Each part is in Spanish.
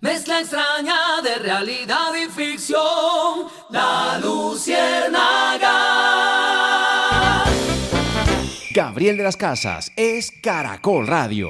Mezcla extraña de realidad y ficción, la luciérnaga. Gabriel de las Casas es Caracol Radio.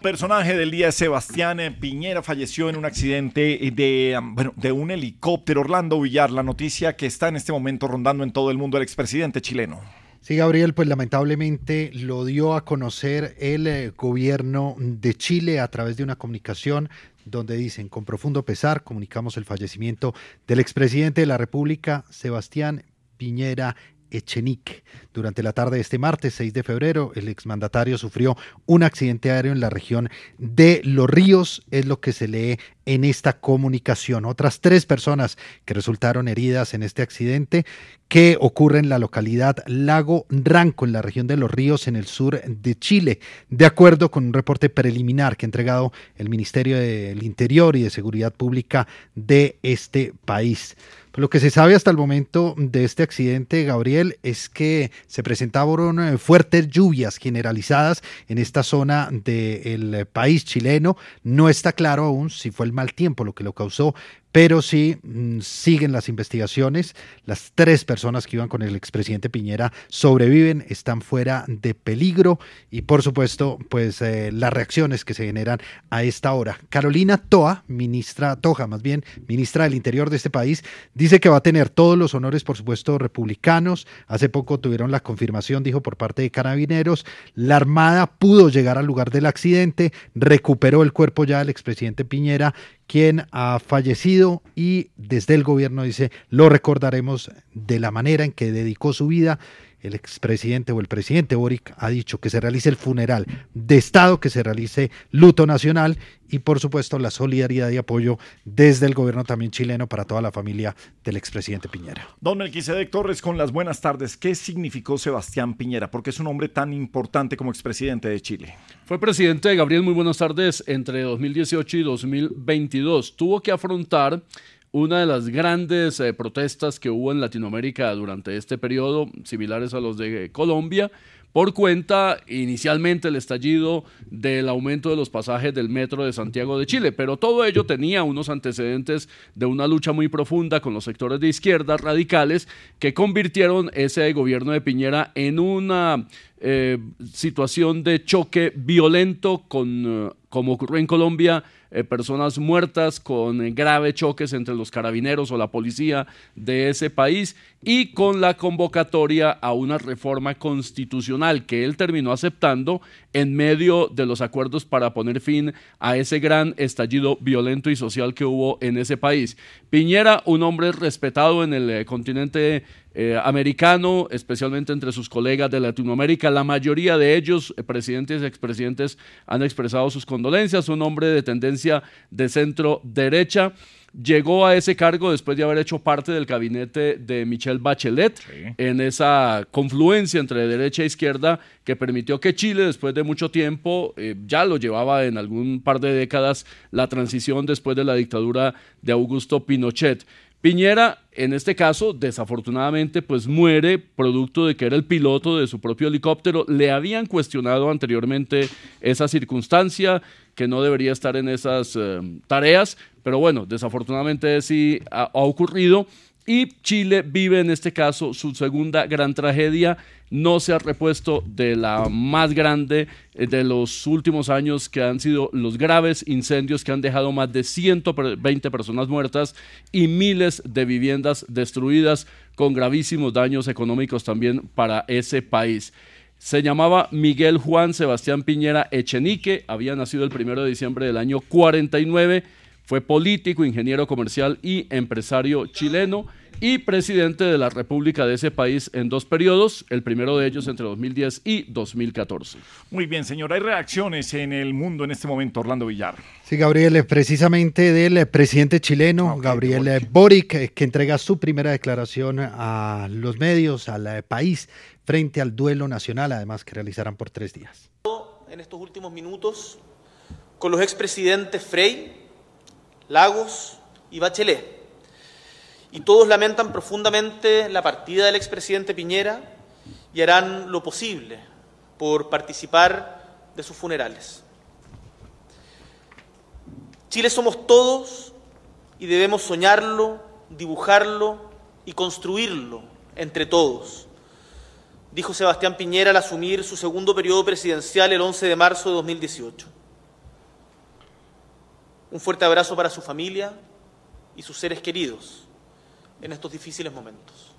Personaje del día Sebastián Piñera falleció en un accidente de, bueno, de un helicóptero. Orlando Villar, la noticia que está en este momento rondando en todo el mundo el expresidente chileno. Sí, Gabriel, pues lamentablemente lo dio a conocer el eh, gobierno de Chile a través de una comunicación donde dicen, con profundo pesar, comunicamos el fallecimiento del expresidente de la República, Sebastián Piñera Echenique. Durante la tarde de este martes 6 de febrero, el exmandatario sufrió un accidente aéreo en la región de Los Ríos, es lo que se lee en esta comunicación. Otras tres personas que resultaron heridas en este accidente que ocurre en la localidad Lago Ranco, en la región de Los Ríos, en el sur de Chile, de acuerdo con un reporte preliminar que ha entregado el Ministerio del Interior y de Seguridad Pública de este país. Lo que se sabe hasta el momento de este accidente, Gabriel, es que se presentaron eh, fuertes lluvias generalizadas en esta zona del país chileno. No está claro aún si fue el mal tiempo lo que lo causó, pero sí mm, siguen las investigaciones. Las tres personas que iban con el expresidente Piñera sobreviven, están fuera de peligro y por supuesto, pues eh, las reacciones que se generan a esta hora. Carolina Toa, ministra Toja, más bien ministra del Interior de este país, dice que va a tener todos los honores, por supuesto, republicanos. Hace poco tuvieron la confirmación, dijo por parte de carabineros. La Armada pudo llegar al lugar del accidente, recuperó el cuerpo ya del expresidente Piñera quien ha fallecido y desde el gobierno dice, lo recordaremos de la manera en que dedicó su vida el expresidente o el presidente Boric ha dicho que se realice el funeral de Estado, que se realice luto nacional y por supuesto la solidaridad y apoyo desde el gobierno también chileno para toda la familia del expresidente Piñera. Don Melquisedec Torres, con las buenas tardes. ¿Qué significó Sebastián Piñera? ¿Por qué es un hombre tan importante como expresidente de Chile? Fue presidente, Gabriel, muy buenas tardes, entre 2018 y 2022. Tuvo que afrontar una de las grandes eh, protestas que hubo en Latinoamérica durante este periodo, similares a los de Colombia, por cuenta inicialmente el estallido del aumento de los pasajes del metro de Santiago de Chile, pero todo ello tenía unos antecedentes de una lucha muy profunda con los sectores de izquierda radicales que convirtieron ese gobierno de Piñera en una eh, situación de choque violento con, eh, como ocurrió en Colombia, eh, personas muertas con graves choques entre los carabineros o la policía de ese país y con la convocatoria a una reforma constitucional que él terminó aceptando en medio de los acuerdos para poner fin a ese gran estallido violento y social que hubo en ese país. Piñera, un hombre respetado en el continente eh, americano, especialmente entre sus colegas de Latinoamérica. La mayoría de ellos, eh, presidentes y expresidentes, han expresado sus condolencias. Un hombre de tendencia de centro derecha. Llegó a ese cargo después de haber hecho parte del gabinete de Michelle Bachelet en esa confluencia entre derecha e izquierda que permitió que Chile, después de mucho tiempo, eh, ya lo llevaba en algún par de décadas la transición después de la dictadura de Augusto Pinochet. Piñera, en este caso, desafortunadamente, pues muere producto de que era el piloto de su propio helicóptero. Le habían cuestionado anteriormente esa circunstancia, que no debería estar en esas eh, tareas, pero bueno, desafortunadamente sí ha ocurrido Y Chile vive en este caso su segunda gran tragedia. No se ha repuesto de la más grande eh, de los últimos años, que han sido los graves incendios que han dejado más de 120 personas muertas y miles de viviendas destruidas, con gravísimos daños económicos también para ese país. Se llamaba Miguel Juan Sebastián Piñera Echenique, había nacido el 1 de diciembre del año 49, fue político, ingeniero comercial y empresario chileno y presidente de la República de ese país en dos periodos, el primero de ellos entre 2010 y 2014. Muy bien, señor. Hay reacciones en el mundo en este momento, Orlando Villar. Sí, Gabriel, precisamente del eh, presidente chileno, Ok, Gabriel Boric. eh, Boric, eh, que entrega su primera declaración a los medios, al país, frente al duelo nacional, además que realizarán por tres días. en estos últimos minutos con los expresidentes Frey, Lagos y Bachelet. Y todos lamentan profundamente la partida del expresidente Piñera y harán lo posible por participar de sus funerales. Chile somos todos y debemos soñarlo, dibujarlo y construirlo entre todos dijo Sebastián Piñera al asumir su segundo periodo presidencial el 11 de marzo de 2018. Un fuerte abrazo para su familia y sus seres queridos en estos difíciles momentos.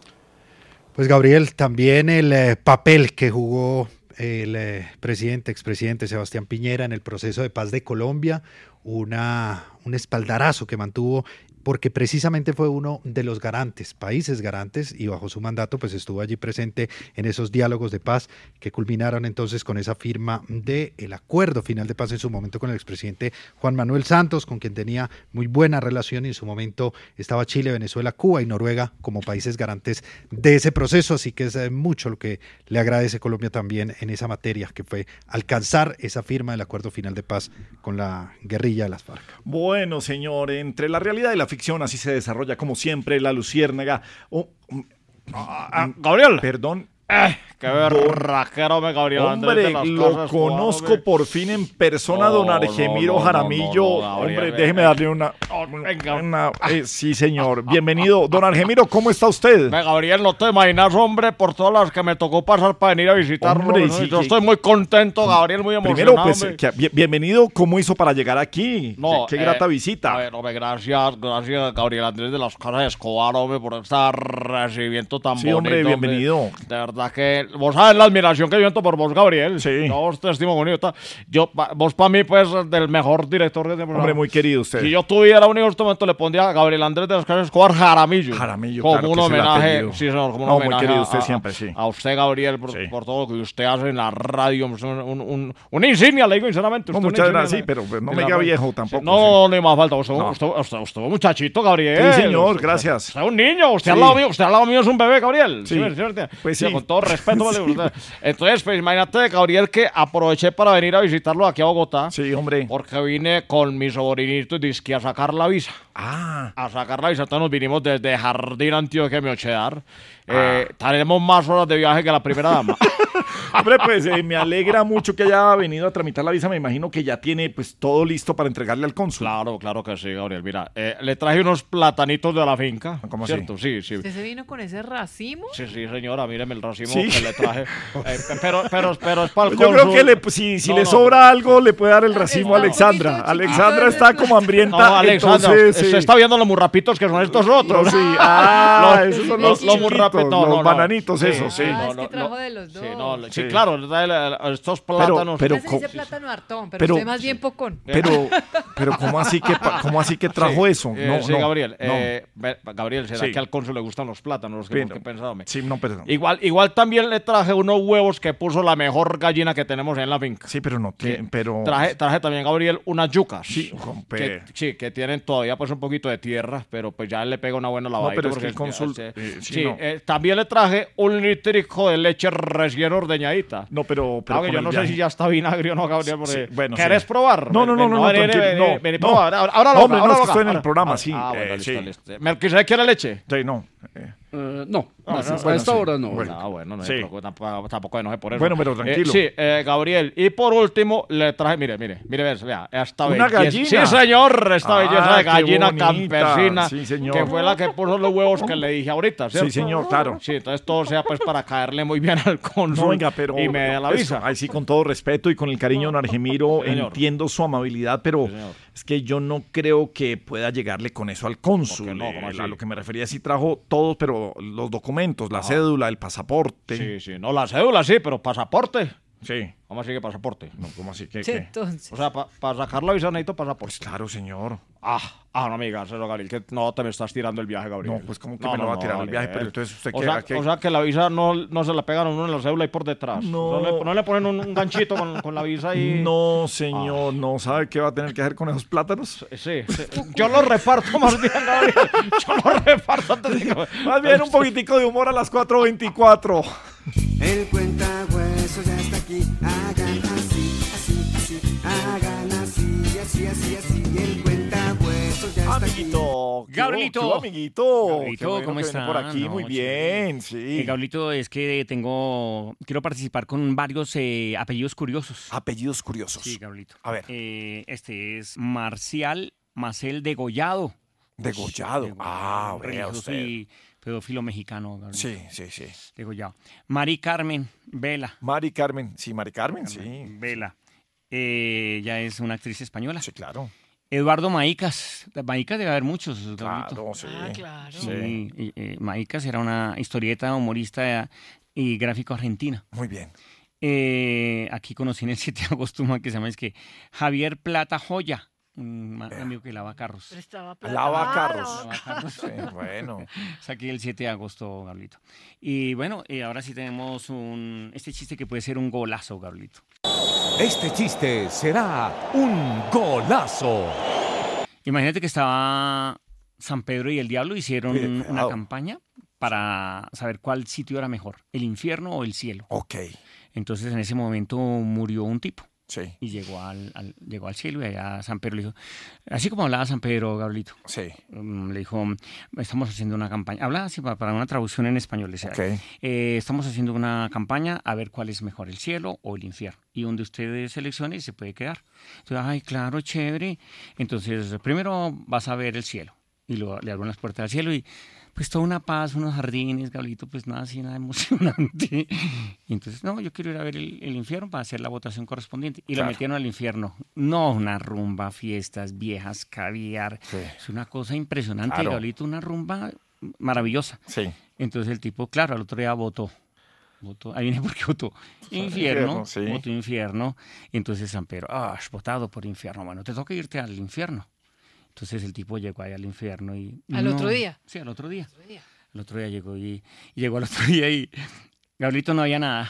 Pues Gabriel, también el eh, papel que jugó el eh, presidente, expresidente Sebastián Piñera en el proceso de paz de Colombia, una, un espaldarazo que mantuvo porque precisamente fue uno de los garantes, países garantes, y bajo su mandato pues estuvo allí presente en esos diálogos de paz que culminaron entonces con esa firma del el acuerdo final de paz en su momento con el expresidente Juan Manuel Santos, con quien tenía muy buena relación y en su momento estaba Chile, Venezuela, Cuba y Noruega como países garantes de ese proceso, así que es eh, mucho lo que le agradece Colombia también en esa materia, que fue alcanzar esa firma del acuerdo final de paz con la guerrilla de las FARC. Bueno, señor, entre la realidad y la ficción así se desarrolla como siempre la luciérnaga. Oh, Gabriel. perdón. Eh, qué me Gabriel Andrés Hombre, las lo conozco por fin en persona, No, don Argemiro no, no, Jaramillo. Gabriel, Hombre, déjeme darle una. Oh, venga. una- eh, sí, señor. Bienvenido. Don Argemiro, ¿cómo está usted? Ve, Gabriel, no te imaginas, hombre, por todas las que me tocó pasar para venir a visitarlo. Hombre, sí, Yo estoy muy contento, Gabriel, muy emocionado. Primero, pues, que- bien- bienvenido. ¿Cómo hizo para llegar aquí? No, qué, qué eh, grata A visita. ver, hombre, gracias, gracias, Gabriel Andrés de las Casas de Escobar, hombre, por este recibimiento tan Sí, bonito. hombre, bienvenido. De verdad que vos sabes la admiración que yo siento por vos, Gabriel. Sí. No, vos te estimo bonito. Yo, pa- vos para mí, pues, del mejor director de temporada. Hombre, muy querido usted. Si yo tuviera un hijo en este momento, le pondría a Gabriel Andrés de las Casas Escobar Jaramillo. Jaramillo, Como claro un que homenaje. Sí, señor, como un No, muy homenaje. querido a- usted a- siempre, sí. A usted, Gabriel, por, Sí. por todo lo que usted hace en la radio. Un, un, un- una insignia, le digo sinceramente. No, usted muchas una gracias, sí, pero no me diga viejo tampoco, No, ni más falta. Usted, No. usted, usted, usted un muchachito, Gabriel. Sí, señor, gracias. Usted es un niño. Usted, al Sí. lado mío, usted al lado mío es un bebé, Gabriel. Sí. Sí. Pues Sí, sí. Con todo respeto, vale, Sí. usted. Entonces, pues imagínate, Gabriel, que aproveché para venir a visitarlo aquí a Bogotá. Sí, hombre. Porque vine con mi sobrinito y dizque a sacar la visa. Ah, A sacar la visa. Entonces nos vinimos desde Jardín Antioquia, mi Ah. Eh, tenemos más horas de viaje que la primera dama. hombre, pues eh, me alegra mucho que haya venido a tramitar la visa. Me imagino que ya tiene pues todo listo para entregarle al cónsul. claro, claro que sí, Gabriel. Mira, eh, le traje unos platanitos de la finca. ¿Cómo así? ¿Cierto? Sí, sí. ¿Usted se vino con ese racimo? Sí, sí, señora, míreme el racimo Sí. que le traje. Eh, pero, pero, pero es para el Yo creo cónsul. que le, si, si No, le no, sobra algo, le puede dar el Ah, racimo a Alexandra. Alexandra está como hambrienta. No, Alexandra, entonces, usted sí. está viendo los murrapitos que son estos otros. No, sí. Ah, Los- esos son los- los, los no, los no, no. bananitos, Sí, esos, sí. Ah, no, es que no, trajo no. de los dos. Sí, no, le- sí, Sí. claro, estos plátanos. pero dice plátano hartón, pero, pero- usted más bien pocón. Pero, pero ¿cómo así que, cómo así que trajo Sí, eso? eh, No, sí, no, Gabriel. no. eh, Gabriel, ¿será Sí. que al cónsul le gustan los plátanos? ¿Qué, Bien, qué pensado? me? Sí, no, perdón. Igual, igual también le traje unos huevos que puso la mejor gallina que tenemos en la finca. Sí, pero no, Que tiene- pero... traje, traje también, Gabriel, unas yucas. Sí, que, sí, que tienen todavía pues un poquito de tierra, pero pues ya le pega una buena lavadita. pero es porque que el cónsul- eh, sí, sí, no. Eh, también le traje un litrico de leche recién ordeñadita. No, pero... pero Aunque yo el no sé si ya está vinagre o no, Gabriel, porque Sí, bueno, ¿querés sí. probar? No, no, no, Ven, no, no. Ahora, ahora ahora Ah, sí, Ah, eh, no. eh, Eh, no, Ah, no, sí, a esta sí. hora no. Bueno, ah, bueno, no Sí. tampoco, tampoco enoje por eso. Bueno, pero Eh, tranquilo. sí, eh, Gabriel. Y por último, le traje, mire, mire, mire, vea, esta ¿Una belleza. gallina? Sí, señor, esta Ah, belleza de gallina bonita. campesina. Sí, señor. Que fue la que puso los huevos que le dije ahorita, ¿cierto? Sí, señor, claro. Sí, entonces todo sea pues para caerle muy bien al cónsul. No, venga, pero. Y me da la visa. Ahí sí, con todo respeto y con el cariño, don Argemiro, Sí, señor. entiendo su amabilidad, pero es que yo no creo que pueda llegarle con eso al cónsul. ¿Por qué no? ¿Cómo Eh, a lo que me refería, sí trajo todos, pero los documentos, la cédula, el pasaporte. Sí, sí, no, la cédula sí, pero pasaporte. Sí. ¿Cómo así que pasaporte? No, ¿cómo así que? Sí, qué? entonces. O sea, para sacar la visa necesito pasaporte. Pues claro, señor. Ah, ah, no me digas eso, Gabriel, que no te me estás tirando el viaje, Gabriel. No, pues, ¿cómo que me lo va a tirar el viaje? Pero entonces, ¿usted o qué- sea, a qué- o sea, que la visa no, no se la pegan a uno en la cédula y por detrás. No. le, no le ponen un, un ganchito con, con la visa y... No, señor, no sabe qué va a tener que hacer con esos plátanos. Sí, sí. Yo lo reparto más bien, Gabriel. Yo lo reparto antes de que- Más bien un poquitico de humor a las 4.24. El cuenta aquí. Hagan así, así, así. Hagan así, así, así, así. El cuenta huesos ya está aquí. Amiguito. Gabrielito. ¿Qué hubo, amiguito. Gabrielito, Qué bueno ¿cómo que viene está? por aquí, No, muy bien, sí. Eh, Gabrielito, es que tengo, quiero participar con varios eh, apellidos curiosos. Apellidos curiosos. Sí, Gabrielito. A ver. Eh, este es Marcial Macel Degollado. Degollado. Ah, vea religioso usted. y pedófilo mexicano. Gabrielito. Sí, sí, sí. Degollado. Mari Carmen Vela. Mari Carmen. Sí, Mari Carmen, sí. Vela. Eh, ya es una actriz española. Sí, claro. Eduardo Maicas. Maicas debe haber muchos. Claro, sí. Ah, claro. Sí, y, eh, Maicas era una historieta, humorista y gráfico argentina. Muy bien. Eh, aquí conocí en el 7 de agosto una que se llama es que Javier Plata Joya, un amigo que lava carros. Lava Ah, carros. lava carros. Sí, bueno. Es aquí el 7 de agosto, Gablito. Y bueno, eh, ahora sí tenemos un este chiste que puede ser un golazo, Gablito. Este chiste será un golazo. Imagínate que estaba San Pedro y el Diablo hicieron una cuidado. campaña para saber cuál sitio era mejor, el infierno o el cielo. Ok. Entonces en ese momento murió un tipo. Sí. y llegó al, al- llegó al cielo y allá San Pedro le dijo, así como hablaba San Pedro, Gabrielito, Sí. mm, le dijo, estamos haciendo una campaña, hablaba así para, para una traducción en español, decía, Ok. "Eh, estamos haciendo una campaña a ver cuál es mejor, el cielo o el infierno, y donde usted seleccione se puede quedar. Entonces, ay, claro, chévere. Entonces, primero vas a ver el cielo, y le abren las puertas del cielo y pues toda una paz, unos jardines, Gabrielito, pues nada así, nada emocionante. Y entonces, no, yo quiero ir a ver el, el infierno para hacer la votación correspondiente. Y Claro. lo metieron al infierno. No, una rumba, fiestas, viejas, caviar. Sí. Es una cosa impresionante, Claro. Gabrielito, una rumba maravillosa. Sí. Entonces el tipo, claro, al otro día votó. Votó, ahí viene porque votó. Infierno, infierno, sí. votó infierno. Entonces San Pedro, ah, has votado por infierno. Bueno, te toca irte al infierno. Entonces el tipo llegó ahí al infierno y... ¿Al no- otro día? Sí, al otro día. El otro día llegó y, y llegó al otro día y Gabrielito no había nada.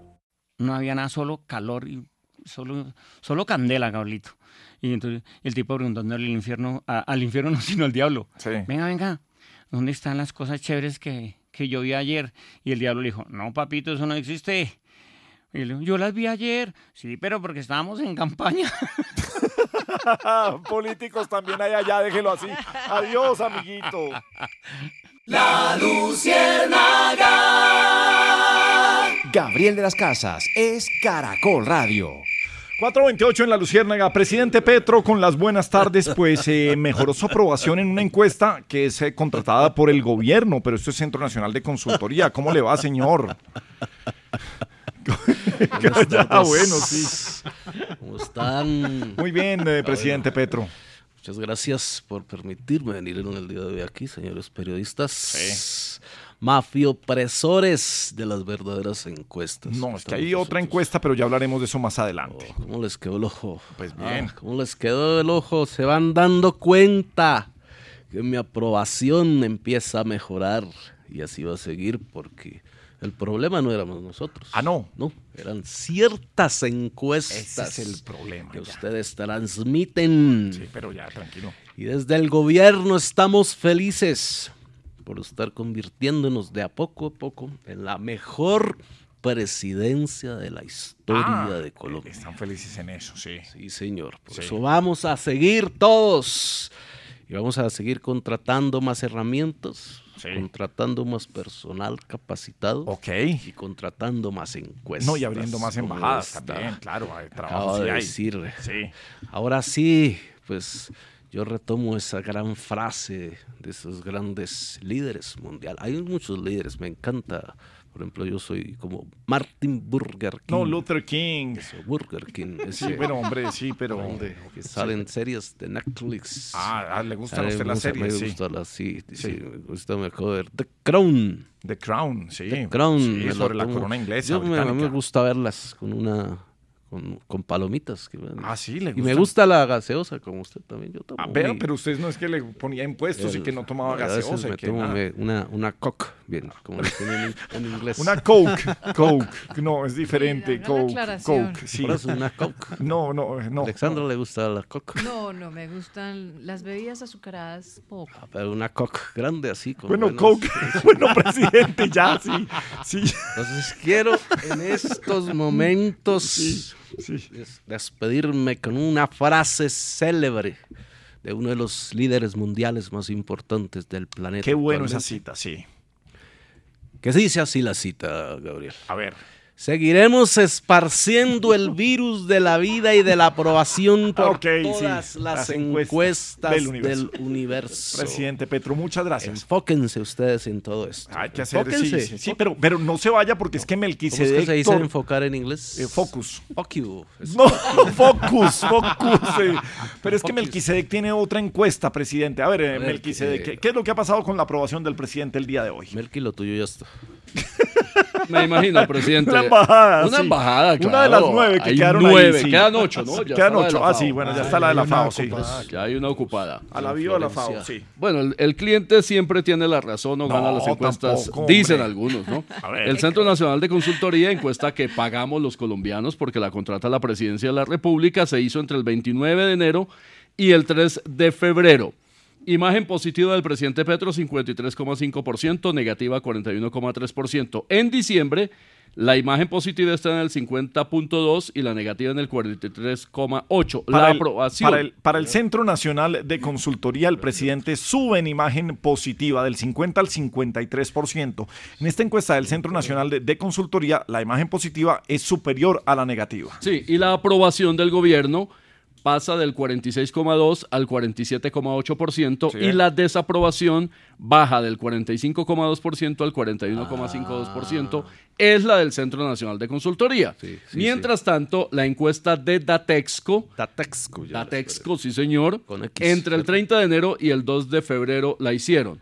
no había nada, solo calor y solo, solo candela, Gabrielito. Y entonces el tipo preguntándole al infierno, a- al infierno no, sino al diablo. Venga, venga, ¿dónde están las cosas chéveres que, que yo vi ayer? Y el diablo le dijo, no, papito, eso no existe. Y él dijo, yo las vi ayer. Sí, pero porque estábamos en campaña. Políticos también hay allá, déjelo así. Adiós, amiguito. La Luciérnaga. Gabriel de las Casas es Caracol Radio. 428 en la Luciérnaga. Presidente Petro, con las buenas tardes, pues eh, mejoró su aprobación en una encuesta que es eh, contratada por el gobierno, pero esto es Centro Nacional de Consultoría. ¿Cómo le va, señor? ya, bueno, sí. ¿Cómo están? Muy bien, eh, presidente Petro. Muchas gracias por permitirme venir en el día de hoy aquí, señores periodistas. Mafiopresores de las verdaderas encuestas. No, es que hay otra encuesta, pero ya hablaremos de eso más adelante. Oh, ¿Cómo les quedó el ojo? Pues bien. Ah, ¿Cómo les quedó el ojo? Se van dando cuenta que mi aprobación empieza a mejorar y así va a seguir porque el problema no éramos nosotros. Ah, no. No, eran ciertas encuestas. Ese es el problema. Que ya. ustedes transmiten. Sí, pero ya, tranquilo. Y desde el gobierno estamos felices por estar convirtiéndonos de a poco a poco en la mejor presidencia de la historia Ah, de Colombia. Están felices en eso, sí. Sí, señor. Por Sí. eso vamos a seguir todos. Y vamos a seguir contratando más herramientas, Sí. contratando más personal capacitado Ok. y contratando más encuestas. No, y abriendo más embajadas también, claro. Hay trabajo sí de hay. decir. Sí. Ahora sí, pues yo retomo esa gran frase de esos grandes líderes mundiales. Hay muchos líderes, me encanta. Por ejemplo, yo soy como Martin Burger King. No, Luther King. Eso, Burger King. Sí, bueno, hombre, sí, pero... grande que salen series de Netflix. Ah, ah, le gustan a usted las series, Me sí. gusta la, sí, sí, Sí. me gusta mejor ver The Crown. The Crown, sí. The Crown. Sí, me sobre la corona inglesa, Yo me, a mí me gusta verlas con una... Con, con palomitas. que- Ah, sí, le Y me gusta la gaseosa, como usted también. Yo tomo Ah, vea, mi- pero usted no es que le ponía impuestos y que no tomaba gaseosa. me que tomo me- una, una coke, bien, como le tienen en, en inglés. Una Coke, Coke, no, es diferente, Coke. Coke, sí. Por eso una coke. No, no, no. A Alexandra le gusta la coke. No, no, me gustan las bebidas azucaradas poco. Ah, Pero una coke grande así. Con Bueno, buenos- Coke, bueno, presidente, ya, sí, sí. Entonces quiero en estos momentos des- despedirme con una frase célebre de uno de los líderes mundiales más importantes del planeta. Qué bueno esa cita, sí. Que dice así la cita, Gabriel. A ver. Seguiremos esparciendo el virus de la vida y de la aprobación por sí, todas las, las encuestas, encuestas del del universo. Presidente Petro, muchas gracias. Enfóquense ustedes en todo esto. Hay que hacer, sí, Enfóquense. sí, sí, pero, pero no se vaya porque es que ¿Cómo es Melquisedec... que se dice enfocar en inglés? Eh, focus. Fuck you. Es- No, focus, focus. eh. Pero es que. Melquisedec tiene otra encuesta, presidente. A ver, eh, Melquisedec, ¿qué, qué es lo que ha pasado con la aprobación del presidente el día de hoy? Melqui, lo tuyo ya está. Me imagino, presidente. Una embajada, Una sí. embajada, claro. Una de las nueve que Hay quedaron ahí, nueve, sí. Quedan ocho, ¿no? Ya Quedan ocho. Ah, sí, bueno, ya está la de la FAO, sí. Ya hay una ocupada. A la viva la FAO, sí. Bueno, el, el cliente siempre tiene la razón o No, gana las encuestas, tampoco, dicen algunos, ¿no? A ver. El Centro Nacional de Consultoría encuesta que pagamos los colombianos porque la contrata la Presidencia de la República se hizo entre el 29 de enero y el 3 de febrero. Imagen positiva del presidente Petro 53,5%, negativa 41,3%. En diciembre, la imagen positiva está en el 50.2 y la negativa en el 43,8. La el, aprobación. para, el, para el Centro Nacional de Consultoría, el presidente sube en imagen positiva del 50 al 53%. En esta encuesta del Centro Nacional de, de Consultoría, la imagen positiva es superior a la negativa. Sí, y la aprobación del gobierno pasa del 46,2 al 47,8% Sí. y la desaprobación baja del 45,2% al 41,52%. Es la del Centro Nacional de Consultoría. Mientras tanto, la encuesta de Datexco, Datexco, ya Datexco, sí señor, Con X. entre el 30 de enero y el 2 de febrero la hicieron.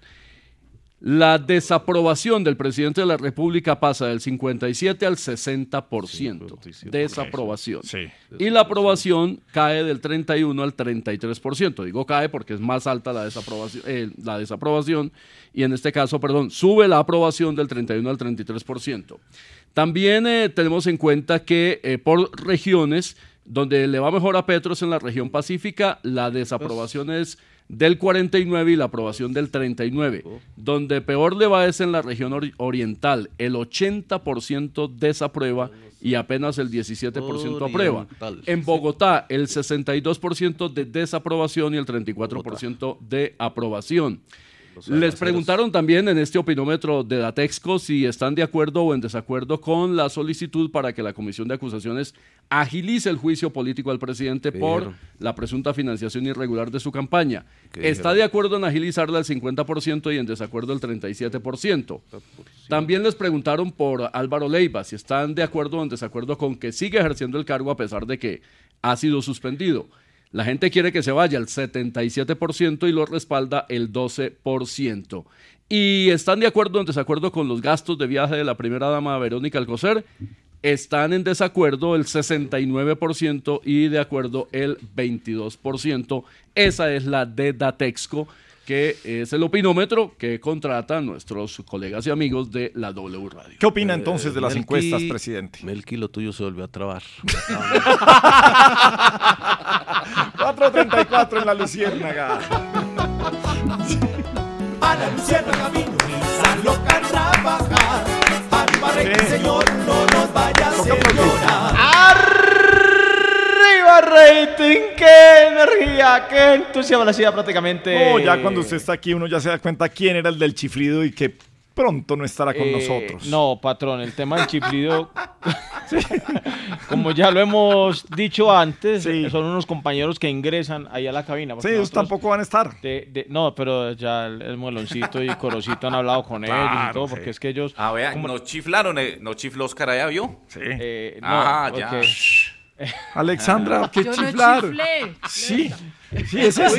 La desaprobación del presidente de la República pasa del 57 al 60%. Desaprobación. Sí. Y la aprobación cae del 31 al 33%. Digo cae porque es más alta la desaprobación, eh, la desaprobación y en este caso, perdón, sube la aprobación del 31 al 33%. También eh, tenemos en cuenta que eh, por regiones, donde le va mejor a Petro es en la región pacífica, la desaprobación es del 49 y la aprobación del 39. Donde peor le va es en la región ori- oriental, el 80% desaprueba y apenas el 17% aprueba. En Bogotá, el 62% de desaprobación y el 34% de aprobación. Les preguntaron también en este opinómetro de Datexco si están de acuerdo o en desacuerdo con la solicitud para que la Comisión de Acusaciones agilice el juicio político al presidente por dijeron? la presunta financiación irregular de su campaña. ¿Qué Está dijeron? de acuerdo en agilizarla al 50% y en desacuerdo el 37%. También les preguntaron por Álvaro Leiva si están de acuerdo o en desacuerdo con que sigue ejerciendo el cargo a pesar de que ha sido suspendido. La gente quiere que se vaya el 77% y lo respalda el 12%. Y están de acuerdo o en desacuerdo con los gastos de viaje de la primera dama Verónica Alcocer. Están en desacuerdo el 69% y de acuerdo el 22%. Esa es la de Datexco, que es el opinómetro que contratan nuestros colegas y amigos de la W Radio. ¿Qué opina entonces de las Melqui- encuestas, presidente? Melqui, lo tuyo se volvió a trabar. 4.34 en la Luciérnaga. A la luciérnaga vino Misa loca a trabajar. Arriba rating, señor, no nos vaya a hacer llorar. ¡Arriba rating! ¡Qué energía! ¡Qué entusiasmo! La ciudad prácticamente... No, ya cuando usted está aquí uno ya se da cuenta quién era el del chiflido y que pronto no estará con Eh, nosotros. No, patrón, el tema del chiflido, como ya lo hemos dicho antes, son unos compañeros que ingresan ahí a la cabina. Sí, ellos tampoco van a estar. de- de- no, pero ya el, el Moloncito y Corocito han hablado con ellos y Claro, todo, sí. porque es que ellos... Ah, vea, como- nos chiflaron, eh, nos chifló Oscar allá, ¿vio? Sí. Eh, no, ah, ya. Alexandra, qué Yo no chiflar. chiflé. Sí, sí, es eso.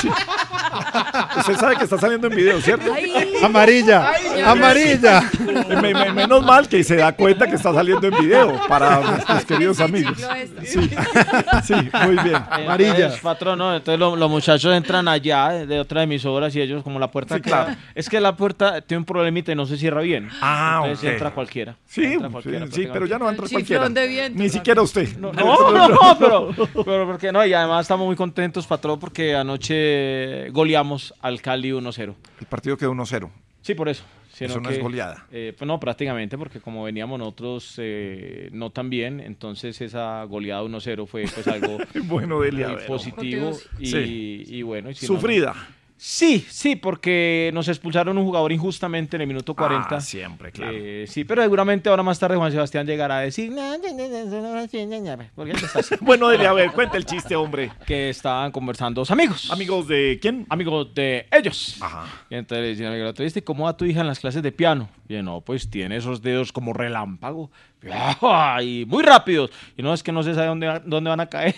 Sí. Usted sabe que está saliendo en video, ¿cierto? Amarilla, amarilla. Me- me- menos mal que se da cuenta que está saliendo en video para nuestros queridos amigos. Sí, sí, muy bien. Entonces, patrón, no, entonces lo- los muchachos entran allá de, de otra emisora y ellos como la puerta Sí, queda- claro. es que la puerta tiene un problemita y no se cierra bien. Ah, entonces ok. entra cualquiera. Sí, Entra sí, cualquiera, sí, pero ya no va a entrar cualquiera. Chiflón de viento. Ni siquiera usted. No, no, no, pero, pero porque no, y además estamos muy contentos, patrón, porque anoche goleamos al Cali 1-0. El partido quedó 1-0. Sí, por eso. sino Eso no que, es goleada. eh, pues no, prácticamente, porque como veníamos nosotros eh, no tan bien, entonces esa goleada 1-0 fue pues algo Bueno, Delia, positivo y, Sí. y bueno. y si no, no- Sufrida. Sí, sí, porque nos expulsaron un jugador injustamente en el minuto 40. Ah, siempre, claro. Eh, sí, pero seguramente ahora más tarde Juan Sebastián llegará a decir... Bueno, Delia, a ver, cuenta el chiste, hombre. que estaban conversando dos amigos. ¿Amigos de quién? Amigos de ellos. Ajá. Y entonces le ¿viste cómo va tu hija en las clases de piano? Y yo, no, pues tiene esos dedos como relámpago. Y muy rápidos. Y no, es que no se sabe dónde, dónde van a caer.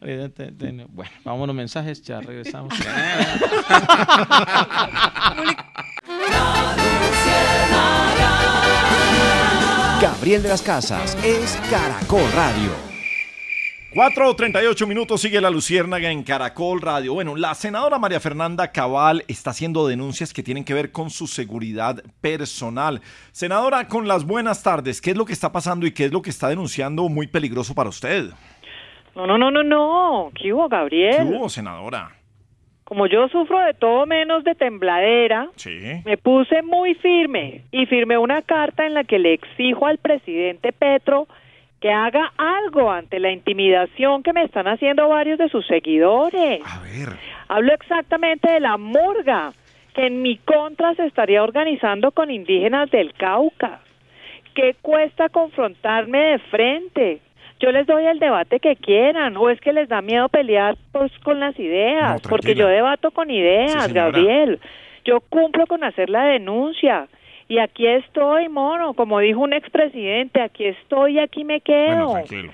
bueno, los mensajes, ya regresamos. Gabriel de las Casas es Caracol Radio. 4.38 minutos sigue la Luciérnaga en Caracol Radio. Bueno, la senadora María Fernanda Cabal está haciendo denuncias que tienen que ver con su seguridad personal. Senadora, con las buenas tardes, ¿qué es lo que está pasando y qué es lo que está denunciando muy peligroso para usted? No, no, no, no, no. ¿Qué hubo, Gabriel? ¿Qué hubo, senadora? Como yo sufro de todo menos de tembladera, Sí. me puse muy firme y firmé una carta en la que le exijo al presidente Petro que haga algo ante la intimidación que me están haciendo varios de sus seguidores. A ver. Hablo exactamente de la murga que en mi contra se estaría organizando con indígenas del Cauca. ¿Qué cuesta confrontarme de frente? Yo les doy el debate que quieran, o es que les da miedo pelear pues, con las ideas, No, porque yo debato con ideas, Sí. Gabriel. Yo cumplo con hacer la denuncia. Y aquí estoy, mono, como dijo un expresidente, aquí estoy y aquí me quedo. Bueno.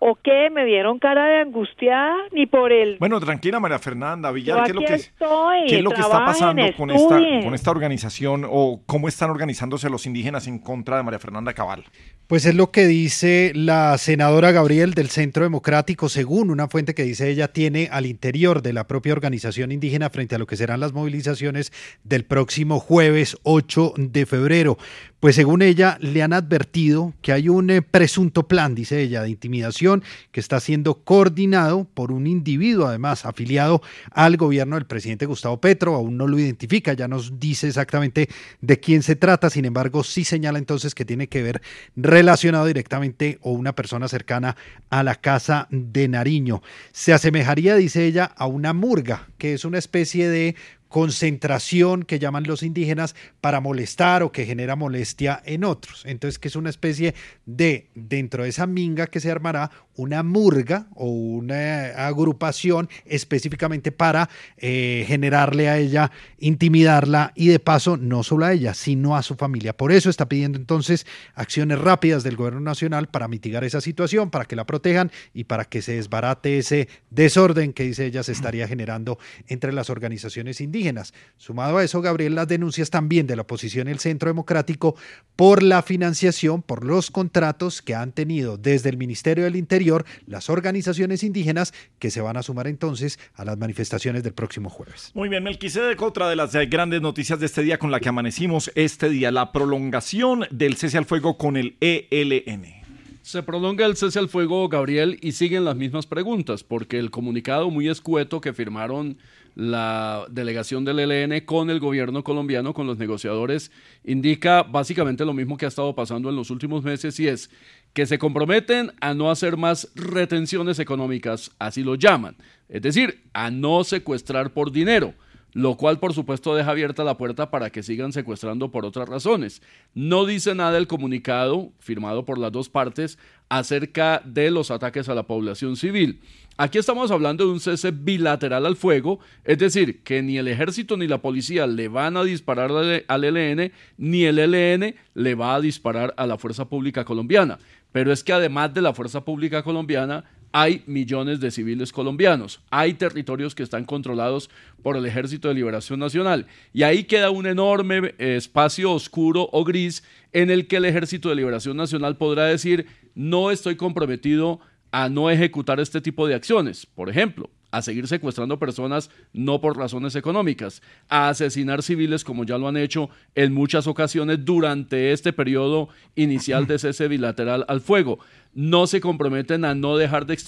¿O qué? ¿Me vieron cara de angustiada? Ni por el... Bueno, tranquila María Fernanda Villar, ¿qué es lo que, estoy, qué es lo que está pasando con esta, con esta organización o cómo están organizándose los indígenas en contra de María Fernanda Cabal? Pues es lo que dice la senadora Gabriel del Centro Democrático, según una fuente que dice ella tiene al interior de la propia organización indígena frente a lo que serán las movilizaciones del próximo jueves 8 de febrero. Pues según ella le han advertido que hay un eh, presunto plan, dice ella, de intimidación que está siendo coordinado por un individuo, además afiliado al gobierno del presidente Gustavo Petro. Aún no lo identifica, ya nos dice exactamente de quién se trata. Sin embargo, sí señala entonces que tiene que ver relacionado directamente o una persona cercana a la casa de Nariño. Se asemejaría, dice ella, a una murga, que es una especie de concentración que llaman los indígenas para molestar o que genera molestia en otros. Entonces, que es una especie de, dentro de esa minga que se armará, una murga o una agrupación específicamente para eh, generarle a ella, intimidarla y de paso no solo a ella, sino a su familia. Por eso está pidiendo entonces acciones rápidas del gobierno nacional para mitigar esa situación, para que la protejan y para que se desbarate ese desorden que dice ella se estaría generando entre las organizaciones indígenas. Sumado a eso, Gabriel, las denuncias también de la oposición y el Centro Democrático por la financiación, por los contratos que han tenido desde el Ministerio del Interior las organizaciones indígenas que se van a sumar entonces a las manifestaciones del próximo jueves. Muy bien, Melquisedec, otra de las eh, grandes noticias de este día con la que amanecimos este día, la prolongación del cese al fuego con el ELN. Se prolonga el cese al fuego, Gabriel, y siguen las mismas preguntas, porque el comunicado muy escueto que firmaron la delegación del ELN con el gobierno colombiano, con los negociadores, indica básicamente lo mismo que ha estado pasando en los últimos meses y es que se comprometen a no hacer más retenciones económicas, así lo llaman, es decir, a no secuestrar por dinero lo cual por supuesto deja abierta la puerta para que sigan secuestrando por otras razones. No dice nada el comunicado, firmado por las dos partes, acerca de los ataques a la población civil. Aquí estamos hablando de un cese bilateral al fuego, es decir, que ni el ejército ni la policía le van a disparar al ELN, ni el ELN le va a disparar a la Fuerza Pública Colombiana. Pero es que además de la Fuerza Pública Colombiana, hay millones de civiles colombianos, hay territorios que están controlados por el Ejército de Liberación Nacional y ahí queda un enorme espacio oscuro o gris en el que el Ejército de Liberación Nacional podrá decir no estoy comprometido a no ejecutar este tipo de acciones. Por ejemplo, a seguir secuestrando personas no por razones económicas, a asesinar civiles como ya lo han hecho en muchas ocasiones durante este periodo inicial de cese bilateral al fuego. No se comprometen a no dejar de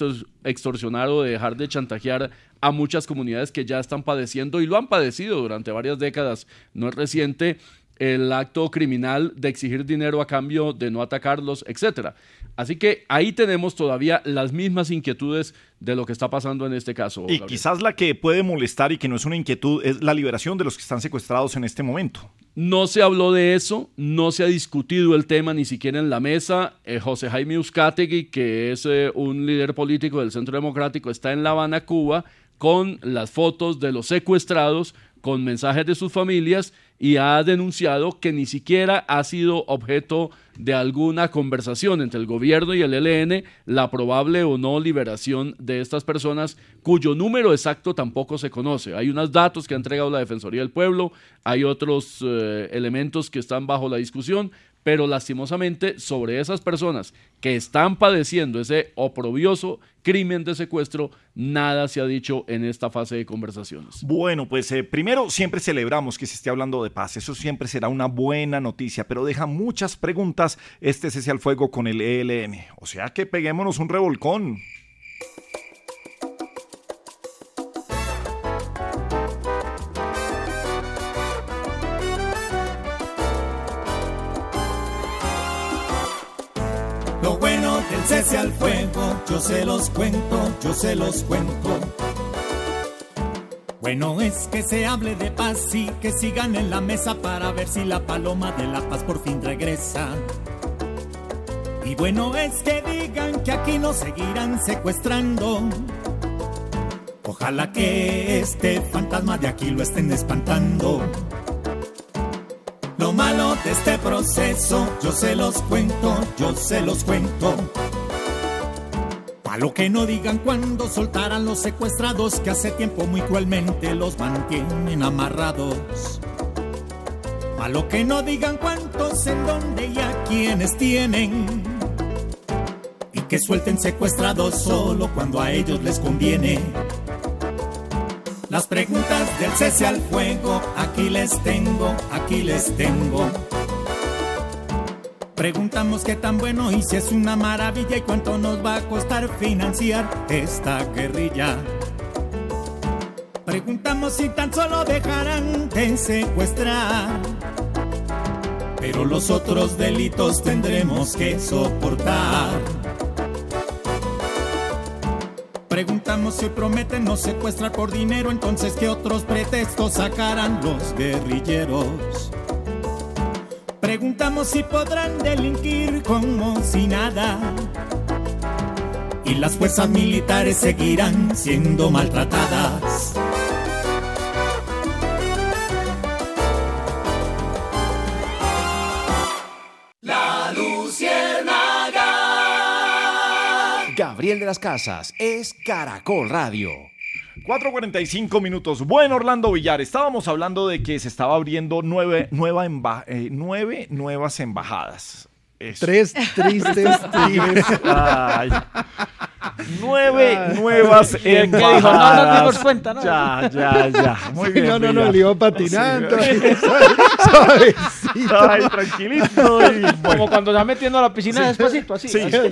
extorsionar o de dejar de chantajear a muchas comunidades que ya están padeciendo y lo han padecido durante varias décadas. No es reciente el acto criminal de exigir dinero a cambio de no atacarlos, etcétera. Así que ahí tenemos todavía las mismas inquietudes de lo que está pasando en este caso. Y quizás la que puede molestar y que no es una inquietud es la liberación de los que están secuestrados en este momento. No se habló de eso, no se ha discutido el tema ni siquiera en la mesa. Eh, José Jaime Uzcategui, que es eh, un líder político del Centro Democrático, está en La Habana, Cuba, con las fotos de los secuestrados, con mensajes de sus familias y ha denunciado que ni siquiera ha sido objeto de alguna conversación entre el gobierno y el ELN la probable o no liberación de estas personas cuyo número exacto tampoco se conoce. Hay unos datos que ha entregado la Defensoría del Pueblo, hay otros eh, elementos que están bajo la discusión, pero lastimosamente sobre esas personas que están padeciendo ese oprobioso crimen de secuestro, nada se ha dicho en esta fase de conversaciones. Bueno, pues eh, primero siempre celebramos que se esté hablando de paz, eso siempre será una buena noticia, pero deja muchas preguntas este cese al fuego con el ELN, o sea que peguémonos un revolcón. Al fuego, yo se los cuento, yo se los cuento. Bueno es que se hable de paz y que sigan en la mesa para ver si la paloma de la paz por fin regresa. Y bueno es que digan que aquí nos seguirán secuestrando. Ojalá que este fantasma de aquí lo estén espantando. Lo malo de este proceso, yo se los cuento, yo se los cuento. Pa' lo que no digan cuando soltaran los secuestrados que hace tiempo muy cruelmente los mantienen amarrados. Pa' lo que no digan cuántos en dónde y a quienes tienen. Y que suelten secuestrados solo cuando a ellos les conviene. Las preguntas del cese al fuego, aquí les tengo, aquí les tengo. Preguntamos qué tan bueno y si es una maravilla y cuánto nos va a costar financiar esta guerrilla. Preguntamos si tan solo dejarán de secuestrar. Pero los otros delitos tendremos que soportar. Preguntamos si prometen no secuestrar por dinero, entonces qué otros pretextos sacarán los guerrilleros. Preguntamos si podrán delinquir como si nada. Y las fuerzas militares seguirán siendo maltratadas. La Luciérnaga. Gabriel de las Casas es Caracol Radio. 4.45 minutos. Bueno, Orlando Villar, estábamos hablando de que se estaba abriendo nueve, nueva emba- eh, nueve nuevas embajadas. Eso. Tres tristes tigres. Ay. Nueve nuevas ¿Qué dijo? embajadas. No nos dimos cuenta, ¿no? Ya, ya, ya. Muy Sí, bien. no, no, no, le iba patinando. Sí. Ay, tranquilito. y bueno. Como cuando va metiendo a la piscina despacito, así. Sí. así.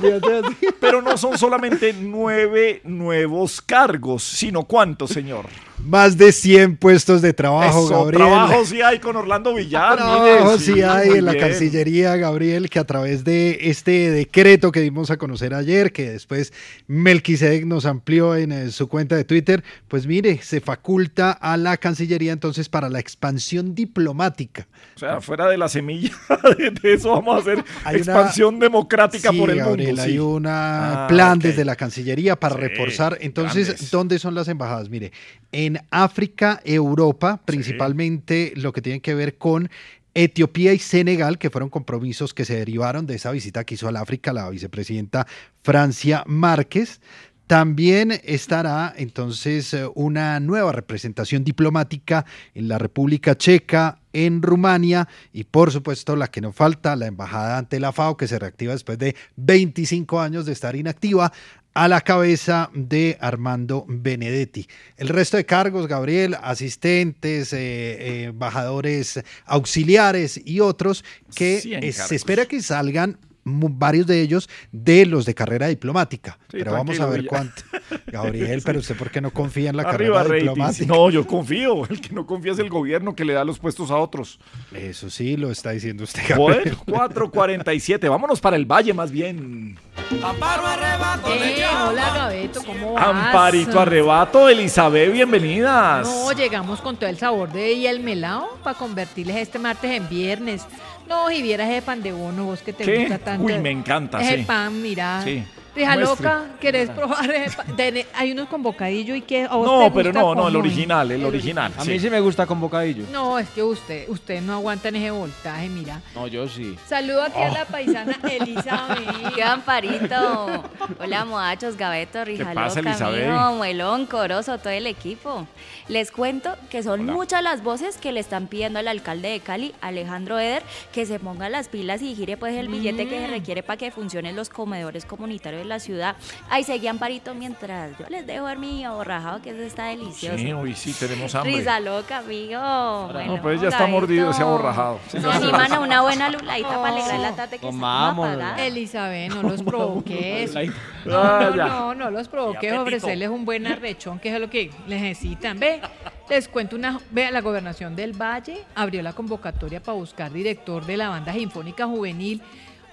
Pero no son solamente nueve nuevos cargos, sino cuántos, señor. Más de 100 puestos de trabajo, Eso, Gabriel. trabajo sí hay con Orlando Villar. Trabajo mire, sí hay en la bien. Cancillería, Gabriel, que a través de este decreto que dimos a conocer ayer, que después Melquisedec nos amplió en eh, su cuenta de Twitter, pues mire, se faculta a la Cancillería entonces para la expansión diplomática. O sea, fuera de la semilla de, eso vamos a hacer Hay una- expansión democrática Sí, por el Gabriel, mundo. hay sí. un Ah, plan desde la Cancillería para Sí, reforzar. Entonces, grandes. ¿dónde son las embajadas? Mire, en África, Europa, principalmente lo que tiene que ver con Etiopía y Senegal, que fueron compromisos que se derivaron de esa visita que hizo al África la vicepresidenta Francia Márquez. También estará entonces eh, una nueva representación diplomática en la República Checa, en Rumania y por supuesto la que no falta, la embajada ante la FAO que se reactiva después de 25 años de estar inactiva a la cabeza de Armando Benedetti. El resto de cargos, Gabriel, asistentes, eh, eh, embajadores auxiliares y otros que se espera que salgan varios de ellos de los de carrera diplomática. Sí, pero vamos a ver cuánto. Gabriel, pero usted por qué no confía en la Arriba carrera diplomática. No, yo confío. El que no confía es el gobierno que le da los puestos a otros. Eso sí, lo está diciendo usted. Gabriel. Bueno, 4.47. Vámonos para el valle más bien. Eh, hola Gabeto, ¿cómo vas? Amparito Arrebato, Elizabeth, bienvenidas. No, llegamos con todo el sabor de y el melao para convertirles este martes en viernes. No, y vieras ese pan de bono, vos que te ¿Qué? gusta tanto. Uy, me encanta, Ese sí. pan, mira. Sí. Rija loca, ¿querés probar? Hay unos con bocadillo y que a vos No, pero gusta no, no, el original, el original. A mí sí me gusta con bocadillo. No, es que usted, usted no aguanta en ese voltaje, mira. No, yo sí. Saludo aquí a Oh. la paisana Elizabeth. ¡Qué amparito! Hola, moachos, Gabeto, Rijaloca, pasa, Elizabeth? mijo, Muelón, Corozo, todo el equipo. Les cuento que son muchas las voces que le están pidiendo al alcalde de Cali, Alejandro Eder, que se ponga las pilas y gire pues el billete que se Mm. requiere para que funcionen los comedores comunitarios de la ciudad. Ahí seguí amparito mientras yo les dejo ver mi aborrajado, que eso está delicioso. Sí, hoy sí tenemos hambre. Risa loca, amigo. Bueno, no, pues ya está mordido ese aborrajado. Sí, está. animan a una buena luladita para alegrar la tarde que Comamos, se apagada. Elizabeth, no los provoques. Ah, No, no, ya. no, no los provoques. Ofrecerles un buen arrechón, que es lo que necesitan. Ve, les cuento una. Ve, la gobernación del Valle abrió la convocatoria para buscar director de la banda sinfónica juvenil.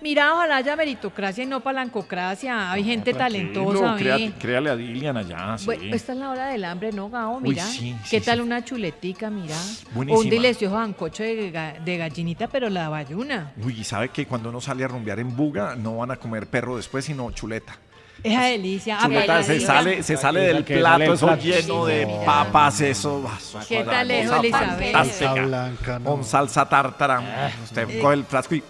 Mira, ojalá haya meritocracia y no palancocracia. Hay gente talentosa, crea- Créale a Dilian allá, sí. Bueno, esta es la hora del hambre, ¿no, Gao? Uy, Mira. sí, ¿Qué sí, tal sí. una chuletica, mira? Buenísima. Un delicioso ancocho de, ga- de gallinita, pero la bayuna. Uy, y sabe que cuando uno sale a rumbear en Buga no van a comer perro después, sino chuleta. Esa delicia. Ah, Chuleta, se sale, se sale del plato, eso plato. lleno de papas, eso. ah, ¿Qué tal Elizabeth? fantástica. Salsa blanca, no. Con salsa tártara. Usted Eh. coge el frasco y.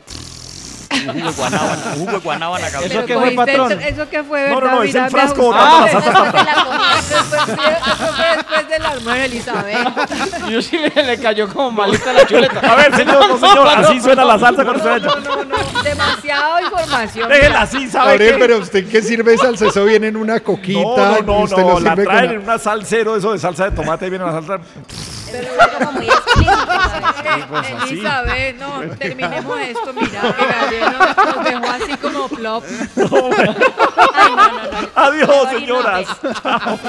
Jugo de guanábana, jugo de guanábana, Pero Gabriel. cogiste el- ¿Eso qué fue, No, no, verdad? no, es el frasco botando la Ah, salsa eso fue Eso fue, eso fue después del almuerzo, Elizabeth. Yo sí le, le cayó como malita la chuleta. A ver, señor, no, señor, así suena la salsa con usted. No, no, no, demasiada información. Déjela así, ¿sabe qué? pero usted que sirve salsa, eso viene en una coquita. No, no, no, no, la traen en una salsero, eso de salsa de tomate, y viene la salsa. Pero como muy explícito. pues. Elizabeth, no, terminemos esto, mira, que nos, nos dejó así como plop. Adiós, señoras. Chao.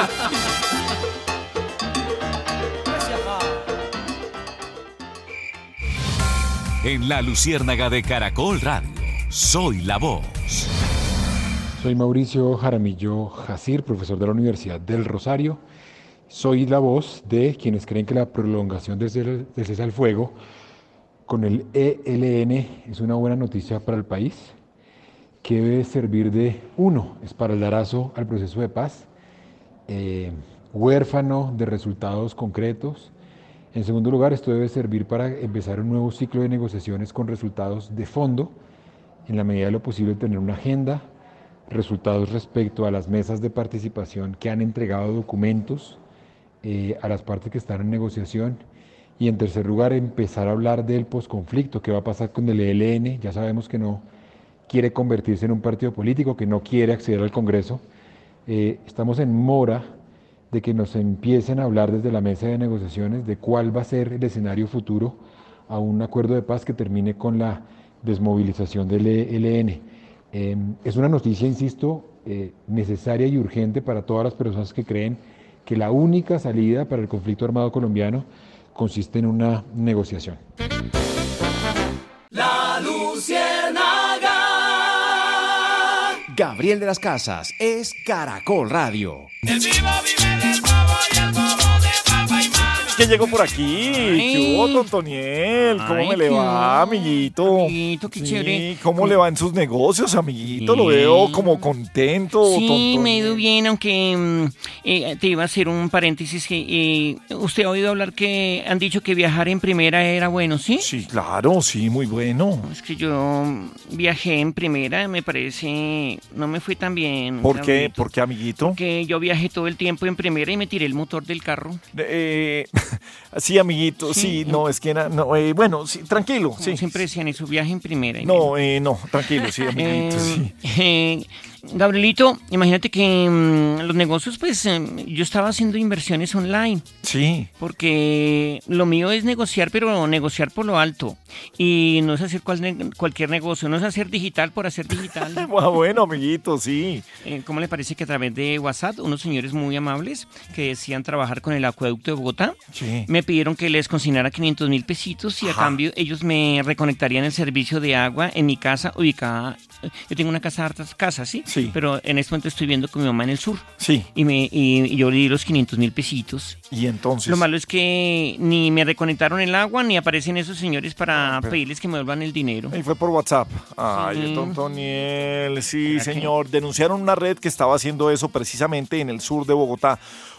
En la Luciérnaga de Caracol Radio, soy la voz. Soy Mauricio Jaramillo Jacir, profesor de la Universidad del Rosario. Soy la voz de quienes creen que la prolongación del cese al fuego con el ELN es una buena noticia para el país, que debe servir de, uno, espaldarazo al proceso de paz, eh, huérfano de resultados concretos. En segundo lugar, esto debe servir para empezar un nuevo ciclo de negociaciones con resultados de fondo, en la medida de lo posible tener una agenda, resultados respecto a las mesas de participación que han entregado documentos eh, a las partes que están en negociación. Y en tercer lugar, empezar a hablar del posconflicto, qué va a pasar con el ELN. Ya sabemos que no quiere convertirse en un partido político, que no quiere acceder al Congreso. Eh, estamos en mora de que nos empiecen a hablar desde la mesa de negociaciones de cuál va a ser el escenario futuro a un acuerdo de paz que termine con la desmovilización del ELN. Eh, es una noticia, insisto, eh, necesaria y urgente para todas las personas que creen que la única salida para el conflicto armado colombiano consiste en una negociación. La Luciérnaga. Gabriel de las Casas es Caracol Radio. ¿Quién llegó por aquí? ¿Qué hubo, Tontoniel? ¿Cómo Ay, me le va, amiguito? Amiguito, qué Sí, chévere. ¿Cómo le va en sus negocios, amiguito? Lo veo como contento. Sí, Tontoniel. me ha ido bien, aunque mm, eh, te iba a hacer un paréntesis que eh, usted ha oído hablar que han dicho que viajar en primera era bueno, ¿sí? Sí, claro, sí, muy bueno. Es que yo viajé en primera, me parece, no me fue tan bien. ¿Por qué? ¿Por qué, amiguito? Porque yo viajé todo el tiempo en primera y me tiré el motor del carro. Eh, sí, amiguito, sí, no, es que era, no, eh, bueno, sí, tranquilo, sí. siempre decían, su viaje en primera. No, eh, no, tranquilo, sí, amiguito, Eh, sí. Eh, Gabrielito, imagínate que mm, los negocios, pues em, yo estaba haciendo inversiones online. Sí. Porque lo mío es negociar, pero negociar por lo alto. Y no es hacer cual ne- cualquier negocio, no es hacer digital por hacer digital. Ah, bueno, amiguito, sí. Eh, ¿Cómo le parece que a través de WhatsApp, unos señores muy amables que decían trabajar con el acueducto de Bogotá, Sí. me pidieron que les consignara 500 mil pesitos y a cambio ellos me reconectarían el servicio de agua en mi casa ubicada. Yo tengo una casa de hartas casas, ¿sí? Sí. Pero en este momento estoy viviendo con mi mamá en el sur. Sí. Y, me, y, y yo le di los 500 mil pesitos. Y entonces. Lo malo es que ni me reconectaron el agua ni aparecen esos señores para pero- pedirles que me vuelvan el dinero. Y fue por WhatsApp. Ay, Sí. el Tontoniel, sí, ¿Será que- señor. Denunciaron una red que estaba haciendo eso precisamente en el sur de Bogotá.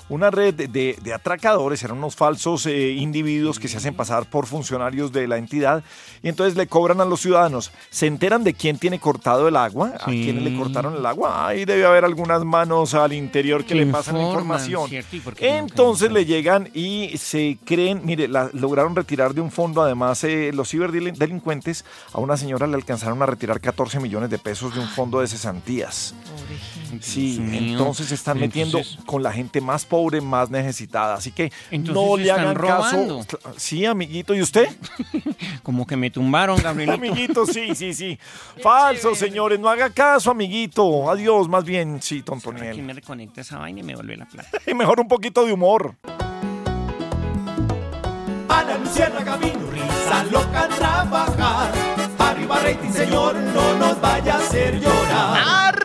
Una red de, de- atracadores, eran unos falsos eh, individuos que se hacen pasar por funcionarios de la entidad y entonces le cobran a los ciudadanos. Se enteran de quién tiene cortado el agua, a quién le cortaron el agua. Ahí debe haber algunas manos al interior que Que le pasan la informan, información. Entonces le llegan y se creen, mire, la- lograron retirar de un fondo, además eh, los ciberdelincuentes, a una señora le alcanzaron a retirar 14 millones de pesos de un fondo de cesantías. Sí, entonces se están metiendo entonces- con la gente más pobre, más necesitada. Así que no le están hagan robando. caso. Sí, amiguito, ¿y usted? Como que me tumbaron, Gabrielito. amiguito, sí, sí, sí. Falso, señores, no haga caso, amiguito. Adiós, más bien, sí, Aquí tontoniel. me reconecta esa vaina y me vuelve la plata. Y mejor un poquito de humor. A la Luciérnaga vino risa loca trabajar. Arriba rating, señor, no nos vaya a hacer llorar.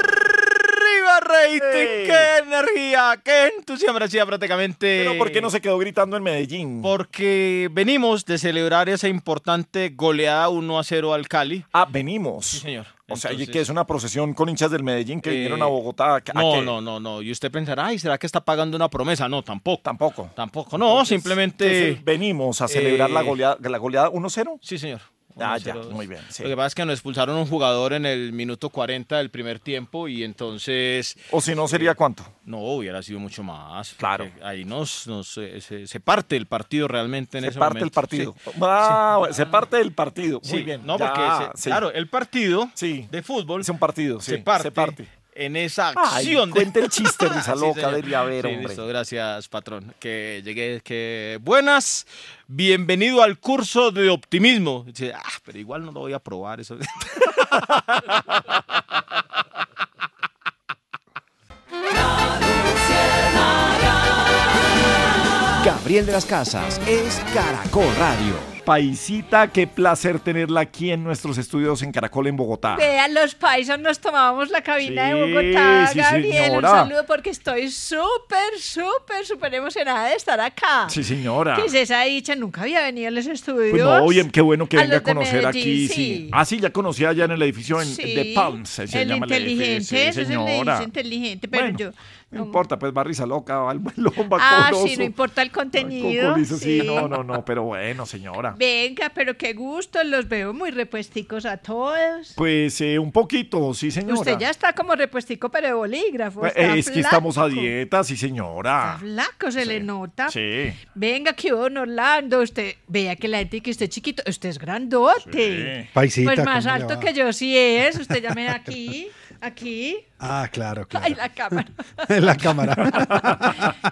¡Qué energía! ¡Qué entusiasmo! Prácticamente. Pero ¿por qué no se quedó gritando en Medellín? Porque venimos de celebrar esa importante goleada 1 a 0 al Cali. Ah, venimos. Sí, señor. O sea, Entonces- que es una procesión con hinchas del Medellín que Eh, vinieron a Bogotá. ¿A qué? No, no, no, no. Y usted pensará, ay, ¿será que está pagando una promesa? No, tampoco. Tampoco. Tampoco. No, Entonces, simplemente. ¿qué es el venimos a celebrar la eh, goleada, la goleada 1-0. Sí, señor. Ah, 1-0. ya, muy bien. sí. Lo que pasa es que nos expulsaron un jugador en el minuto 40 del primer tiempo y entonces. O si no, ¿sería cuánto? No, hubiera sido mucho más. Claro. Ahí nos, nos, eh, se, se parte el partido realmente en Se ese parte momento. el partido. Sí. Ah, se parte del partido. Muy bien. No, ya, porque, se- claro, el partido Sí. de fútbol Es un partido, se, parte se parte. En esa Ay, acción. de- cuente el chiste, risa Sí, loca, a ver, Sí, hombre. listo, gracias, patrón. Que llegué, que buenas. Bienvenido al curso de optimismo. Dice, ah, pero igual no lo voy a probar eso. Gabriel de las Casas es Caracol Radio. Paisita, qué placer tenerla aquí en nuestros estudios en Caracol en Bogotá. Vean, los paisos nos tomábamos la cabina de Bogotá, sí, Gabriel. señora. Un saludo porque estoy súper, súper, súper emocionada de estar acá. Sí, señora. ¿Qué es esa dicha? Nunca había venido a los estudios. Pues no, oye, qué bueno que A venga a conocer aquí. Sí. sí. Ah, sí, ya conocía allá en el edificio en, de Palms. Se el llama el edificio, es el edificio inteligente, pero Bueno, yo... No importa, pues va risa loca, va el lomba Ah, coloso, sí, no importa el contenido. sí, sí. no, no, no, pero bueno, señora. Venga, pero qué gusto, los veo muy repuesticos a todos. Pues eh, un poquito, sí, señora. Usted ya está como repuestico, pero de bolígrafo. Eh, está es que estamos a dieta, sí, señora. Flaco se le nota. Sí. Venga, que don Orlando, usted vea que la gente que usted es chiquito, usted es grandote. Sí. Paisita, pues más ¿cómo le alto que yo sí es. Usted llame aquí, aquí. Ah, claro, claro. Ay, la cámara. En la cámara.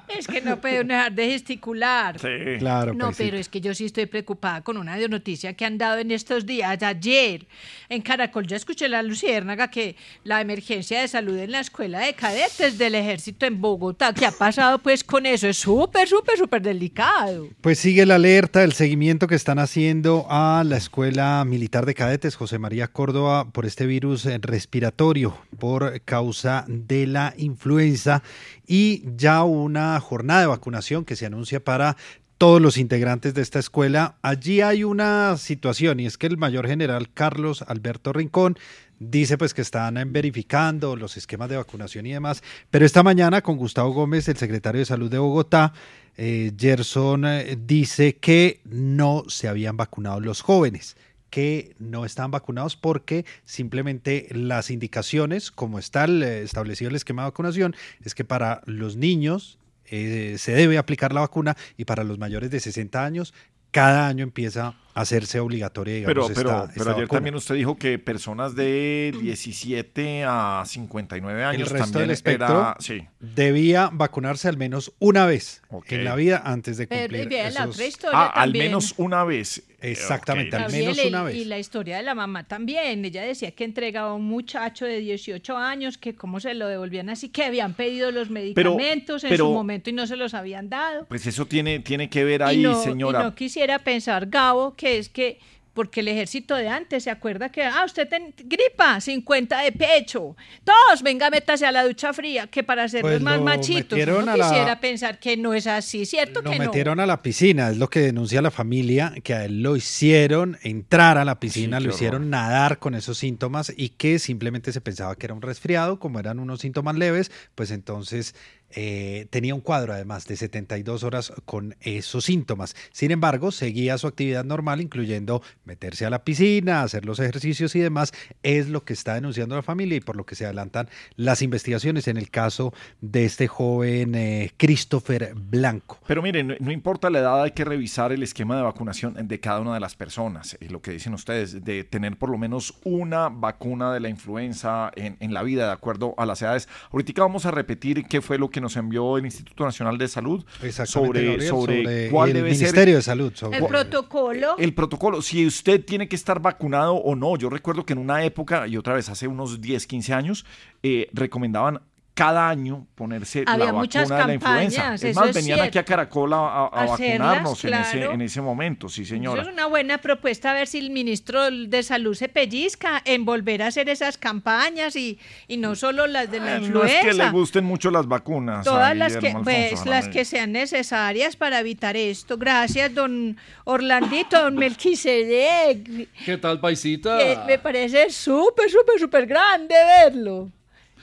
Es que no puedo dejar de gesticular. Sí. Claro, No, paisita. pero es que yo sí estoy preocupada con una noticia que han dado en estos días. Ayer en Caracol ya escuché la Luciérnaga que la emergencia de salud en la escuela de cadetes del ejército en Bogotá. ¿Qué ha pasado pues con eso? Es súper, súper, súper delicado. Pues sigue la alerta, el seguimiento que están haciendo a la Escuela Militar de Cadetes José María Córdoba por este virus respiratorio por causa de la influenza y ya una jornada de vacunación que se anuncia para todos los integrantes de esta escuela. Allí hay una situación y es que el mayor general Carlos Alberto Rincón dice pues que están verificando los esquemas de vacunación y demás, pero esta mañana con Gustavo Gómez, el secretario de Salud de Bogotá, eh, Gerson eh, dice que no se habían vacunado los jóvenes que no estaban vacunados porque simplemente las indicaciones, como está eh, establecido el esquema de vacunación, es que para los niños eh, se debe aplicar la vacuna y para los mayores de 60 años cada año empieza hacerse obligatoria, digamos, Pero, pero, esta- pero esta ayer vacuna. también usted dijo que personas de 17 a 59 años el resto también del espectro era... Sí. debía vacunarse al menos una vez en la vida antes de Pero, cumplir la esos- otra historia Ah, al menos una vez. Exactamente, al Gabriel, menos una vez. Y la historia de la mamá también. Ella decía que entregaba a un muchacho de 18 años, que cómo se lo devolvían así, que habían pedido los medicamentos en pero- su momento y no se los habían dado. Pues eso tiene, tiene que ver y, ahí, no, y señora. no quisiera pensar, Gabo, que es que, porque el ejército de antes se acuerda que, ah, usted ten gripa, 50 de pecho, todos, venga, métase a la ducha fría, que para hacerlos Pues más lo machitos. la- quisiera pensar que no es así, ¿cierto Lo que no? metieron a la piscina, es lo que denuncia la familia, que a él lo hicieron entrar a la piscina, Sí, lo hicieron nadar con esos síntomas y que simplemente se pensaba que era un resfriado, como eran unos síntomas leves, pues entonces eh, tenía un cuadro además de 72 horas con esos síntomas. Sin embargo, seguía su actividad normal, incluyendo meterse a la piscina, hacer los ejercicios y demás, es lo que está denunciando la familia y por lo que se adelantan las investigaciones en el caso de este joven eh, Christopher Blanco. Pero miren, no, importa la edad, hay que revisar el esquema de vacunación de cada una de las personas. Lo que dicen ustedes, de tener por lo menos una vacuna de la influenza en, en la vida, de acuerdo a las edades. Ahorita vamos a repetir qué fue lo que nos envió el Instituto Nacional de Salud sobre, Gabriel, sobre, sobre cuál el debe Ministerio ser de Salud, sobre- El protocolo. el protocolo, si usted tiene que estar vacunado o no. Yo recuerdo que en una época, y otra vez hace unos 10, 15 años, eh, recomendaban cada año ponerse Había la muchas vacuna de la influenza. campañas, Es más, es venían aquí a Caracol a, a- a Hacerlas, vacunarnos en, ese, claro. en ese momento, sí señora. Eso es una buena propuesta, a ver si el ministro de Salud se pellizca en volver a hacer esas campañas y, y no solo las de la Eh, No influenza. es que le gusten mucho las vacunas. Todas las que, pues, Alfonso las Jaramillo. que sean necesarias para evitar esto. Gracias, don Orlandito, don Melquisedec. ¿Qué tal, paisita? que me parece súper, súper, súper grande verlo.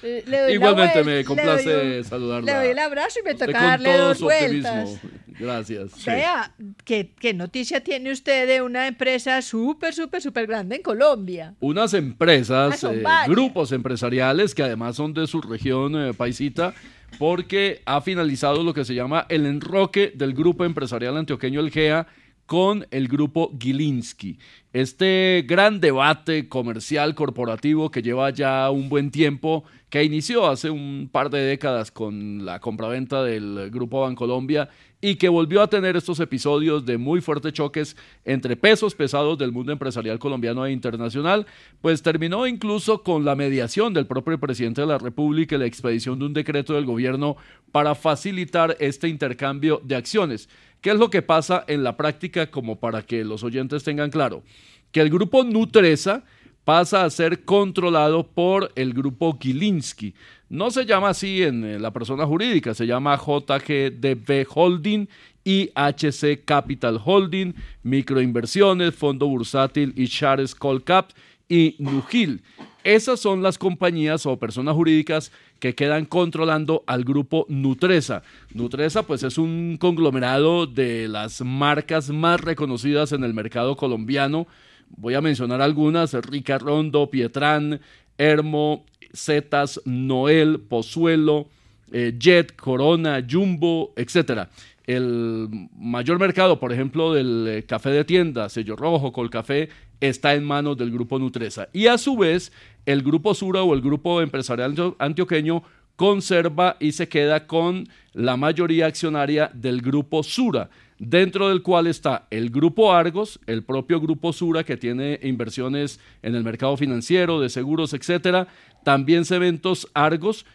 Le doy Igualmente me le complace doy un- saludarla. Le doy el abrazo y me toca darle dos vueltas. optimismo. Gracias. Vea, ¿qué, qué noticia tiene usted de una empresa súper, súper, súper grande en Colombia? Unas empresas, Ah, eh, grupos empresariales que además son de su región eh, paisita, porque ha finalizado lo que se llama el enroque del grupo empresarial antioqueño El GEA con el grupo Gilinski. Este gran debate comercial corporativo que lleva ya un buen tiempo, que inició hace un par de décadas con la compraventa del grupo Bancolombia y que volvió a tener estos episodios de muy fuertes choques entre pesos pesados del mundo empresarial colombiano e internacional, pues terminó incluso con la mediación del propio presidente de la República y la expedición de un decreto del gobierno para facilitar este intercambio de acciones. ¿Qué es lo que pasa en la práctica como para que los oyentes tengan claro? Que el grupo Nutresa pasa a ser controlado por el grupo Gilinski. No se llama así en eh, la persona jurídica, se llama JGDB Holding, IHC Capital Holding, Microinversiones, Fondo Bursátil y Shares Colcap y Nugil. Esas son las compañías o personas jurídicas que quedan controlando al grupo Nutresa. Nutresa pues es un conglomerado de las marcas más reconocidas en el mercado colombiano. Voy a mencionar algunas, Rica Rondo, Pietrán, Hermo, Zetas, Noel, Pozuelo, eh, Jet, Corona, Jumbo, etcétera. El mayor mercado, por ejemplo, del eh, café de tienda, sello rojo, Colcafé, está en manos del grupo Nutresa. Y a su vez, el grupo Sura o el grupo empresarial antio- antioqueño conserva y se queda con la mayoría accionaria del grupo Sura, dentro del cual está el grupo Argos, el propio grupo Sura que tiene inversiones en el mercado financiero, de seguros, etcétera, también Cementos Argos,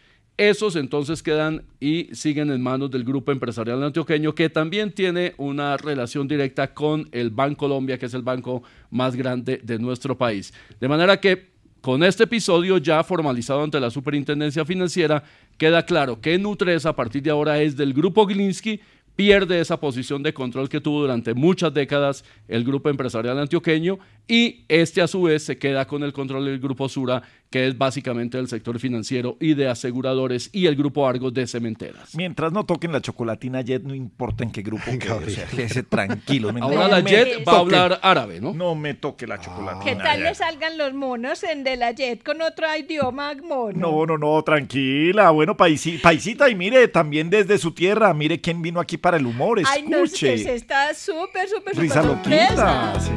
esos entonces quedan y siguen en manos del grupo empresarial antioqueño que también tiene una relación directa con el Banco Colombia, que es el banco más grande de nuestro país. De manera que con este episodio ya formalizado ante la Superintendencia Financiera, queda claro que Nutresa a partir de ahora es del grupo Gilinski, pierde esa posición de control que tuvo durante muchas décadas el grupo empresarial antioqueño y este a su vez se queda con el control del grupo Sura, que es básicamente el sector financiero y de aseguradores y el grupo Argos de cementeras. Mientras no toquen la chocolatina Jet, no importa en qué grupo sea, quédese tranquilo. Ahora la Jet va a hablar árabe, ¿no? No me toque la chocolatina. ¿Qué tal le salgan los monos en de la Jet con otro idioma mono? No, no, no, tranquila. Bueno, paisi- paisita, y mire, también desde su tierra, mire quién vino aquí para el humor. Ay, no, Escuche. se está súper, súper, súper Risa loquita. sí.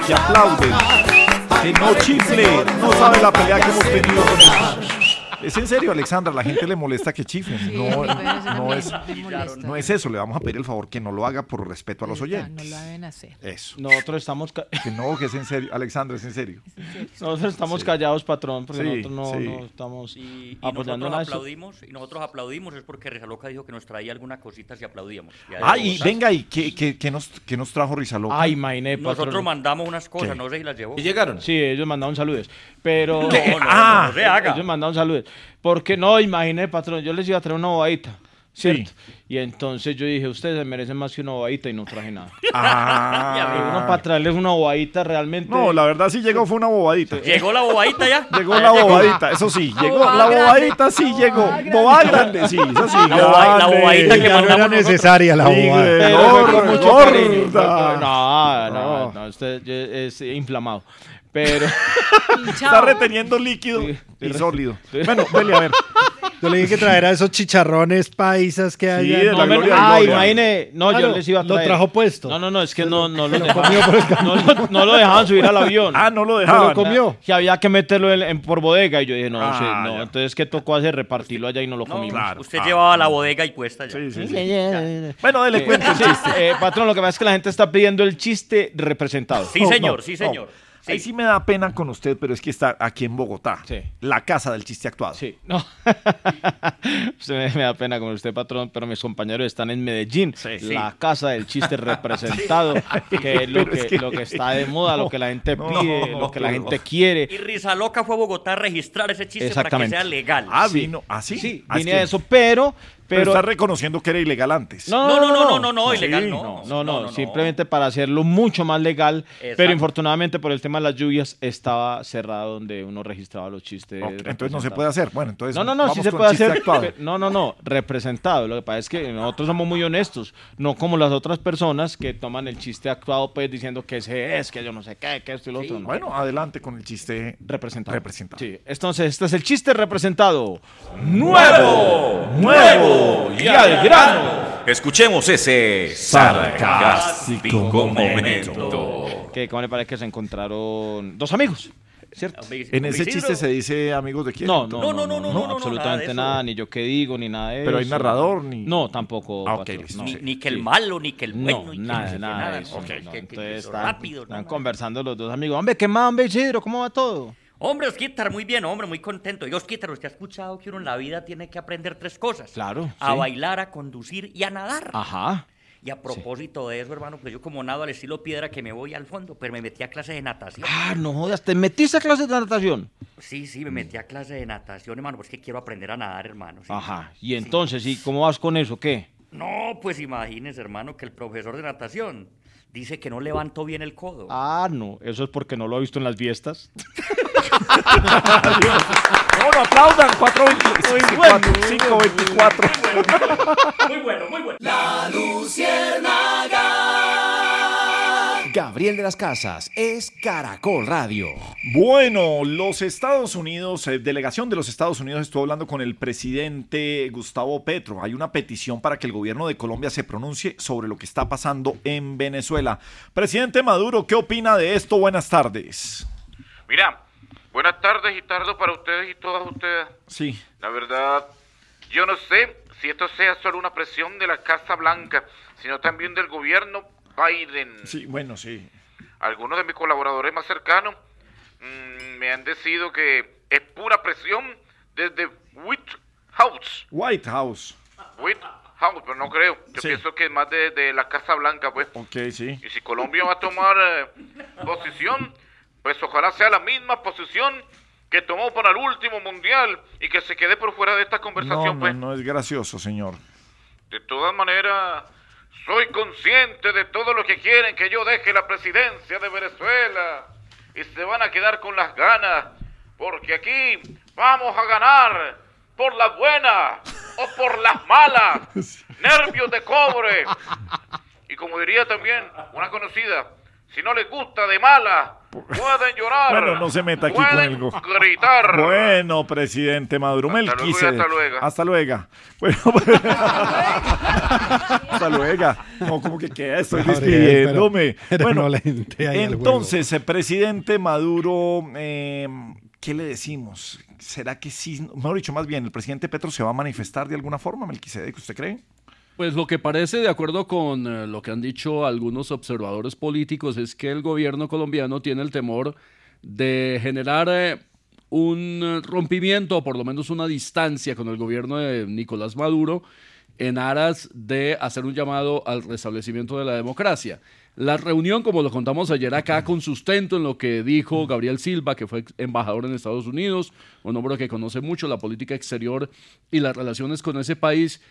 Porque aplauden. Que no chifle. No sabe la pelea que hemos tenido con él. Es en serio, Alexandra, la gente le molesta que chiflen. Sí, no, no, es, no es eso. Le vamos a pedir el favor que no lo haga por respeto a los No oyentes. lo deben hacer. Eso. Nosotros estamos, Que no, que es en serio. Alexandra, es en serio. nosotros estamos Sí. callados, patrón, porque Sí, nosotros no, sí. no estamos Y, y apoyando nosotros nada. de eso. aplaudimos, y nosotros aplaudimos es porque Rizaloca dijo que nos traía algunas cositas y aplaudíamos. Y vamos. venga, ¿y qué, qué, qué nos, qué nos trajo Rizaloca? Ay, imaginé, Nosotros patrón. mandamos unas cosas, ¿Qué? no sé si las llevó. ¿Y llegaron? Sí, ellos mandaron saludos. Pero. No, no, no, Ah. no se haga. Ellos mandaron saludos. Porque no, imaginé, patrón, yo les iba a traer una bobadita. ¿Cierto? Y entonces yo dije, ustedes se merecen más que una bobadita y no traje nada. Ah. Y uno para traerles una bobadita realmente. No, la verdad sí llegó, fue una bobadita. ¿Llegó la bobadita ya? Llegó la bobadita, eso sí, llegó. Bobada La bobadita sí llegó. Bobada grande, sí, eso sí. La boba- la grande. bobadita que Ya no era mandamos necesaria la Sí, bobada. gorda. No, no, no, usted yo- es inflamado. Pero. Está reteniendo líquido y sólido. Bueno, a ver. Yo le dije que traerá esos chicharrones paisas que hay. de la No, ah, gloria. imagine. No, yo Claro, les iba a lo traer. trajo puesto. No, no, no, es que no, no, lo lo dejaban, comió por el no, lo- no lo dejaban subir al avión. Ah, no lo Se dejaban. lo comió. Que había que meterlo en, en- por bodega. Y yo dije, no, Ah, sí, no. ya. Entonces, ¿qué tocó hacer? Repartirlo allá y no lo No, comimos. Claro. Usted Ah. llevaba la bodega y puesta ya. Sí, sí, sí. Bueno, dele cuenta el sí, chiste. eh, patrón, lo que pasa es que la gente está pidiendo el chiste representado. Sí, señor, sí, señor. Sí. Ahí sí me da pena con usted, pero es que está aquí en Bogotá. Sí. La casa del chiste actuado. Sí, no. Usted me, me da pena con usted, patrón, pero mis compañeros están en Medellín, la casa del chiste representado, que es lo es que, que- lo que está de moda, lo que la gente No, pide, no, lo que la gente quiere. Y Rizaloca fue a Bogotá a registrar ese chiste para que sea legal. Ah, Sí. vino. ¿Ah, sí? Sí, Ah, vine a eso, pero... Pero, Pero, está reconociendo que era ilegal antes. No, no, no, no, no, no, ilegal Sí, no. No, no, No, no, no. simplemente para hacerlo mucho más legal, Exacto. pero infortunadamente por el tema de las lluvias estaba cerrado donde uno registraba los chistes. Ok, entonces no se puede hacer. Bueno, entonces. No, no, no, sí se puede chiste hacer. actuado. pero- No, no, no, representado. Lo que pasa es que nosotros somos muy honestos, no como las otras personas que toman el chiste actuado pues diciendo que ese es, que yo no sé qué, que esto y lo otro. no. Bueno, adelante con el chiste representado. representado. Sí, entonces este es el chiste representado. ¡Nuevo! ¡Nuevo! ¡Y al grano! Escuchemos ese sarcástico momento. Que como le parece que se encontraron dos amigos, ¿cierto? En ese chiste se dice amigos de quién. No, no, no, no, no, no, no, no, absolutamente nada eso. ni yo qué digo, ni nada de Pero hay eso. narrador, ni- No, tampoco. Ah. Ni, ni que el Sí. malo, ni que el bueno. No, y que nada, nada eso. Entonces eso están, rápido, están nada. conversando los dos amigos. Hombre, ¿qué más, hombre, Isidro? ¿Cómo va todo? Hombre, Osquitar, muy bien, hombre, muy contento. Y Osquitar, usted ha escuchado que uno en la vida tiene que aprender tres cosas. Claro. A sí. bailar, a conducir y a nadar. Ajá. Y a propósito de eso, hermano, pues yo como nado al estilo piedra que me voy al fondo, pero me metí a clase de natación. Ah, no jodas, ¿te metiste a clases de natación? Sí, sí, me metí a clase de natación, hermano, porque quiero aprender a nadar, hermano. sí. Ajá. Y entonces, ¿y cómo vas con eso? ¿Qué? No, pues imagínese, hermano, que el profesor de natación dice que no levanto bien el codo. Ah, no, eso es porque no lo he visto en las fiestas. No, no aplaudan. 424, 524. Muy bueno, muy bueno. La Luciérnaga. Gabriel de las Casas es Caracol Radio. Bueno, los Estados Unidos, eh, delegación de los Estados Unidos estuvo hablando con el presidente Gustavo Petro. Hay una petición para que el gobierno de Colombia se pronuncie sobre lo que está pasando en Venezuela. Presidente Maduro, ¿qué opina de esto? Buenas tardes. Mira, buenas tardes y tardo para ustedes y todas ustedes. Sí. La verdad, yo no sé si esto sea solo una presión de la Casa Blanca, sino también del gobierno Biden. Sí, bueno, sí. Algunos de mis colaboradores más cercanos mm, me han decidido que es pura presión desde White House. White House. White House, pero no creo. Yo Sí. pienso que es más de, de la Casa Blanca, pues. Ok, sí. Y si Colombia va a tomar eh, posición, pues ojalá sea la misma posición que tomó para el último mundial y que se quede por fuera de esta No, conversación, no, pues. no es gracioso, señor. De todas maneras, soy consciente de todo lo que quieren que yo deje la presidencia de Venezuela y se van a quedar con las ganas, porque aquí vamos a ganar por las buenas o por las malas, nervios de cobre. Y como diría también una conocida, si no les gusta de mala, pueden llorar. Bueno, no se meta aquí con el gritar. Bueno, presidente Maduro, Hasta luego hasta luego. Hasta luego. Bueno, hasta luego. No, como que queda, estoy Gabriel, despidiéndome. pero- pero bueno, no entonces, eh, presidente Maduro, eh, ¿qué le decimos? ¿Será que sí? Mejor dicho, más bien, ¿el presidente Petro se va a manifestar de alguna forma, Melquisedec? ¿Usted cree? Pues lo que parece, de acuerdo con eh, lo que han dicho algunos observadores políticos, es que el gobierno colombiano tiene el temor de generar eh, un rompimiento o por lo menos una distancia con el gobierno de Nicolás Maduro en aras de hacer un llamado al restablecimiento de la democracia. La reunión, como lo contamos ayer acá, con sustento en lo que dijo Gabriel Silva, que fue embajador en Estados Unidos, un hombre que conoce mucho la política exterior y las relaciones con ese país,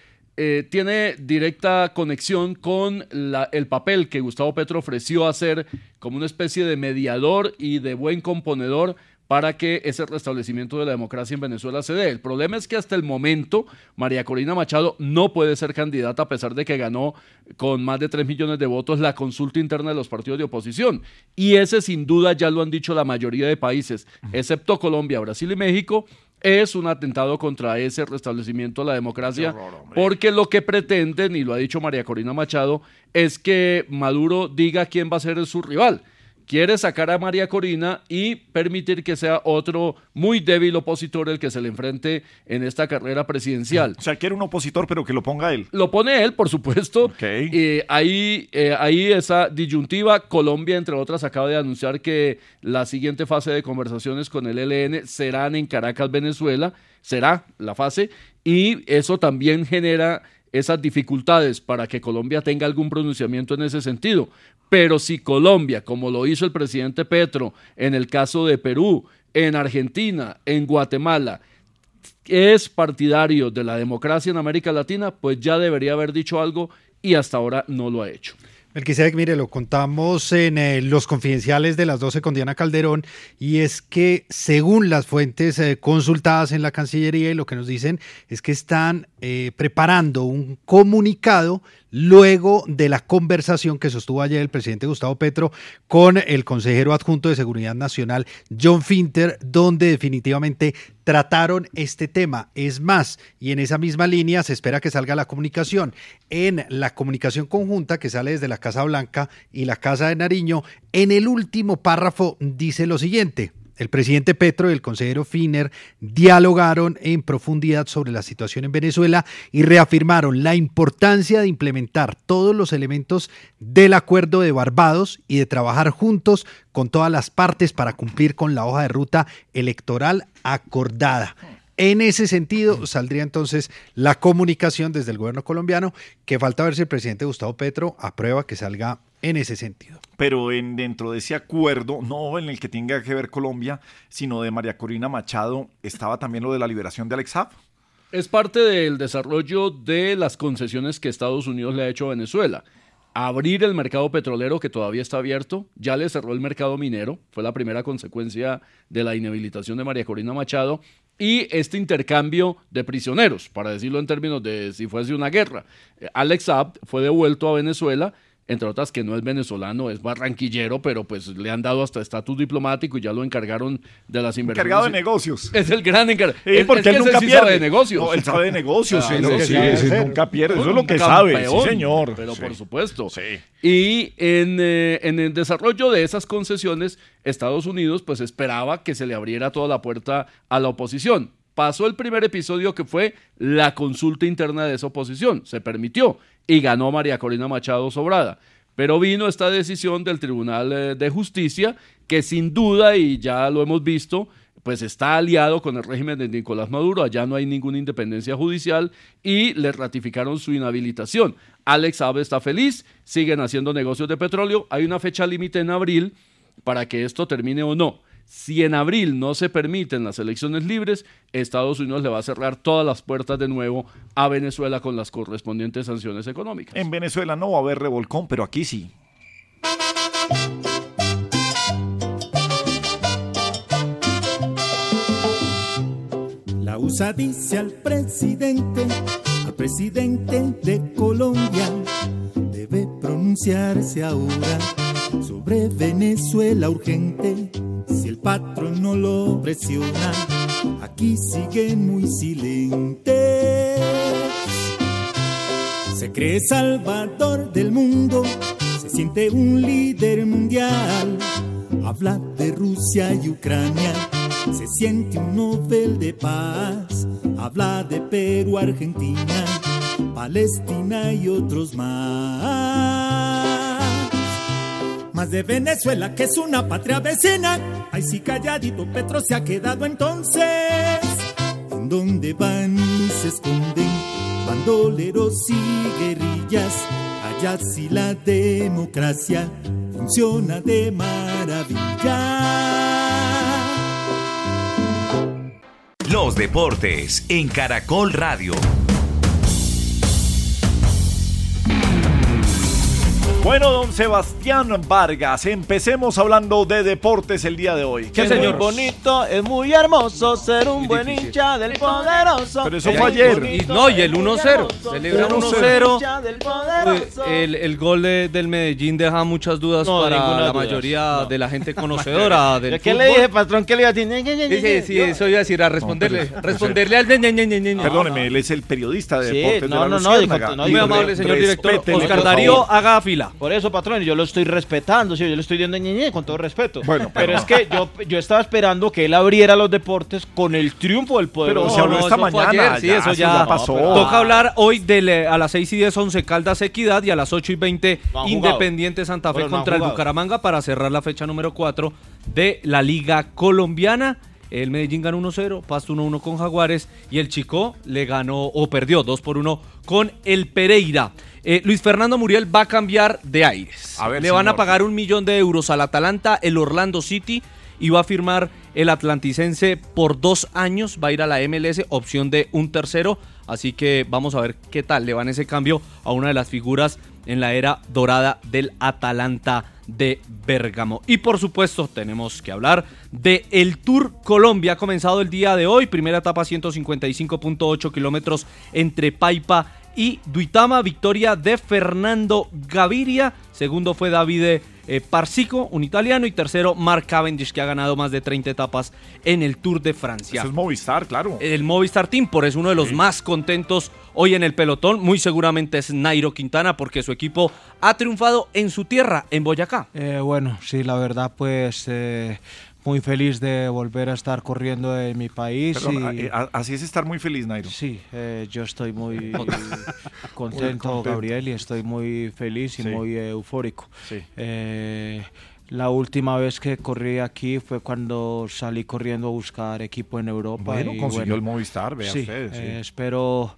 eh, tiene directa conexión con la- el papel que Gustavo Petro ofreció hacer como una especie de mediador y de buen componedor para que ese restablecimiento de la democracia en Venezuela se dé. El problema es que hasta el momento María Corina Machado no puede ser candidata a pesar de que ganó con más de 3 millones de votos la consulta interna de los partidos de oposición. Y ese sin duda ya lo han dicho la mayoría de países, excepto Colombia, Brasil y México, es un atentado contra ese restablecimiento de la democracia, porque lo que pretenden, y lo ha dicho María Corina Machado, es que Maduro diga quién va a ser su rival. Quiere sacar a María Corina y permitir que sea otro muy débil opositor el que se le enfrente en esta carrera presidencial. O sea, quiere un opositor, pero que lo ponga él. Lo pone él, por supuesto. Eh, ahí, eh, ahí esa disyuntiva, Colombia, entre otras, acaba de anunciar que la siguiente fase de conversaciones con el ELN serán en Caracas, Venezuela. Será la fase. Y eso también genera esas dificultades para que Colombia tenga algún pronunciamiento en ese sentido. Pero si Colombia, como lo hizo el presidente Petro en el caso de Perú, en Argentina, en Guatemala, es partidario de la democracia en América Latina, pues ya debería haber dicho algo y hasta ahora no lo ha hecho. Melquisedec, mire, lo contamos en eh, los confidenciales de las 12 con Diana Calderón y es que según las fuentes eh, consultadas en la Cancillería y lo que nos dicen es que están eh, preparando un comunicado luego de la conversación que sostuvo ayer el presidente Gustavo Petro con el consejero adjunto de Seguridad Nacional, John Finter, donde definitivamente trataron este tema. Es más, y en esa misma línea se espera que salga la comunicación. En la comunicación conjunta que sale desde la Casa Blanca y la Casa de Nariño, en el último párrafo dice lo siguiente. El presidente Petro y el consejero Finer dialogaron en profundidad sobre la situación en Venezuela y reafirmaron la importancia de implementar todos los elementos del acuerdo de Barbados y de trabajar juntos con todas las partes para cumplir con la hoja de ruta electoral acordada. En ese sentido, saldría entonces la comunicación desde el gobierno colombiano, que falta ver si el presidente Gustavo Petro aprueba que salga en ese sentido. Pero en, dentro de ese acuerdo, no en el que tenga que ver Colombia, sino de María Corina Machado, estaba también lo de la liberación de Alex Saab. Es parte del desarrollo de las concesiones que Estados Unidos le ha hecho a Venezuela. Abrir el mercado petrolero que todavía está abierto, ya le cerró el mercado minero, fue la primera consecuencia de la inhabilitación de María Corina Machado, y este intercambio de prisioneros, para decirlo en términos de si fuese una guerra. Eh, Alex Saab fue devuelto a Venezuela entre otras que no es venezolano, es barranquillero, pero pues le han dado hasta estatus diplomático y ya lo encargaron de las inversiones. Encargado de negocios. Es el gran encargado. Sí, porque él nunca sí pierde. sabe de negocios. No, él sabe de negocios, Ah, sí, nunca pierde, eso es lo que sabe, sí, señor. Pero por supuesto. Y en, eh, en el desarrollo de esas concesiones, Estados Unidos pues esperaba que se le abriera toda la puerta a la oposición. Pasó el primer episodio que fue la consulta interna de esa oposición. Se permitió y ganó María Corina Machado Sobrada. Pero vino esta decisión del Tribunal eh, de Justicia que sin duda, y ya lo hemos visto, pues está aliado con el régimen de Nicolás Maduro, allá no hay ninguna independencia judicial y le ratificaron su inhabilitación. Alex Saab está feliz, siguen haciendo negocios de petróleo, hay una fecha límite en abril para que esto termine o no. Si en abril no se permiten las elecciones libres, Estados Unidos le va a cerrar todas las puertas de nuevo a Venezuela con las correspondientes sanciones económicas. En Venezuela no va a haber revolcón, pero aquí sí. La USA dice al presidente, al presidente de Colombia, debe pronunciarse ahora sobre Venezuela urgente. Patrón no lo presiona, aquí siguen muy silentes. Se cree salvador del mundo, se siente un líder mundial. Habla de Rusia y Ucrania, se siente un Nobel de paz. Habla de Perú, Argentina, Palestina y otros más. Más de Venezuela, que es una patria vecina. Ay, sí, calladito, Petro se ha quedado entonces. ¿En dónde van y se esconden? Bandoleros y guerrillas. Allá sí la democracia funciona de maravilla. Los deportes en Caracol Radio. Bueno, don Sebastián Vargas, empecemos hablando de deportes el día de hoy. Que señor bonito, es muy hermoso ser un buen hincha del poderoso. Pero eso fue ayer. Y No, y el 1-0. Celebra 1-0. 1-0. El, el gol de- del Medellín deja muchas dudas No, para la mayoría de la gente conocedora del ¿Yo ¿Qué fútbol. le dije, patrón? ¿Qué le iba a decir? Sí, sí, sí, eso iba a decir, a responderle. responderle al... Perdóneme, él es el periodista de deportes no, de la no, no, no, Muy amable, señor director. Oscar Darío, haga fila. Por eso, patrón, yo lo estoy respetando, sí, yo le estoy dando ñeñe con todo respeto. Bueno, pero, pero- es que yo, yo estaba esperando que él abriera los deportes con el triunfo del poderoso. Pero se habló esta eso fue mañana, ayer, sí, ya, eso eso ya, ya pasó. Toca hablar hoy de le- a las 6 y 10 11 Caldas Equidad y a las 8 y 20 No han jugado. Independiente Santa Fe Pero no contra el. Bucaramanga para cerrar la fecha número 4 de la Liga Colombiana. El Medellín ganó 1-0, Pasto 1-1 con Jaguares y el Chico le ganó o perdió 2 por 1 con el Pereira. Eh, Luis Fernando Muriel va a cambiar de aires. A ver, le van a pagar un millón de euros al Atalanta, el Orlando City y va a firmar el atlanticense por dos años. Va a ir a la MLS, opción de un tercero. Así que vamos a ver qué tal le van ese cambio a una de las figuras en la era dorada del Atalanta de Bérgamo. Y por supuesto tenemos que hablar de el Tour Colombia. Ha comenzado el día de hoy. Primera etapa 155.8 kilómetros entre Paipa y Duitama. Victoria de Fernando Gaviria. Segundo fue Davide eh, Parsico, un italiano. Y tercero Mark Cavendish, que ha ganado más de 30 etapas en el Tour de Francia. Eso es Movistar, claro. El Movistar Team, por eso uno de los más contentos hoy en el pelotón. Muy seguramente es Nairo Quintana, porque su equipo ha triunfado en su tierra, en Boyacá. Eh, bueno, sí, la verdad, pues eh, muy feliz de volver a estar corriendo en mi país. Perdón, y- a- así es estar muy feliz, Nairo. Sí, eh, yo estoy muy contento, contento. Gabriel, y estoy muy feliz y Sí. muy eufórico. Sí. Eh, la última vez que corrí aquí fue cuando salí corriendo a buscar equipo en Europa. Bueno, y consiguió el Movistar, vea sí, usted, sí. eh, espero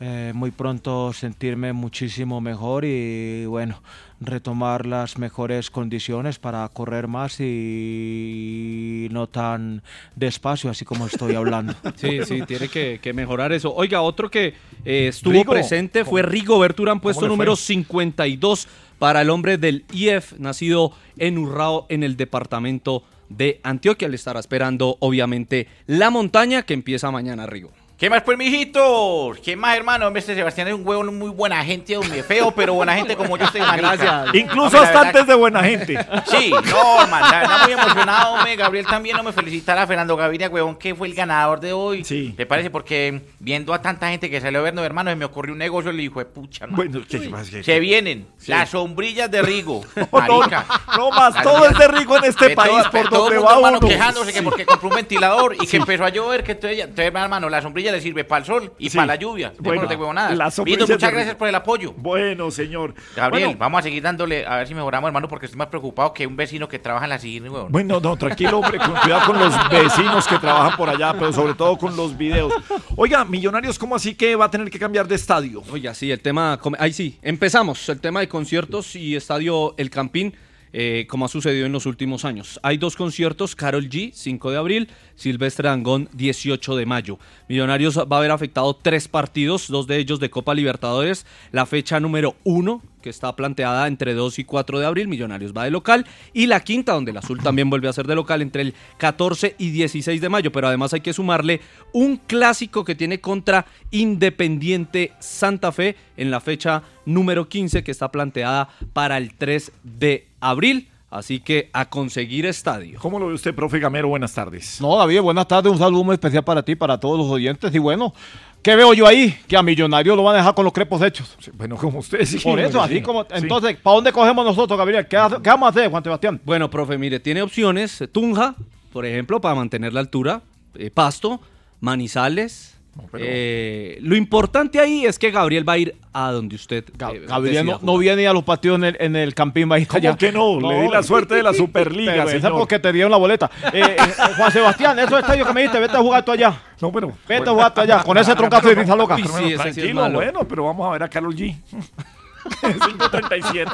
eh, muy pronto sentirme muchísimo mejor y bueno, retomar las mejores condiciones para correr más y no tan despacio, así como estoy hablando. Sí, sí, tiene que, que mejorar eso. Oiga, otro que eh, estuvo Rigo. presente fue Rigo Berturán, puesto número 52 para el hombre del IF, nacido en Urrao, en el departamento de Antioquia. Le estará esperando, obviamente, la montaña que empieza mañana, Rigo. ¿Qué más, pues, mijitos? ¿Qué más, hermano? Hombre, este Sebastián es un huevón muy buena gente, hombre. Feo, pero buena gente como yo estoy, marica. Gracias. Incluso Hombre, hasta verdad- antes de buena gente. Sí, no, man, la verdad muy emocionado, hombre. Gabriel también no me felicitar a Fernando Gaviria, huevón, que fue el ganador de hoy. Sí. ¿Te parece? Porque viendo a tanta gente que salió a vernos, hermano, se me ocurrió un negocio, le dijo, pucha, man. Bueno, ¿qué más? ¿Qué- Se vienen las sombrillas de Rigo. no, marica. no más, Las todo es de Rigo en este país, todo- por todo donde mundo, va hermano, uno. quejándose que porque compró un ventilador y Sí. que empezó a llover, que entonces, entonces, hermano, la sombrilla le sirve para el sol y Sí. para la lluvia. Bueno, de huevonadas. Lindo, muchas de gracias por el apoyo. Bueno, señor. Gabriel, Bueno, vamos a seguir dándole, a ver si mejoramos, hermano, porque estoy más preocupado que un vecino que trabaja en la siguiente, huevón. Bueno, no, tranquilo, hombre, con- cuidado con los vecinos que trabajan por allá, pero sobre todo con los videos. Oiga, Millonarios, ¿cómo así que va a tener que cambiar de estadio? Oiga, sí, el tema. Ahí sí, empezamos. El tema de conciertos y estadio El Campín, eh, como ha sucedido en los últimos años. Hay dos conciertos: Carol G, 5 de abril, Silvestre Dangón, 18 de mayo. Millonarios va a haber afectado tres partidos, dos de ellos de Copa Libertadores. La fecha número uno, que está planteada entre 2 y 4 de abril, Millonarios va de local. Y la quinta, donde el Azul también vuelve a ser de local, entre el 14 y 16 de mayo. Pero además hay que sumarle un clásico que tiene contra Independiente Santa Fe en la fecha número 15, que está planteada para el 3 de abril. Así que a conseguir estadio. ¿Cómo lo ve usted, profe Gamero? Buenas tardes. No, David, buenas tardes. Un saludo muy especial para ti, para todos los oyentes. Y bueno, ¿qué veo yo ahí? Que a Millonario lo van a dejar con los crepos hechos. bueno, como usted sí. Por eso, así como. Sí. Entonces, ¿para dónde cogemos nosotros, Gabriel? ¿Qué, qué vamos a hacer, Juan Sebastián? Bueno, profe, mire, tiene opciones. Tunja, por ejemplo, para mantener la altura. eh, Pasto, Manizales. Eh, lo importante ahí es que Gabriel va a ir a donde usted. eh, Gabriel no, no viene a los partidos en el, en el Campín va a ir ¿Cómo allá. que no? Le di la suerte de la Superliga, esa porque te dieron la boleta. Eh, eh, Juan Sebastián, esos estadios que me diste, vete a jugar tú allá. No, pero. Vete a jugar tú allá, con ese troncazo de risa loca. Pero bueno, tranquilo, bueno, pero vamos a ver a Carol G. 537.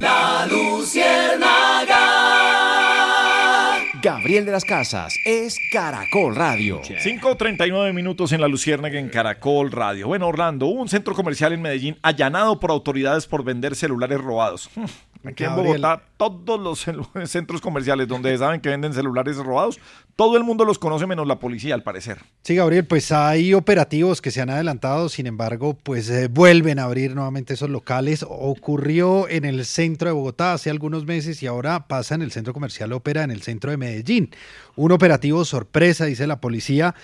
La Luciérnaga. Gabriel de las Casas es Caracol Radio. 5.39 minutos en la Luciérnaga en Caracol Radio. Bueno, Orlando, un centro comercial en Medellín allanado por autoridades por vender celulares robados. Aquí en. Bogotá, todos los centros comerciales donde saben que venden celulares robados, todo el mundo los conoce menos la policía, al parecer. Sí, Gabriel, pues hay operativos que se han adelantado, sin embargo, pues eh, vuelven a abrir nuevamente esos locales. Ocurrió en el centro de Bogotá hace algunos meses y ahora pasa en el centro comercial Ópera en el centro de Medellín. Un operativo sorpresa, dice la policía.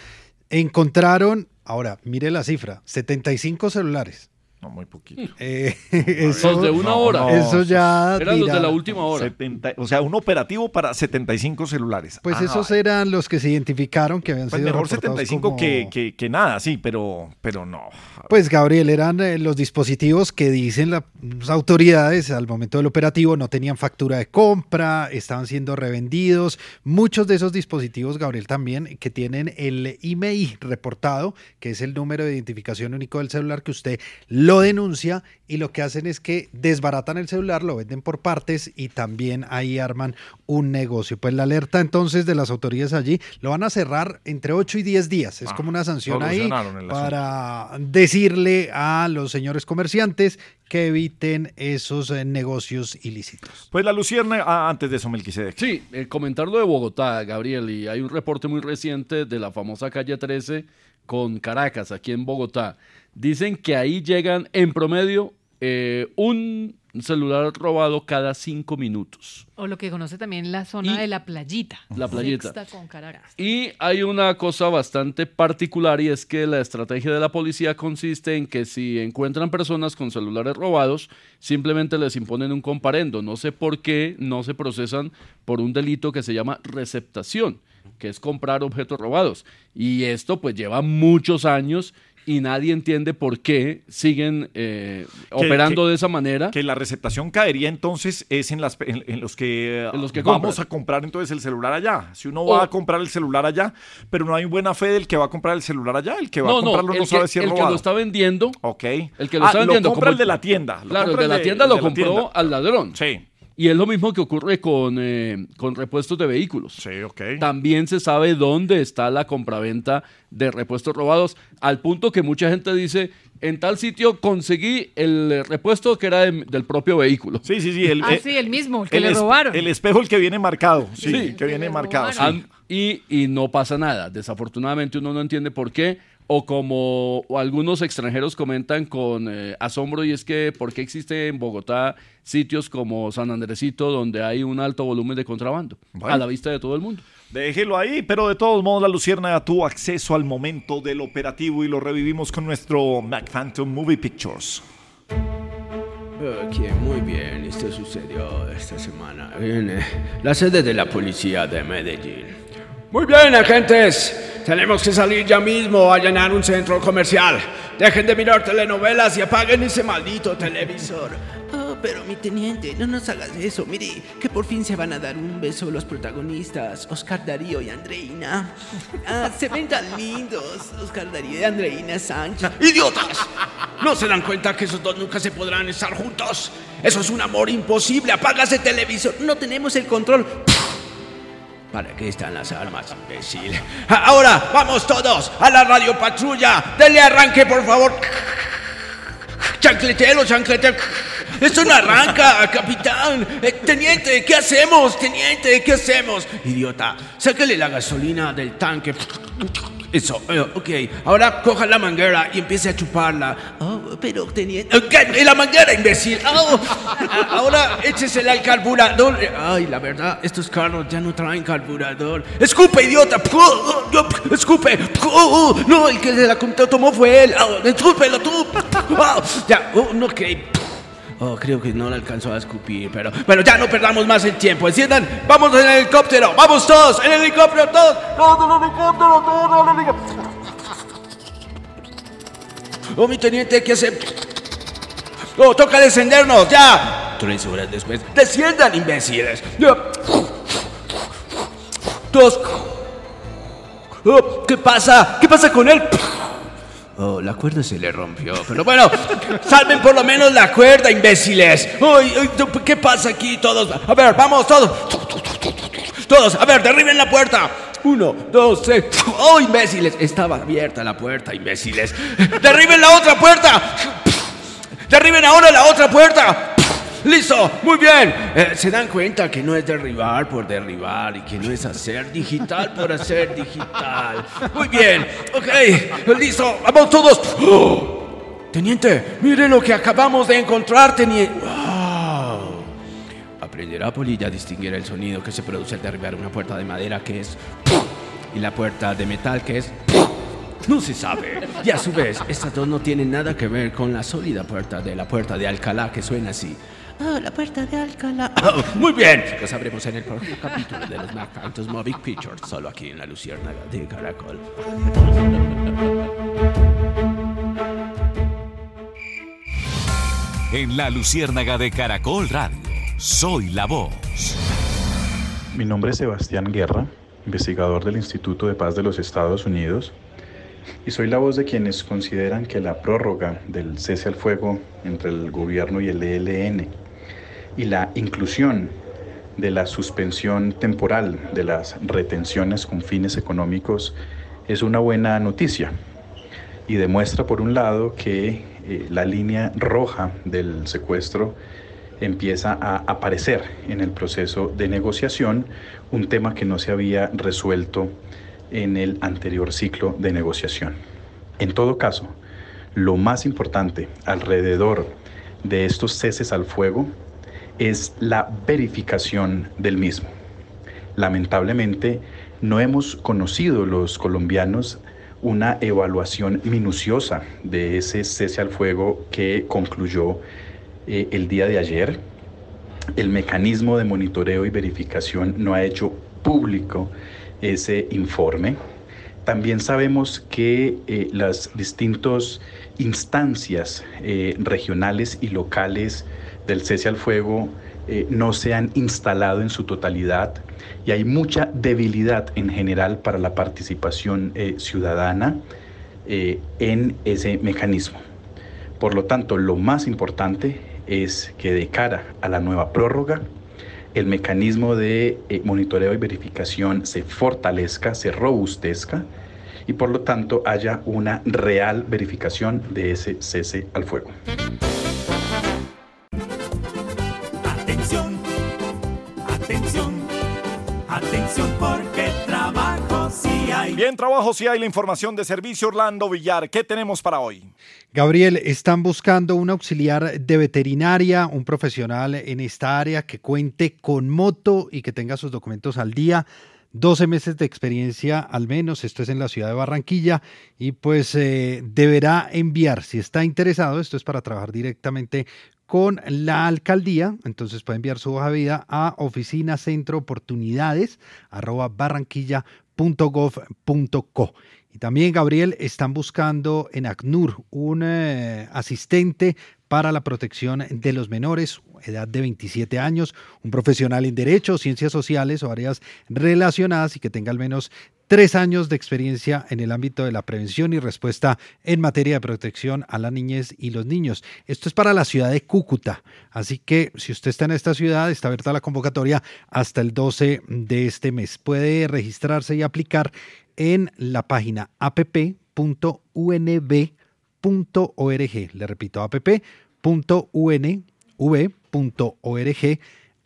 Encontraron, ahora, mire la cifra, 75 celulares. No, muy poquito. Eh, Los de una hora. Eso ya. Eran los de la última hora. 70 o sea, un operativo para 75 celulares. Pues Ah, esos eran los que se identificaron que habían pues sido mejor reportados 75 como- que, que, que nada, sí, pero, pero no. Pues Gabriel, eran eh, los dispositivos que dicen la- las autoridades al momento del operativo no tenían factura de compra, estaban siendo revendidos. Muchos de esos dispositivos, Gabriel, también que tienen el IMEI reportado, que es el número de identificación único del celular que usted lo denuncia y lo que hacen es que desbaratan el celular, lo venden por partes y también ahí arman un negocio. Pues la alerta entonces de las autoridades allí lo van a cerrar entre 8 y 10 días. Es Ah, como una sanción ahí para decirle a los señores comerciantes que eviten esos eh, negocios ilícitos. Pues la Lucierna, ah, antes de eso, Melquisedec. Sí, el comentario de Bogotá, Gabriel, y hay un reporte muy reciente de la famosa calle 13 con Caracas, aquí en Bogotá. Dicen que ahí llegan en promedio eh, un celular robado cada cinco minutos. O lo que conoce también la zona de la playita. La playita. Con. Y hay una cosa bastante particular y es que la estrategia de la policía consiste en que si encuentran personas con celulares robados, simplemente les imponen un comparendo. No sé por qué no se procesan por un delito que se llama receptación, que es comprar objetos robados. Y esto pues lleva muchos años y nadie entiende por qué siguen eh, operando que- de esa manera. Que la receptación caería entonces es en, las, en, en los que, En los que vamos a comprar entonces el celular allá. Si uno O- va a comprar el celular allá, pero no hay buena fe del que va a comprar el celular allá, el que va no, a comprarlo no, el, que, sabe si es el que robado. lo está vendiendo. Ok. El que lo Ah, está lo vendiendo. compra como el de la tienda, lo Claro, el compra de el la tienda el lo la compró tienda. al ladrón. Sí. Y es lo mismo que ocurre con, eh, con repuestos de vehículos. Sí, ok. También se sabe dónde está la compraventa de repuestos robados, al punto que mucha gente dice, en tal sitio conseguí el eh, repuesto que era de- del propio vehículo. Sí, sí, sí. El, Ah, sí, el mismo, el que le robaron. El espejo, el que viene marcado. Sí, Sí. que viene marcado. sí. Y, y no pasa nada. Desafortunadamente uno no entiende por qué. O como o algunos extranjeros comentan con eh, asombro, y es que por qué existe en Bogotá sitios como San Andresito donde hay un alto volumen de contrabando Bueno. a la vista de todo el mundo. Déjelo ahí, pero de todos modos la Luciérnaga tuvo acceso al momento del operativo y lo revivimos con nuestro Mac Phantom Movie Pictures. Ok, muy bien, esto sucedió esta semana en eh, la sede de la policía de Medellín. Muy bien, agentes. Tenemos que salir ya mismo a llenar un centro comercial. Dejen de mirar telenovelas y apaguen ese maldito televisor. Oh, pero mi teniente, no nos hagas eso. Mire, que por fin se van a dar un beso los protagonistas, Oscar Darío y Andreina. Ah, se ven tan lindos, Oscar Darío y Andreina Sánchez. ¡Idiotas! ¿No se dan cuenta que esos dos nunca se podrán estar juntos? Eso es un amor imposible. Apaga ese televisor. No tenemos el control. ¿Para qué están las armas, imbécil? Ahora, vamos todos a la radio patrulla. Denle arranque, por favor. Chancletero, chancletero. Esto no arranca, capitán. Eh, teniente, ¿qué hacemos? Teniente, ¿qué hacemos? Idiota, sáquele la gasolina del tanque. Eso, eh, ok. Ahora coja la manguera y empiece a chuparla. Oh, pero teniente... Eh, ¿Qué? ¿Y la manguera, imbécil? Oh, Ahora échesela al carburador. Ay, la verdad, estos carros ya no traen carburador. ¡Escupe, idiota! ¡Escupe! No, el que de la tomó fue él. Oh, ¡Escúpelo tú! Ya, oh, ok. Oh, creo que no le alcanzó a escupir, pero... Bueno, ya no perdamos más el tiempo. Enciendan, vamos en el helicóptero. ¡Vamos todos! ¡En el helicóptero todos! ¡Todos el helicóptero! ¡Todos el helicóptero! Oh, mi teniente, ¿qué hace? ¡Oh, toca descendernos! ¡Ya! Tres horas después. ¡Desciendan, imbéciles! Todos. Oh, ¿Qué pasa? ¿Qué pasa con él? Oh, la cuerda se le rompió. Pero bueno, salven por lo menos la cuerda, imbéciles. Uy, uy, ¿Qué pasa aquí todos? A ver, vamos, todos. Todos, a ver, derriben la puerta. Uno, dos, tres. Oh, imbéciles. Estaba abierta la puerta, imbéciles. Derriben la otra puerta. Derriben ahora la otra puerta. Listo, muy bien. Eh, Se dan cuenta que no es derribar por derribar y que no es hacer digital por hacer digital. Muy bien, ok, listo, vamos todos. ¡Oh! Teniente, mire lo que acabamos de encontrar, teniente. Wow. Aprenderá Polilla a distinguir el sonido que se produce al derribar una puerta de madera que es y la puerta de metal que es no se sabe. Y a su vez, estas dos no tienen nada que ver con la sólida puerta de la puerta de Alcalá que suena así. Oh, la puerta de Alcalá. Oh, muy bien, lo sabremos en el próximo capítulo de los Mac Phantom Movie Pictures, solo aquí en la Luciérnaga de Caracol. En la Luciérnaga de Caracol Radio, soy la voz. Mi nombre es Sebastián Guerra, investigador del Instituto de Paz de los Estados Unidos, y soy la voz de quienes consideran que la prórroga del cese al fuego entre el gobierno y el ELN y la inclusión de la suspensión temporal de las retenciones con fines económicos es una buena noticia y demuestra por un lado que eh, la línea roja del secuestro empieza a aparecer en el proceso de negociación, un tema que no se había resuelto en el anterior ciclo de negociación. En todo caso, lo más importante alrededor de estos ceses al fuego es la verificación del mismo. Lamentablemente, no hemos conocido los colombianos una evaluación minuciosa de ese cese al fuego que concluyó eh, el día de ayer. El mecanismo de monitoreo y verificación no ha hecho público ese informe. También sabemos que eh, las distintas instancias eh, regionales y locales del cese al fuego no se han instalado en su totalidad y hay mucha debilidad en general para la participación ciudadana en ese mecanismo. Por lo tanto, lo más importante es que de cara a la nueva prórroga, el mecanismo de eh, monitoreo y verificación se fortalezca, se robustezca y por lo tanto haya una real verificación de ese cese al fuego. Bien, trabajo si hay la información de Servicio Orlando Villar. ¿Qué tenemos para hoy? Gabriel, están buscando un auxiliar de veterinaria, un profesional en esta área que cuente con moto y que tenga sus documentos al día. 12 meses de experiencia al menos, esto es en la ciudad de Barranquilla, y pues eh, deberá enviar, si está interesado, esto es para trabajar directamente con la alcaldía, entonces puede enviar su hoja de vida a oficina centro oportunidades arroba barranquilla.gov.co. Y también, Gabriel, están buscando en ACNUR un eh, asistente para la protección de los menores, edad de 27 años, un profesional en Derecho, Ciencias Sociales o áreas relacionadas y que tenga al menos tres años de experiencia en el ámbito de la prevención y respuesta en materia de protección a la niñez y los niños. Esto es para la ciudad de Cúcuta, así que si usted está en esta ciudad, está abierta la convocatoria hasta el 12 de este mes. Puede registrarse y aplicar en la página app.unv.org. Le repito, app.unv.org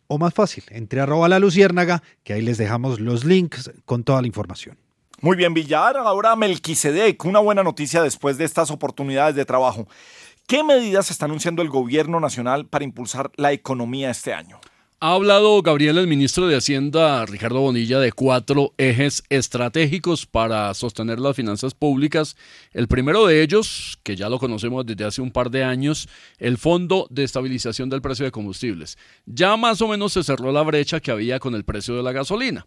o más fácil, entre arroba la luciérnaga, que ahí les dejamos los links con toda la información. Muy bien, Villar. Ahora Melquisedec, una buena noticia después de estas oportunidades de trabajo. ¿Qué medidas está anunciando el gobierno nacional para impulsar la economía este año? Ha hablado Gabriel, el ministro de Hacienda, Ricardo Bonilla, de cuatro ejes estratégicos para sostener las finanzas públicas. El primero de ellos, que ya lo conocemos desde hace un par de años, el Fondo de Estabilización del Precio de Combustibles. Ya más o menos se cerró la brecha que había con el precio de la gasolina.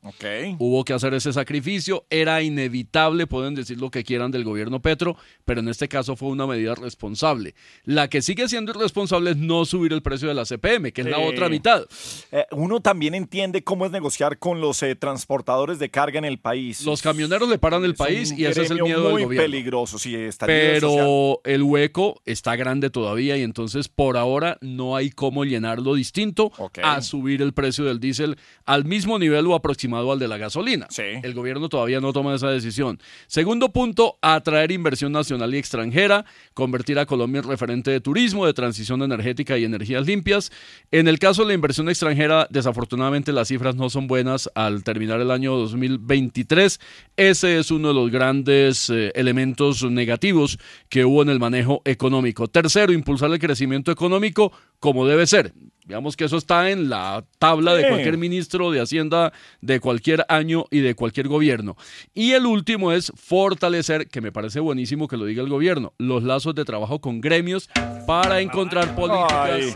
Hubo que hacer ese sacrificio, era inevitable, pueden decir lo que quieran del gobierno Petro, pero en este caso fue una medida responsable. La que sigue siendo irresponsable es no subir el precio de la CPM, que es la otra mitad. Eh, uno también entiende cómo es negociar con los eh, transportadores de carga en el país. Los camioneros le paran el país y ese es el miedo del muy gobierno. peligroso, sí, social. Pero el hueco está grande todavía y entonces por ahora no hay cómo llenarlo distinto a subir el precio del diésel al mismo nivel o aproximado al de la gasolina. El gobierno todavía no toma esa decisión. Segundo punto, atraer inversión nacional y extranjera, convertir a Colombia en referente de turismo, de transición energética y energías limpias. En el caso de la inversión extranjera, desafortunadamente las cifras no son buenas al terminar el año 2023. Ese es uno de los grandes eh, elementos negativos que hubo en el manejo económico. Tercero, impulsar el crecimiento económico como debe ser. Digamos que eso está en la tabla de cualquier ministro de Hacienda de cualquier año y de cualquier gobierno. Y el último es fortalecer, que me parece buenísimo que lo diga el gobierno, los lazos de trabajo con gremios para encontrar políticas. Ay,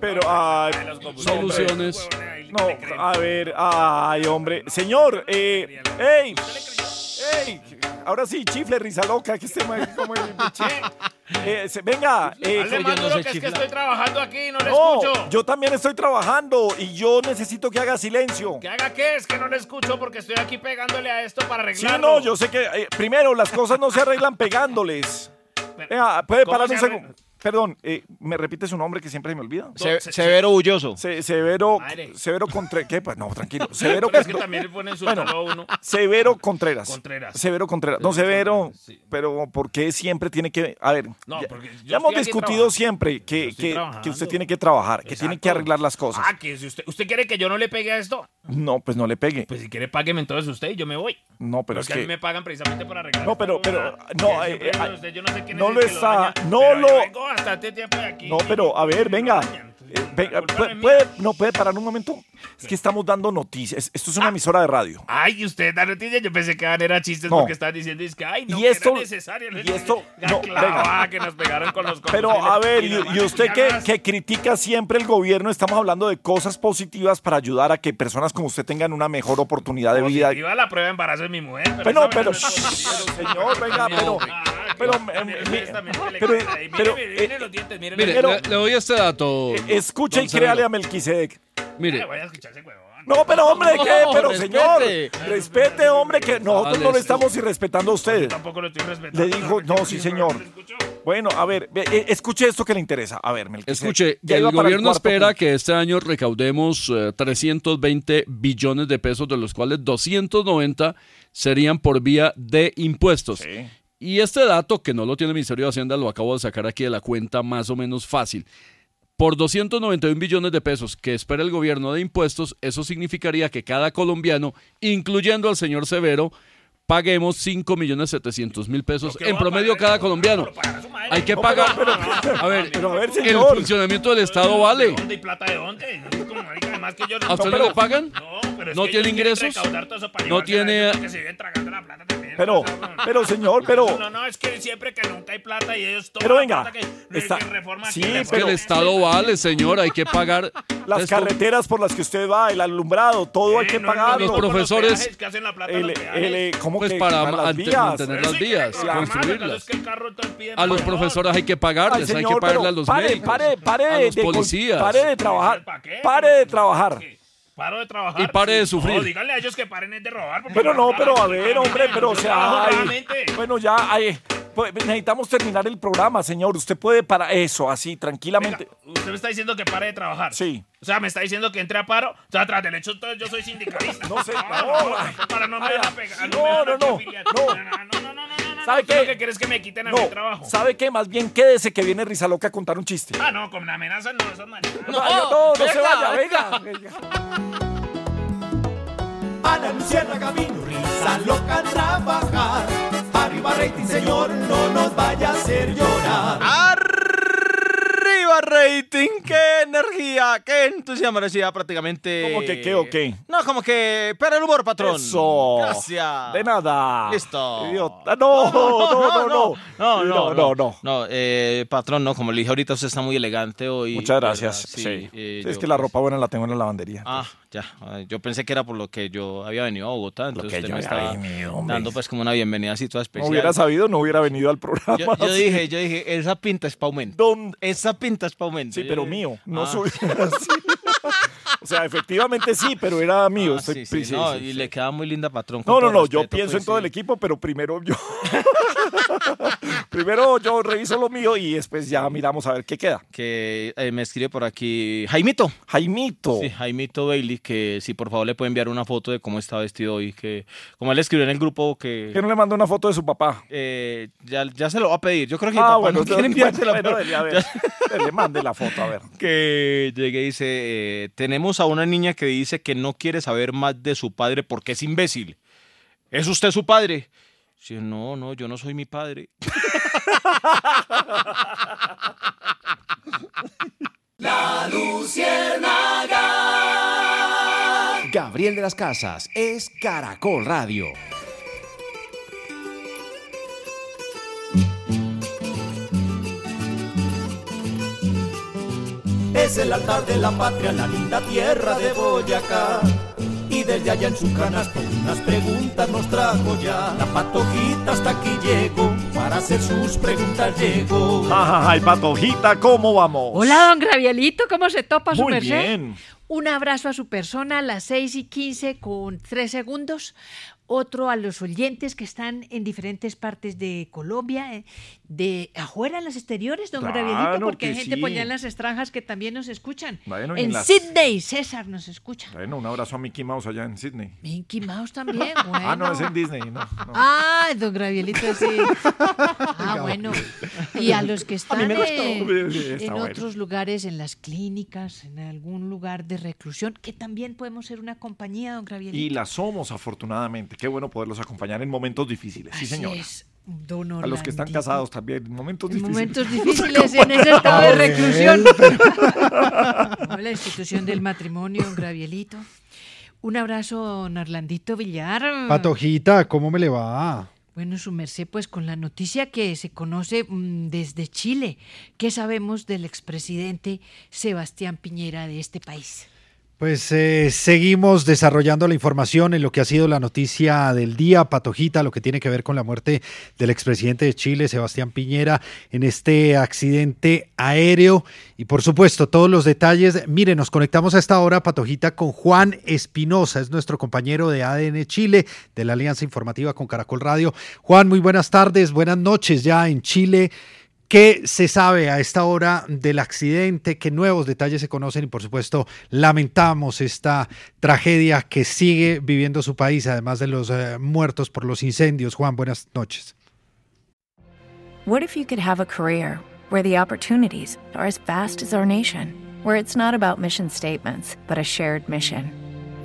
pero, ay, Soluciones. No, a ver, ay, hombre. Señor, eh, ey, ey, ahora sí, chifle, risa loca, que este man como el eh, se- venga, eh, más duro que es que estoy trabajando aquí, no le No, escucho. yo también estoy trabajando y yo necesito que haga silencio. ¿Que haga qué? Es que no le escucho porque estoy aquí pegándole a esto para Sí, arreglarlo. no, yo sé que eh, primero las cosas no se arreglan pegándoles. Venga, puede ¿Cómo parar se un arregla? segundo. Perdón, eh, ¿me repite su nombre que siempre se me olvida? Se- Severo Bulloso. severo, Severo Contreras. ¿Qué? pa- No, tranquilo. Severo Pero es que también le ponen su Bueno, tono a uno. Severo Contreras. Contreras. Severo Contreras. No, Severo, pero ¿por qué siempre tiene que.? A ver, No, ya, porque yo ya hemos discutido trabajando. siempre que, que, que usted tiene que trabajar, que tiene que arreglar las cosas. Ah, que si usted, ¿usted quiere que yo no le pegue a esto? No, pues no le pegue. Pues si quiere, págueme entonces usted y yo me voy. No, pero Porque es a mí que. me pagan precisamente para arreglar. No, pero, pero, no, eh, eh, usted, yo no sé quién no es el lo que lo está, daña, no lo, bastante tiempo aquí. No, pero a ver, venga. Eh, venga, ¿puede, puede- no puede parar un momento? Es que estamos dando noticias. Esto es una emisora de radio. Ay, usted da noticias. Yo pensé que eran chistes No. porque estaban diciendo es que, ay, no, Y esto- era necesario. y esto- no, venga. que nos pegaron con los Pero a ver, y y, y usted que, que critica siempre el gobierno, estamos hablando de cosas positivas para ayudar a que personas como usted tengan una mejor oportunidad de vida. Positiva la prueba de embarazo de mi mujer. Pero, pero, es positiva. señor, venga, pero, pero, eh, mire, pero, mire, mire, pero, mire, eh, los dientes, mire, le, doy este dato. escucha y créale a Melquisedec. Mire, Voy a escuchar ese huevón. No, pero hombre, ¿qué? No, Pero respete. señor, respete, hombre, que nosotros no le estamos irrespetando a usted. Tampoco lo estoy respetando. Le dijo, no, sí, señor. Bueno, a ver, ve, eh, escuche esto que le interesa. A ver, Melquisedec. Escuche, Ya el gobierno espera punto. que este año recaudemos eh, 320 billones de pesos, de los cuales 290 serían por vía de impuestos. Y este dato, que no lo tiene el Ministerio de Hacienda, lo acabo de sacar aquí de la cuenta más o menos fácil. Por 291 billones de pesos que espera el gobierno de impuestos, eso significaría que cada colombiano, incluyendo al señor Severo, paguemos 5 millones 700 mil pesos en promedio cada colombiano. Hay que pagar. A ver, pero el funcionamiento del Estado vale. ¿Dónde y plata de dónde? ¿A usted no le pagan? No, pero es ¿No que tiene ingresos? ¿No tiene-. Pero, pero señor, pero. No, no, es que siempre que nunca hay plata y ellos Pero venga, está- sí, que el Estado vale, señor, hay que pagar. Las carreteras por las que usted va, el alumbrado, todo hay que pagarlo. Los profesores, ¿cómo pues que para las vías? mantener las vías, Claro. construirlas. A los profesores hay que pagarles, Ay, hay señor, que pagarle a los pare, médicos, pare, pare a los policías. pare de trabajar, pare de trabajar. Paro de trabajar. Y pare de sufrir. No, díganle a ellos que paren de robar. Pero no, pero a ver, hombre, pero o sea, bueno, ya, ay, pues, necesitamos terminar el programa, señor. Usted puede para eso, así, tranquilamente. Usted me está diciendo que pare de trabajar. Sí. O sea, me está diciendo que entre a paro. O sea, tras del hecho, yo soy sindicalista. No sé, no, no, ay, para no me ay, dejar pegar. no. no, no, no, no, no, ¿Sabe Lo qué? que quiere es que me quiten a No, mi trabajo. ¿sabe qué? Más bien quédese que viene Risa Loca a contar un chiste. Ah, no, con amenazas no, eso es mal. No, no, no se vaya, venga. Ana Luciérnaga vino, risa loca a trabajar. Arriba rating, señor, no nos vaya a hacer llorar. ¡Arriba rating! ¡Qué energía! ¡Qué entusiasmo! Decía prácticamente... ¿Cómo que qué o qué? No, como que... Pero el humor, patrón. Eso. Gracias. De nada. Listo. Idiota. No, no, no, no. No, no, No, no, no. No, eh, patrón, no, como le dije ahorita, usted está muy elegante hoy. Muchas gracias. ¿verdad? Sí. eh, es yo, que la pues, ropa buena la tengo en la lavandería. Ah, ya. Yo pensé que era por lo que yo había venido a Bogotá. Entonces que usted yo me estaba venido, dando pues como una bienvenida así toda No especial. hubiera sabido, no hubiera venido al programa. Yo, yo así. dije, yo dije, esa pinta es pa' aumento. Esa pinta es pa' aumento. Sí, Yo pero dije, mío, no ah. suyo. Sí. O sea, efectivamente sí, pero era mío. Ah, estoy- sí, sí, sí, no, sí, y sí. le queda muy linda patrón. No, no, no, yo pienso pues, en todo sí. el equipo, pero primero yo. primero yo reviso lo mío y después ya miramos a ver qué queda. Que eh, me escribe por aquí Jaimito. Jaimito. Sí, Jaimito Bailey, que si por favor le puede enviar una foto de cómo está vestido hoy. Que como él escribió en el grupo que. Que no le mando una foto de su papá. eh, ya, ya se lo va a pedir. Yo creo que Ah, mi papá bueno, no quiere enviársela, bueno, pero- dele, a ver. ya- Dele, mande la foto, a ver. que llegue y dice, eh, tenemos a una niña que dice que no quiere saber más de su padre porque es imbécil. ¿Es usted su padre? Sí, no, no, yo no soy mi padre. La Luciérnaga. Gabriel de las Casas es Caracol Radio. Es el altar de la patria, la linda tierra de Boyacá. Y desde allá en su canasto unas preguntas nos trajo ya. La patojita hasta aquí llegó, para hacer sus preguntas llegó. Ay, patojita, ¿cómo vamos? Hola, don Gravielito, ¿cómo se topa su Muy merced? bien. Un abrazo a su persona a las 6 y 15 con 3 segundos. Otro a los oyentes que están en diferentes partes de Colombia, eh, de afuera en los exteriores, don Claro Gravielito, porque hay gente sí. por allá en las extranjas que también nos escuchan. Bueno, en en las- Sydney, César nos escucha. Bueno, un abrazo a Mickey Mouse allá en Sydney. Mickey Mouse también, bueno. Ah, no, es en Disney, no. no. Ah, don Gravielito, sí. Ah, bueno. Y a los que están en, en otros lugares, en las clínicas, en algún lugar de reclusión, que también podemos ser una compañía, don Gravielito. Y la somos, afortunadamente. Qué bueno poderlos acompañar en momentos difíciles. Sí, señora. es. Don A los que están casados también, en momentos En difíciles. momentos difíciles en ese estado de Gabriel, reclusión. No, la institución del matrimonio, Gravielito. Un abrazo, don Orlandito Villar. Patojita, ¿cómo me le va? Bueno, su merced, pues con la noticia que se conoce mm, desde Chile, ¿qué sabemos del expresidente Sebastián Piñera de este país? Pues eh, seguimos desarrollando la información en lo que ha sido la noticia del día, Patojita, lo que tiene que ver con la muerte del expresidente de Chile, Sebastián Piñera, en este accidente aéreo. Y por supuesto, todos los detalles. Mire, nos conectamos a esta hora, Patojita, con Juan Espinosa, es nuestro compañero de ADN Chile, de la Alianza Informativa con Caracol Radio. Juan, muy buenas tardes, buenas noches ya en Chile. ¿Qué se sabe a esta hora del accidente? ¿Qué nuevos detalles se conocen? Y por supuesto, lamentamos esta tragedia que sigue viviendo su país, además de los eh, muertos por los incendios. Juan, buenas noches. What if you could have a career where the opportunities are as vast as our nation, where it's not about mission statements, but a shared mission?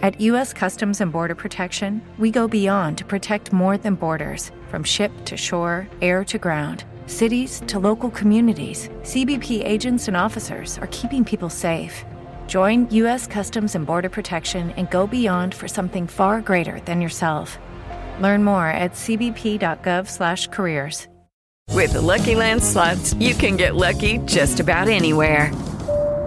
At U.S. Customs and Border Protection, we go beyond to protect more than borders from ship to shore, air to ground. Cities to local communities, CBP agents and officers are keeping people safe. Join U.S. Customs and Border Protection and go beyond for something far greater than yourself. Learn more at cbp.gov/careers. With the Lucky Land slots, you can get lucky just about anywhere.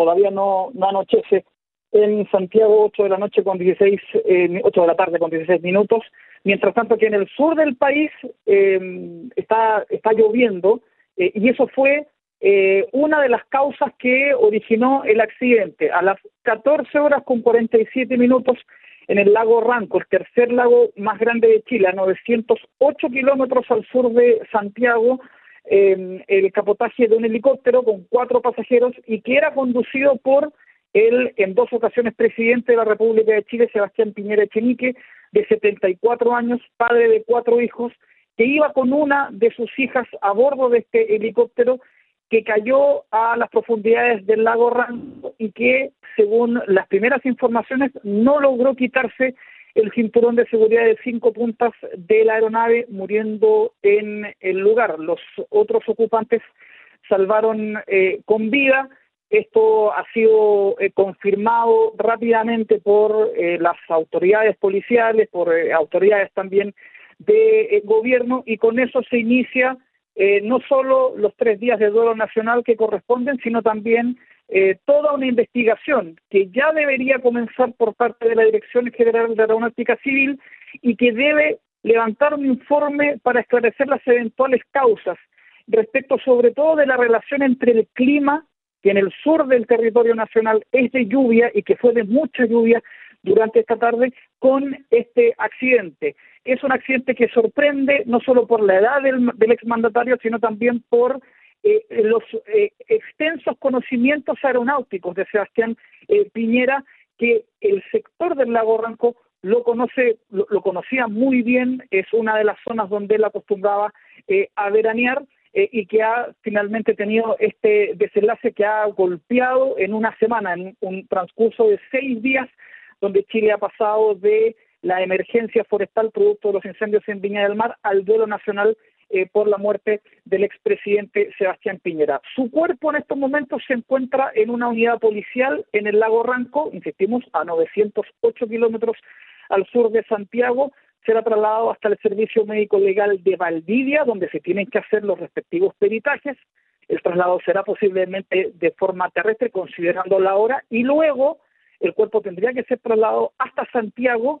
todavía no, no anochece. En Santiago, 8 de la noche con 16, eh, 8 de la tarde con 16 minutos. Mientras tanto, que en el sur del país eh, está, está lloviendo eh, y eso fue eh, una de las causas que originó el accidente. A las 14 horas con 47 minutos en el lago Ranco, el tercer lago más grande de Chile, a 908 kilómetros al sur de Santiago, eh, el capotaje de un helicóptero con cuatro pasajeros y que era conducido por el, en dos ocasiones, presidente de la República de Chile, Sebastián Piñera Echenique, de 74 años, padre de cuatro hijos, que iba con una de sus hijas a bordo de este helicóptero que cayó a las profundidades del lago Ranco y que, según las primeras informaciones, no logró quitarse el cinturón de seguridad de cinco puntas de la aeronave, muriendo en el lugar. Los otros ocupantes salvaron eh, con vida. Esto ha sido eh, confirmado rápidamente por eh, las autoridades policiales, por eh, autoridades también de eh, gobierno, y con eso se inicia eh, no solo los tres días de duelo nacional que corresponden, sino también eh, toda una investigación que ya debería comenzar por parte de la Dirección General de Aeronáutica Civil y que debe levantar un informe para esclarecer las eventuales causas respecto sobre todo de la relación entre el clima, que en el sur del territorio nacional es de lluvia y que fue de mucha lluvia durante esta tarde, con este accidente. Es un accidente que sorprende no solo por la edad del, del exmandatario, sino también por eh, los eh, extensos conocimientos aeronáuticos de Sebastián eh, Piñera, que el sector del lago Ranco lo conoce, lo, conocía muy bien, es una de las zonas donde él acostumbraba eh, a veranear eh, y que ha finalmente tenido este desenlace que ha golpeado en una semana, en un transcurso de seis días, donde Chile ha pasado de la emergencia forestal producto de los incendios en Viña del Mar al duelo nacional eh, por la muerte del expresidente Sebastián Piñera. Su cuerpo en estos momentos se encuentra en una unidad policial en el lago Ranco, insistimos, a 908 kilómetros al sur de Santiago. Será trasladado hasta el Servicio Médico Legal de Valdivia, donde se tienen que hacer los respectivos peritajes. El traslado será posiblemente de forma terrestre, considerando la hora, y luego el cuerpo tendría que ser trasladado hasta Santiago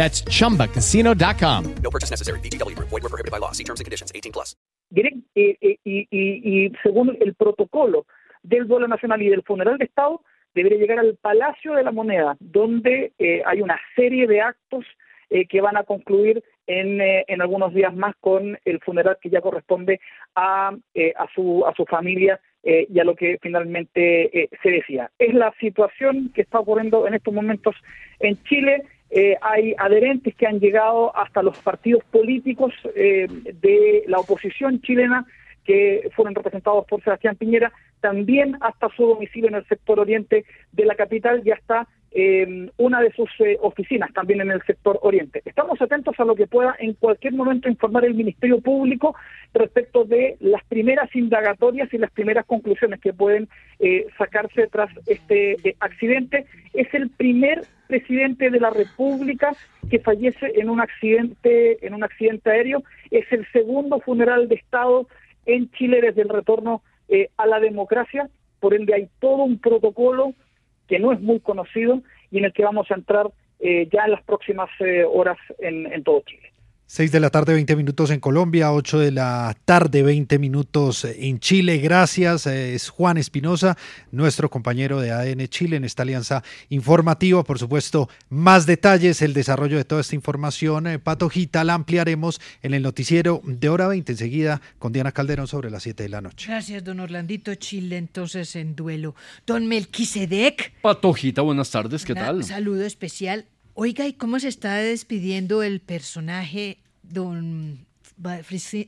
That's chumbacasino.com. No purchase necessary. VGW Group. Void were prohibited by law. See terms and conditions. 18 plus. Eh, eh, y, y- y según el protocolo del duelo nacional y del funeral de Estado, debería llegar al Palacio de la Moneda, donde eh, hay una serie de actos eh, que van a concluir en, eh, en algunos días más con el funeral que ya corresponde a, eh, a, su, a su familia eh, y a lo que finalmente eh, se decía. Es la situación que está ocurriendo en estos momentos en Chile. Eh, hay adherentes que han llegado hasta los partidos políticos eh, de la oposición chilena que fueron representados por Sebastián Piñera, también hasta su domicilio en el sector oriente de la capital y hasta una de sus eh, oficinas también en el sector oriente. Estamos atentos a lo que pueda en cualquier momento informar el Ministerio Público respecto de las primeras indagatorias y las primeras conclusiones que pueden eh, sacarse tras este eh, accidente. Es el primer presidente de la República que fallece en un accidente en un accidente aéreo. Es el segundo funeral de Estado en Chile desde el retorno eh, a la democracia. Por ende, hay todo un protocolo que no es muy conocido y en el que vamos a entrar eh, ya en las próximas eh, horas en, en todo Chile. 6 de la tarde, 20 minutos en Colombia, 8 de la tarde, 20 minutos en Chile. Gracias, es Juan Espinosa, nuestro compañero de ADN Chile en esta alianza informativa. Por supuesto, más detalles, el desarrollo de toda esta información, eh, Patojita, la ampliaremos en el noticiero de hora 20, enseguida con Diana Calderón sobre las 7 de la noche. Gracias, don Orlandito Chile, entonces en duelo. Don Melquisedec, Patojita, buenas tardes, ¿qué una- tal? saludo especial. Oiga, ¿y cómo se está despidiendo el personaje don,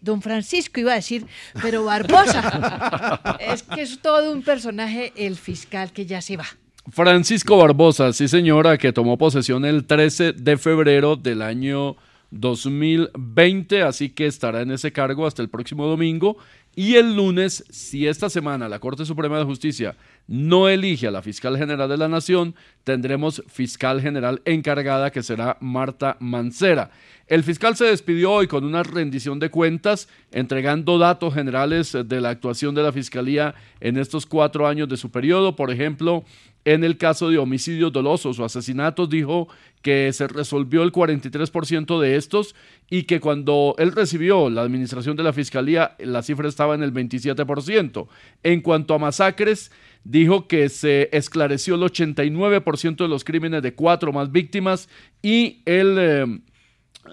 don Francisco, iba a decir, pero Barbosa? es que es todo un personaje, el fiscal que ya se va. Francisco Barbosa, sí señora, que tomó posesión el 13 de febrero del año 2020, así que estará en ese cargo hasta el próximo domingo. Y el lunes, si esta semana la Corte Suprema de Justicia no elige a la fiscal general de la Nación, tendremos fiscal general encargada que será Marta Mancera. El fiscal se despidió hoy con una rendición de cuentas, entregando datos generales de la actuación de la Fiscalía en estos cuatro años de su periodo. Por ejemplo, en el caso de homicidios dolosos o asesinatos, dijo que se resolvió el 43% de estos y que cuando él recibió la administración de la Fiscalía, la cifra estaba en el 27%. En cuanto a masacres, dijo que se esclareció el 89% de los crímenes de cuatro más víctimas y el... eh,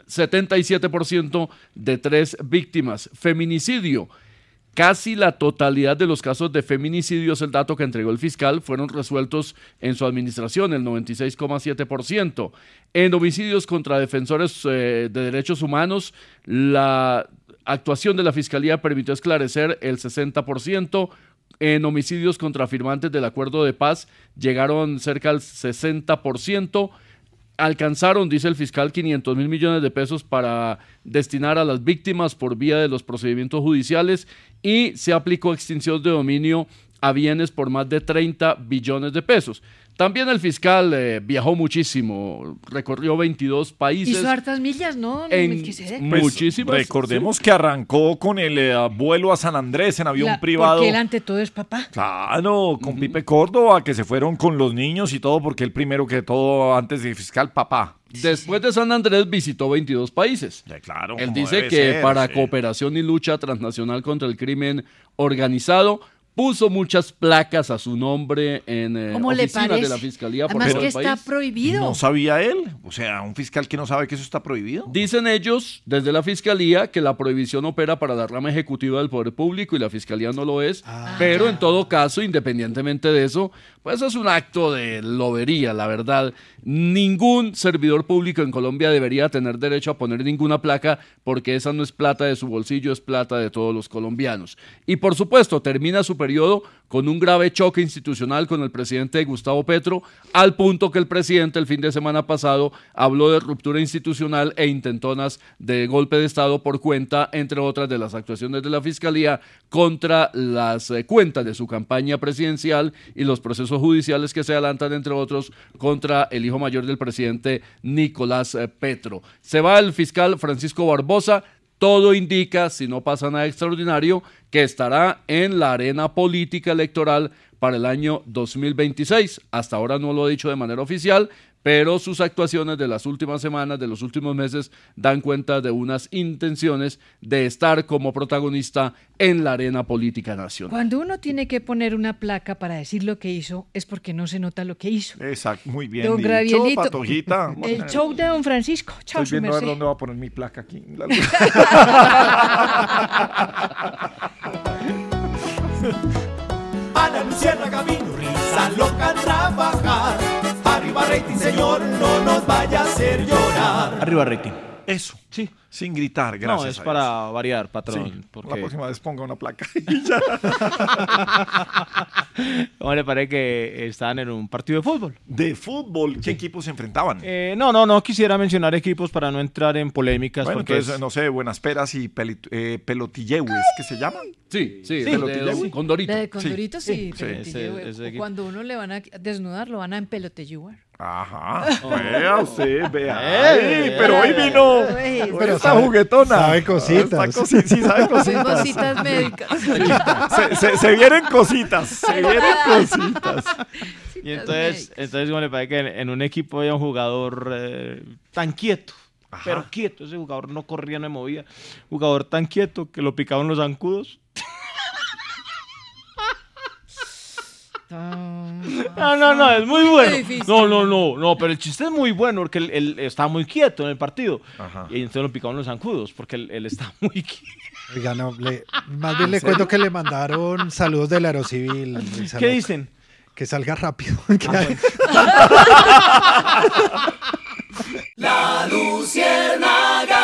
77% de tres víctimas. Feminicidio. Casi la totalidad de los casos de feminicidio, es el dato que entregó el fiscal, fueron resueltos en su administración, el 96,7%. En homicidios contra defensores eh, de derechos humanos, la actuación de la fiscalía permitió esclarecer el 60%. En homicidios contra firmantes del acuerdo de paz llegaron cerca al 60% alcanzaron, dice el fiscal, 500 mil millones de pesos para destinar a las víctimas por vía de los procedimientos judiciales y se aplicó extinción de dominio a bienes por más de 30 billones de pesos. También el fiscal eh, viajó muchísimo, recorrió 22 países. Hizo hartas millas, ¿no? En-? Pues, Muchísimas, Recordemos que arrancó con el eh, vuelo a San Andrés en avión La- privado. Porque él ante todo es papá. Claro, con Pipe Córdoba, que se fueron con los niños y todo, porque él primero que todo, antes de fiscal, papá. Después de San Andrés visitó 22 países. claro, Él dice que ser, para sí. cooperación y lucha transnacional contra el crimen organizado puso muchas placas a su nombre en eh, ¿Cómo le oficinas de la fiscalía por Además todo que el está país. prohibido. ¿No sabía él? O sea, un fiscal que no sabe que eso está prohibido. Dicen ellos, desde la Fiscalía, que la prohibición opera para la rama ejecutiva del Poder Público y la Fiscalía no lo es, Ah, pero en todo caso, independientemente de eso, pues pues es un acto de lobería, la verdad. Ningún servidor público en Colombia debería tener derecho a poner ninguna placa porque esa no es plata de su bolsillo, es plata de todos los colombianos. Y por supuesto, termina su con un grave choque institucional con el presidente Gustavo Petro, al punto que el presidente el fin de semana pasado habló de ruptura institucional e intentonas de golpe de Estado por cuenta, entre otras, de las actuaciones de la Fiscalía contra las eh, cuentas de su campaña presidencial y los procesos judiciales que se adelantan, entre otros, contra el hijo mayor del presidente Nicolás eh, Petro. Se va el fiscal Francisco Barbosa. Todo indica, si no pasa nada extraordinario, que estará en la arena política electoral para el año 2026. Hasta ahora no lo ha dicho de manera oficial, pero sus actuaciones de las últimas semanas, de los últimos meses, dan cuenta de unas intenciones de estar como protagonista en la arena política nacional. Cuando uno tiene que poner una placa para decir lo que hizo, es porque no se nota lo que hizo. Exacto, muy bien. Don dicho, Gravielito. Patojita. El show de Don Francisco. Chao, Estoy su viendo a ver dónde va a poner mi placa aquí. Ana Luciérnaga vino, risa loca trabajar. Arriba rating, señor, no nos vaya a hacer llorar. Arriba rating. Eso, sí. Sin gritar, gracias. no, es a para variar, patrón. Sí, porque... La próxima vez ponga una placa. ¿Cómo le parece que están en un partido de fútbol? De fútbol, ¿qué equipos se enfrentaban? Eh, no, no, no quisiera mencionar equipos para no entrar en polémicas. Bueno, porque entonces, es- no sé, Buenas Peras y Peli- eh, Pelotilleues, ¿qué se llaman? Sí, sí, Sí, Pelotilleues. Condorito. De Condorito, sí. sí, ese- ese. Cuando uno le van a desnudar, lo van a empelotelluar. Ajá. Vea usted, vea. Eh, pero hoy vino. Pero está sabe- juguetona. sabe cositas. Está cosi- sí, sabe cositas. Cositas médicas. Se, se- se vienen cositas. Se vienen cositas. Y entonces, entonces ¿cómo le parece que en, en un equipo había un jugador eh, tan quieto? Pero quieto, ese jugador no corría, no movía. Jugador tan quieto que lo picaban los zancudos. No, no, no, es muy bueno. No, no, no, no, pero el chiste es muy bueno porque él, él estaba muy quieto en el partido. Y entonces lo picaban los zancudos porque él, él está muy quieto. Oiga, no, le- más bien le cuento que le mandaron saludos del Aerocivil. ¿Qué dicen? Que salga rápido. La Luciérnaga.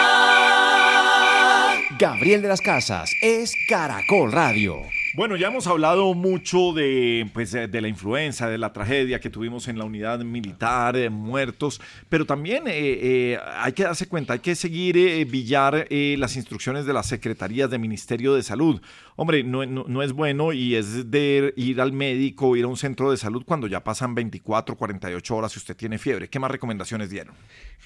Gabriel de las Casas es Caracol Radio. Bueno, ya hemos hablado mucho de, pues, eh, de la influenza, de la tragedia que tuvimos en la unidad militar, eh, muertos, pero también eh, eh, hay que darse cuenta, hay que seguir billar eh, las instrucciones de las secretarías de Ministerio de Salud. Hombre, no, no- no es bueno y es de ir al médico, ir a un centro de salud cuando ya pasan 24, 48 horas si usted tiene fiebre. ¿Qué más recomendaciones dieron?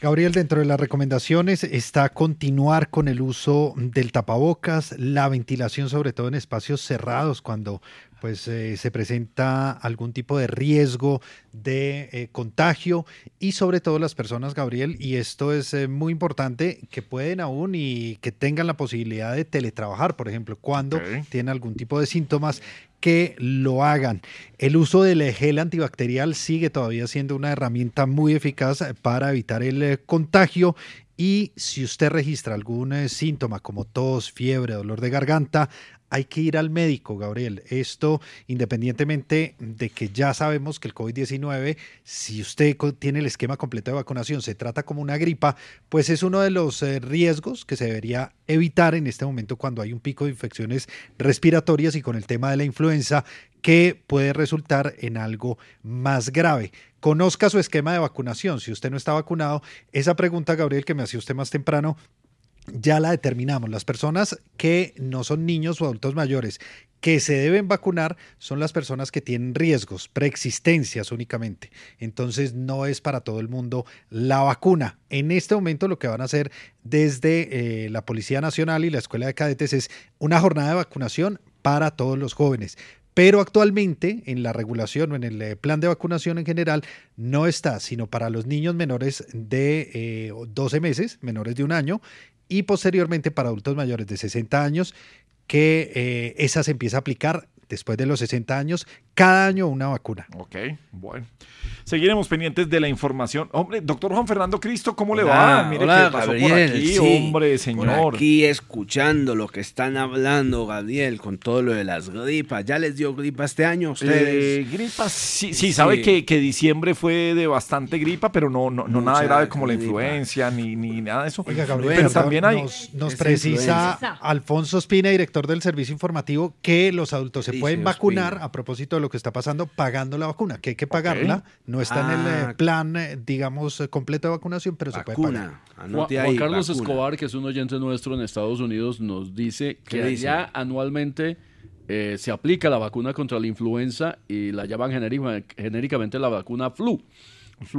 Gabriel, dentro de las recomendaciones está continuar con el uso del tapabocas, la ventilación, sobre todo en espacios cerrados, cuando pues eh, se presenta algún tipo de riesgo de eh, contagio y sobre todo las personas, Gabriel, y esto es eh, muy importante, que pueden aún y que tengan la posibilidad de teletrabajar, por ejemplo, cuando tienen algún tipo de síntomas que lo hagan. El uso del gel antibacterial sigue todavía siendo una herramienta muy eficaz para evitar el eh, contagio y si usted registra algún síntoma como tos, fiebre, dolor de garganta, hay que ir al médico, Gabriel. Esto independientemente de que ya sabemos que el COVID-19, si usted tiene el esquema completo de vacunación, se trata como una gripa, pues es uno de los eh, riesgos que se debería evitar en este momento cuando hay un pico de infecciones respiratorias y con el tema de la influenza que puede resultar en algo más grave. Conozca su esquema de vacunación. Si usted no está vacunado, esa pregunta, Gabriel, que me hacía usted más temprano, ya la determinamos. Las personas que no son niños o adultos mayores que se deben vacunar son las personas que tienen riesgos, preexistencias únicamente. Entonces no es para todo el mundo la vacuna. En este momento lo que van a hacer desde eh, la Policía Nacional y la Escuela de Cadetes es una jornada de vacunación para todos los jóvenes. Pero actualmente en la regulación o en el eh, plan de vacunación en general no está, sino para los niños menores de eh, 12 meses, menores de un año, y posteriormente para adultos mayores de 60 años, que eh, esa se empieza a aplicar después de los 60 años, cada año una vacuna. Ok, bueno. Seguiremos pendientes de la información. Hombre, doctor Juan Fernando Cristo, ¿cómo le va? Mire hola, que pasó por aquí, sí, hombre, Por señor. aquí escuchando lo que están hablando, Gabriel, con todo lo de las gripas. ¿Ya les dio gripa este año a ustedes? Eh, gripa, sí, sí, sabe que, que diciembre fue de bastante gripa, pero no, no, no nada grave como la gripa. influencia ni, ni nada de eso. Oiga, Gabriel, pero también hay... nos, precisa influenza. Alfonso Espina, director del servicio informativo, que los adultos se pueden vacunar a propósito de lo que está pasando pagando la vacuna, que hay que pagarla, no está en el Ah. eh, plan, eh, digamos, eh, completo de vacunación, pero se puede pagar. Vacuna. Juan, Carlos vacuna. Escobar, que es un oyente nuestro en Estados Unidos, nos dice que allá anualmente eh, se aplica la vacuna contra la influenza y la llaman genérica- genéricamente la vacuna flu.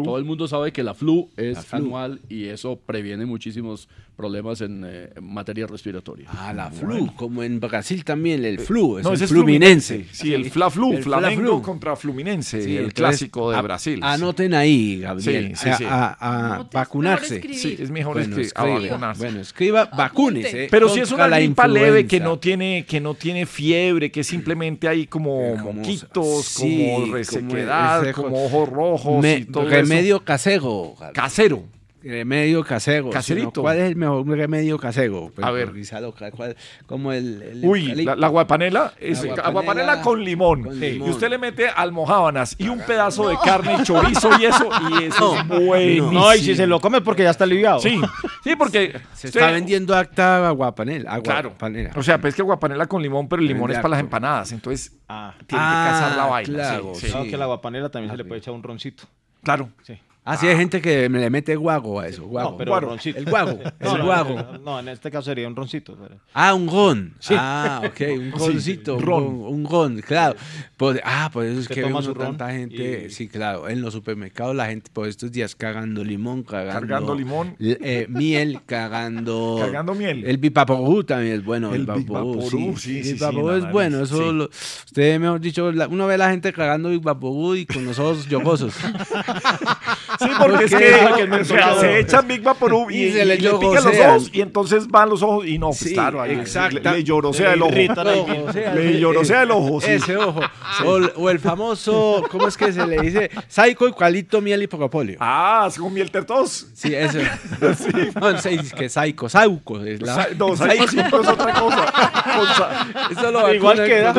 Todo el mundo sabe que la flu es La flu. anual y eso previene muchísimos problemas en, eh, en materia respiratoria. Ah, la flu, como en Brasil también, el flu, es no, el ese fluminense. Fluminense. Sí, el Fla Flu, El Flamengo Fla-Flu. contra Fluminense, Sí, el entonces, clásico de a- Brasil. Anoten ahí, Gabriel, Sí, sí, sí. a, a- a vacunarse. Sí, es mejor Bueno, escri- a escriba. vacunarse. Bueno, escriba, vacúnese. Pero si es una la gripa leve que no tiene que no tiene fiebre, que simplemente hay como, como- moquitos, sí, como resequedad, ese- como ojos rojos Me- y todo remedio casero. Casero. Remedio casero. Caserito. sino, ¿Cuál es el mejor remedio casero? Pues, A ver. revisalo, ¿cuál- cuál- como el, el Uy, la, la guapanela es La guapanela con limón. con Sí. limón. Y usted le mete almohábanas y un pedazo de carne y chorizo y eso, y eso es buenísimo. No, y si se lo come porque ya está aliviado. Sí, sí, porque Se usted- está vendiendo acta aguapanela. Claro. Aguapanela. O sea, pues que guapanela con limón, pero el limón Vende es para las empanadas, entonces Ah, tiene Ah, que cazar la vaina. claro, sí, sí. no, que la guapanela también se le puede echar un roncito. Claro. Sí. Ah, sí, hay gente que me le mete guago a eso. Guago. No, pero Guaro. roncito. El guago. No, el no, guago. no, no, en este caso sería un roncito. pero- Ah, un ron. Sí. Ah, ok, un Sí, roncito. un ron. Un ron, claro. Por- ah, por eso es que vemos tanta gente. y- Sí, claro. En los supermercados la gente por estos días cagando limón, cagando. Cargando limón. eh, miel, cagando. Cargando miel. El bipaporú también es bueno. El, El bipaporú, sí. sí, El sí, sí, bipaporú es no, bueno. no, Eso sí. lo- usted, mejor dicho, la- uno ve a la gente cagando bipaporú y con los ojos yogosos. Sí, porque es ¿Por que, o sea, se echan Big Vaporub y, Y se y le le, pican los ojos y entonces van los ojos y no, pues Sí, claro, ahí exacto. le, le llorosea el ojo. o Le llorosea el ojo, sí. Ese ojo. O, el- o el famoso, ¿cómo es que se le dice? Saico, eucalipto, miel y propóleo. Ah, es con miel tertos. Sí, eso. No, se dice que saico, sauco. Es la... Sa- No, Psycho siempre es otra cosa. Eso lo Igual queda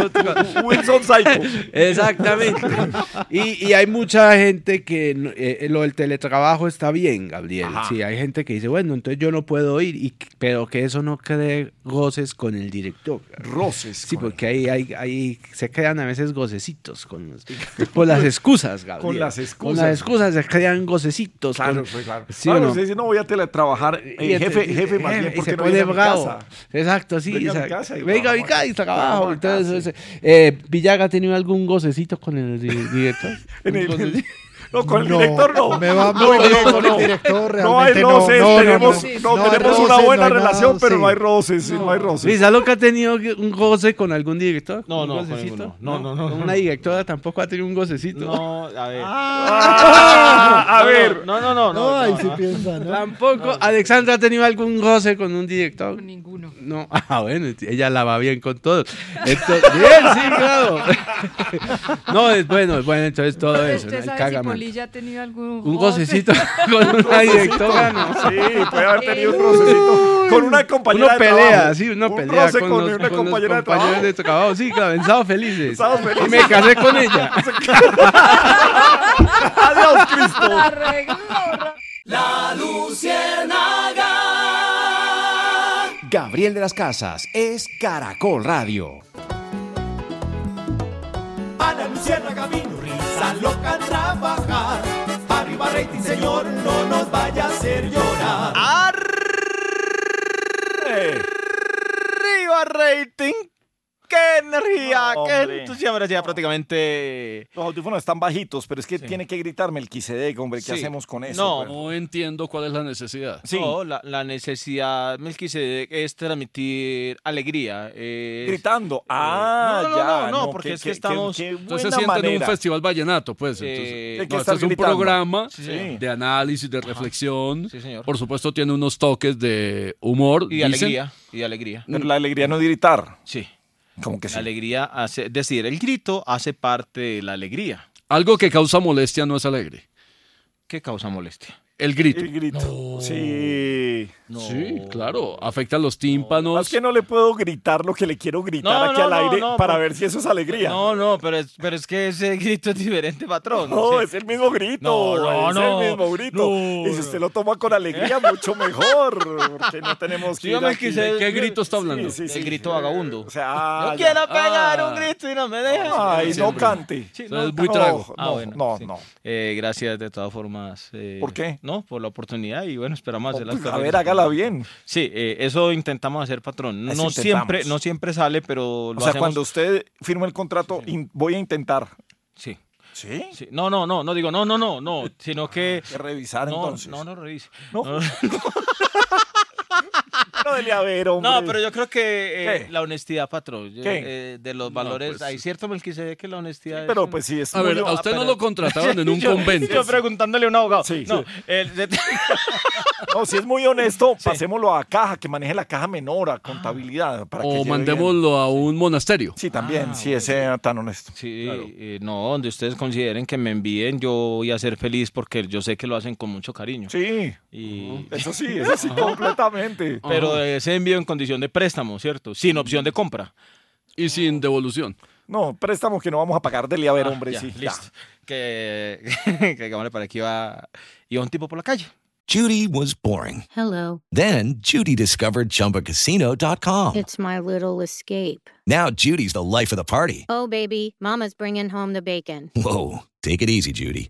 Wilson Psycho. Exactamente. Y, y hay mucha gente que no- eh, lo del teletrabajo está bien, Gabriel. Ajá. Sí, hay gente que dice, bueno, entonces yo no puedo ir, y, pero que eso no cree goces con el director. Roces. Sí, con- porque ahí, ahí, ahí se crean a veces gocecitos con los- por las excusas, Gabriel. Con las Con excusas. las excusas se crean gocecitos. Claro, con- pues, claro. ¿Sí Claro, no? usted dice, no voy a teletrabajar. Eh, jefe, jefe, más bien, porque se no pone bravo. casa? Exacto, sí. Venga a mi casa y venga a mi trabajamos casa y trabajo. Entonces, eh, Villaga ha tenido algún gocecito con el di- director. En el-. No, con el No, director no. me va No, muy no, bien no, con el director, No hay roces, no, no, tenemos, no. no, No hay tenemos una buena relación, nada, pero sí. no hay roces, sí, no hay roces. Luis, ¿algo que ha tenido un goce con algún director? No, ¿Un no, con gocecito? ninguno. No, no, no, ¿Con no. Una directora tampoco ha tenido un gocecito. No, a ver. Ah, a No, ver. No, no, no. no, ahí sí piensa, ¿no? Tampoco. ¿Alexandra ha tenido algún goce con un director? Con ninguno. No. Ah, bueno, ella la va bien con todos. Bien, sí, claro. no, es bueno, es bueno, entonces todo eso. ¿no? ¿Usted El sabe cágame. Polilla ha tenido algún Un gocecito con una directora, ¿no? Sí, puede haber tenido un rocecito con una compañera Uno de pelea, trabajo. sí, uno Un pelea roce con, con los, una con los compañera de compañeros de trabajo. Sí, claro, en Sábado Felices. Sábado Y Felices. me casé con ella. Adiós, Cristo. Arreglo. La Luciérnaga. Gabriel de las Casas es Caracol Radio. A la Luciérnaga risa loca trabajar. Arriba rating, señor, no nos vaya a hacer llorar. Arriba rating. ¡Qué energía! No, ¡Qué entusiasmo! Ahora ya prácticamente. Los audífonos están bajitos, pero es que tiene que gritarme el Melquisedec, hombre. ¿Qué Sí. hacemos con eso? No, pues? No entiendo cuál es la necesidad. Sí. No, la, la necesidad, Melquisedec, es transmitir alegría. es- Gritando. Ah, no, no, ya. no, no, porque qué- es que qué- estamos- qué Entonces se en un festival vallenato, pues. Eh, entonces, hay que no, estar este es un gritando. programa de análisis, de reflexión. Sí, señor. Por supuesto, tiene unos toques de humor. Y de dicen. alegría. Y de alegría. Pero la alegría no es gritar. Sí. Como que La alegría hace, es decir, el grito hace parte de la alegría. Algo que causa molestia no es alegre. ¿Qué causa molestia? El grito. El grito. Sí. Sí, claro. Afecta los tímpanos. Es que no le puedo gritar lo que le quiero gritar No, aquí no, al no, aire no, para ver si eso es alegría. No, no, pero es, pero es que ese grito es diferente, patrón. No, Sí. es el mismo grito. No, no, es no, el mismo grito. no. y si usted lo toma con alegría, mucho mejor. Porque no tenemos que. ir Dígame aquí. ¿De qué grito está hablando? Sí, sí, El sí. grito vagabundo. O sea, Yo ya. quiero pegar Ah. un grito y no me deja. Ay, no cante. Sí, Eso es muy no, trago. Ah, no, bueno, no, sí. no. Eh, gracias de todas formas. eh, ¿Por qué? No, por la oportunidad y bueno, esperamos hacer las Pues, a cosas hágala bien. Sí, eh, eso intentamos hacer, patrón. No siempre, no siempre sale, pero lo O sea, hacemos. cuando usted firma el contrato, in- voy a intentar. Sí. ¿Sí? Sí. No, no, no, no digo, no, no, no, no, sino que... Que revisar No, entonces. no, no revise. ¿No? No, No, ver, hombre. No, pero yo creo que eh, la honestidad, patrón, eh, de los valores, pues- hay cierto Melquisede que la honestidad Pero es- pues sí, es A ver, a usted no pero- lo contrataron en un Yo- convento. Yo preguntándole a un abogado. Sí. no, el- No, si es muy honesto, pasémoslo a caja, que maneje la caja menor, a contabilidad. Para que O bien. mandémoslo a un monasterio. Sí, también, si es eh, tan honesto. Sí, eh, no, donde ustedes consideren que me envíen, yo voy a ser feliz porque yo sé que lo hacen con mucho cariño. Sí, Y... eso sí, eso sí, completamente. Pero ese envío en condición de préstamo, ¿cierto? Sin opción de compra. Y sin devolución. No, préstamo que no vamos a pagar dele a ver, Ah, hombre, ya, sí. ya. listo. Que, que digámosle para que iba, iba un tipo por la calle. Judy was boring. Hello. Then Judy discovered ChumbaCasino.com. It's my little escape. Now Judy's the life of the party. Oh, baby, Mama's bringing home the bacon. Whoa, take it easy, Judy.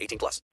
18 plus.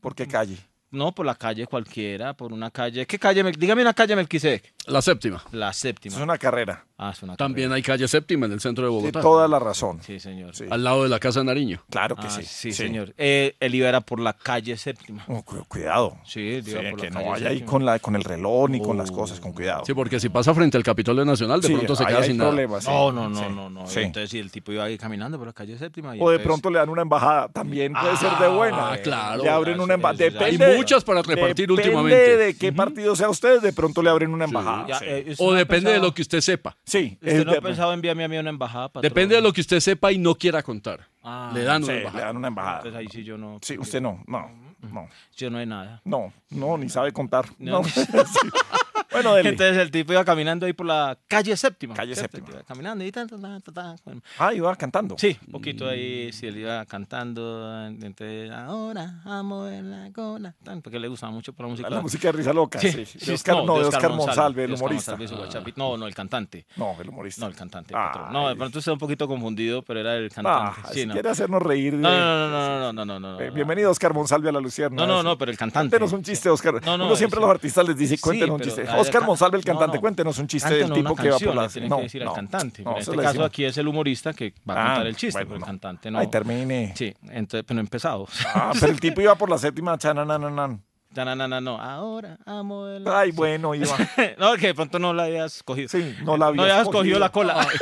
¿Por qué calle? No, por la calle cualquiera, por una calle. ¿Qué calle? Dígame una calle Melquisedec. La séptima. La séptima. Es una carrera. Ah, es una También hay calle séptima en el centro de Tiene Bogotá. toda la razón. Sí, señor. Al lado de la casa de Nariño. Claro que Ah, sí. sí, señor. Eh, él iba era por la calle séptima. Oh, cu- cuidado. Sí, Sí, por la que no calle vaya ahí con, la, con el reloj ni con las cosas, con cuidado. Sí, porque si pasa frente al Capitolio Nacional, de Sí, pronto se queda sin nada. problemas, sí. No, no, no, Sí. no, no. Sí. Entonces, si el tipo iba ahí caminando por la calle séptima. y O de pronto le dan una embajada, también puede ser de buena. Ah, claro. Le abren una embajada. Hay Depende, muchas para repartir depende últimamente. de qué partido sea usted, de pronto le abren una embajada. Ya, sí. eh, ¿usted O no depende de pensado- lo que usted sepa. Sí, ¿Usted no ha de- pensado enviarme a mí a una embajada, patrón? Depende de lo que usted sepa y no quiera contar. Ah, le dan sí, una le embajada. dan una embajada. Entonces ahí sí yo no... Sí, usted no, no, no, Yo no hay nada. no, no, ni sabe contar. No. No. Bueno, dele. Entonces el tipo iba caminando ahí por la calle séptima. Calle séptima. Iba caminando y tan, tan, tan. Bueno, Ah, iba cantando. Sí, un poquito ahí, sí, él iba cantando, entonces, ahora amo en la cola, porque le gustaba mucho por la música. La música de Risa Loca, sí. sí, De Oscar- no, de Oscar Monsalve, el humorista. Monsalve, guachapito. No, no, el cantante. No, el humorista. No, el cantante. Patrón. No, de pronto está un poquito confundido, pero era el Ah, cantante. sí, si no. quiere hacernos reír. No, de- no, no, no, no, no, no, no, Eh, no. bienvenido Oscar Monsalve a la Lucierna. No, no, no, pero el cantante. Cuéntenos un chiste, Oscar. No, no, Uno siempre a los artistas les dice, cuéntenos un chiste. Oscar Monsalve, el no, cantante, no. cuéntenos un chiste del tipo que va por la... le No, que decir no, al cantante. no, en este caso aquí es el humorista que va a Ah, contar el chiste, pero el no. cantante no. Ay, termine. Sí, entonces, pero no he empezado. Ah, pero el tipo iba por la séptima chananananan. No, no, no, no, no. Ahora amo el... Ay, bueno, iba. no, que de pronto no la habías cogido. Sí, no la No habías habías cogido la cola.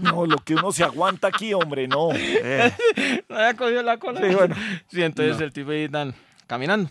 No, lo que uno se aguanta aquí, hombre, no. Eh. no había cogido la cola. Sí, bueno. Sí, entonces el tipo ahí tan caminando.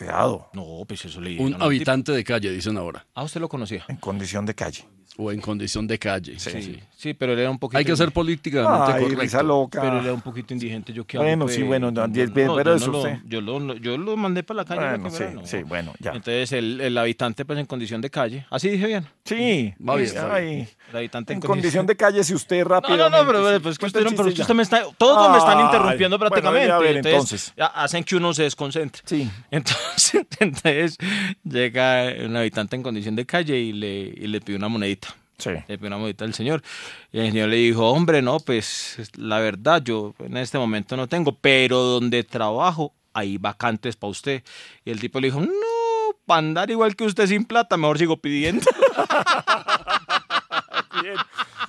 Cuidado. No, pues eso le Un habitante de calle, dicen ahora. Ah, usted lo conocía. En condición de calle. O en condición de calle. Sí, sí, pero él era un poquito. Hay que ser políticamente Ay, correcto. risa loca. Pero él era un poquito indigente. Yo qué Bueno, hago, sí, pues? bueno, no, No, pero yo eso no lo-. Yo lo, yo lo mandé para la calle. Bueno, que sí, sí, bueno, ya. Entonces el, el habitante, pues en condición de calle. Así dije bien. Sí, Va bien, sí, ay. El habitante en condición de calle, si usted rápido. No, no, no, pero pues que usted, pero es que usted me está, todos me están interrumpiendo prácticamente. ver, entonces, hacen que uno se desconcentre. Sí. Entonces, entonces llega un habitante en condición de calle y le, y le pide una monedita. Sí. Le pidió una monedita al señor. Y el señor le dijo, hombre, no, pues la verdad, yo en este momento no tengo, pero donde trabajo hay vacantes para usted. Y el tipo le dijo, no, para andar igual que usted sin plata, mejor sigo pidiendo. Bien.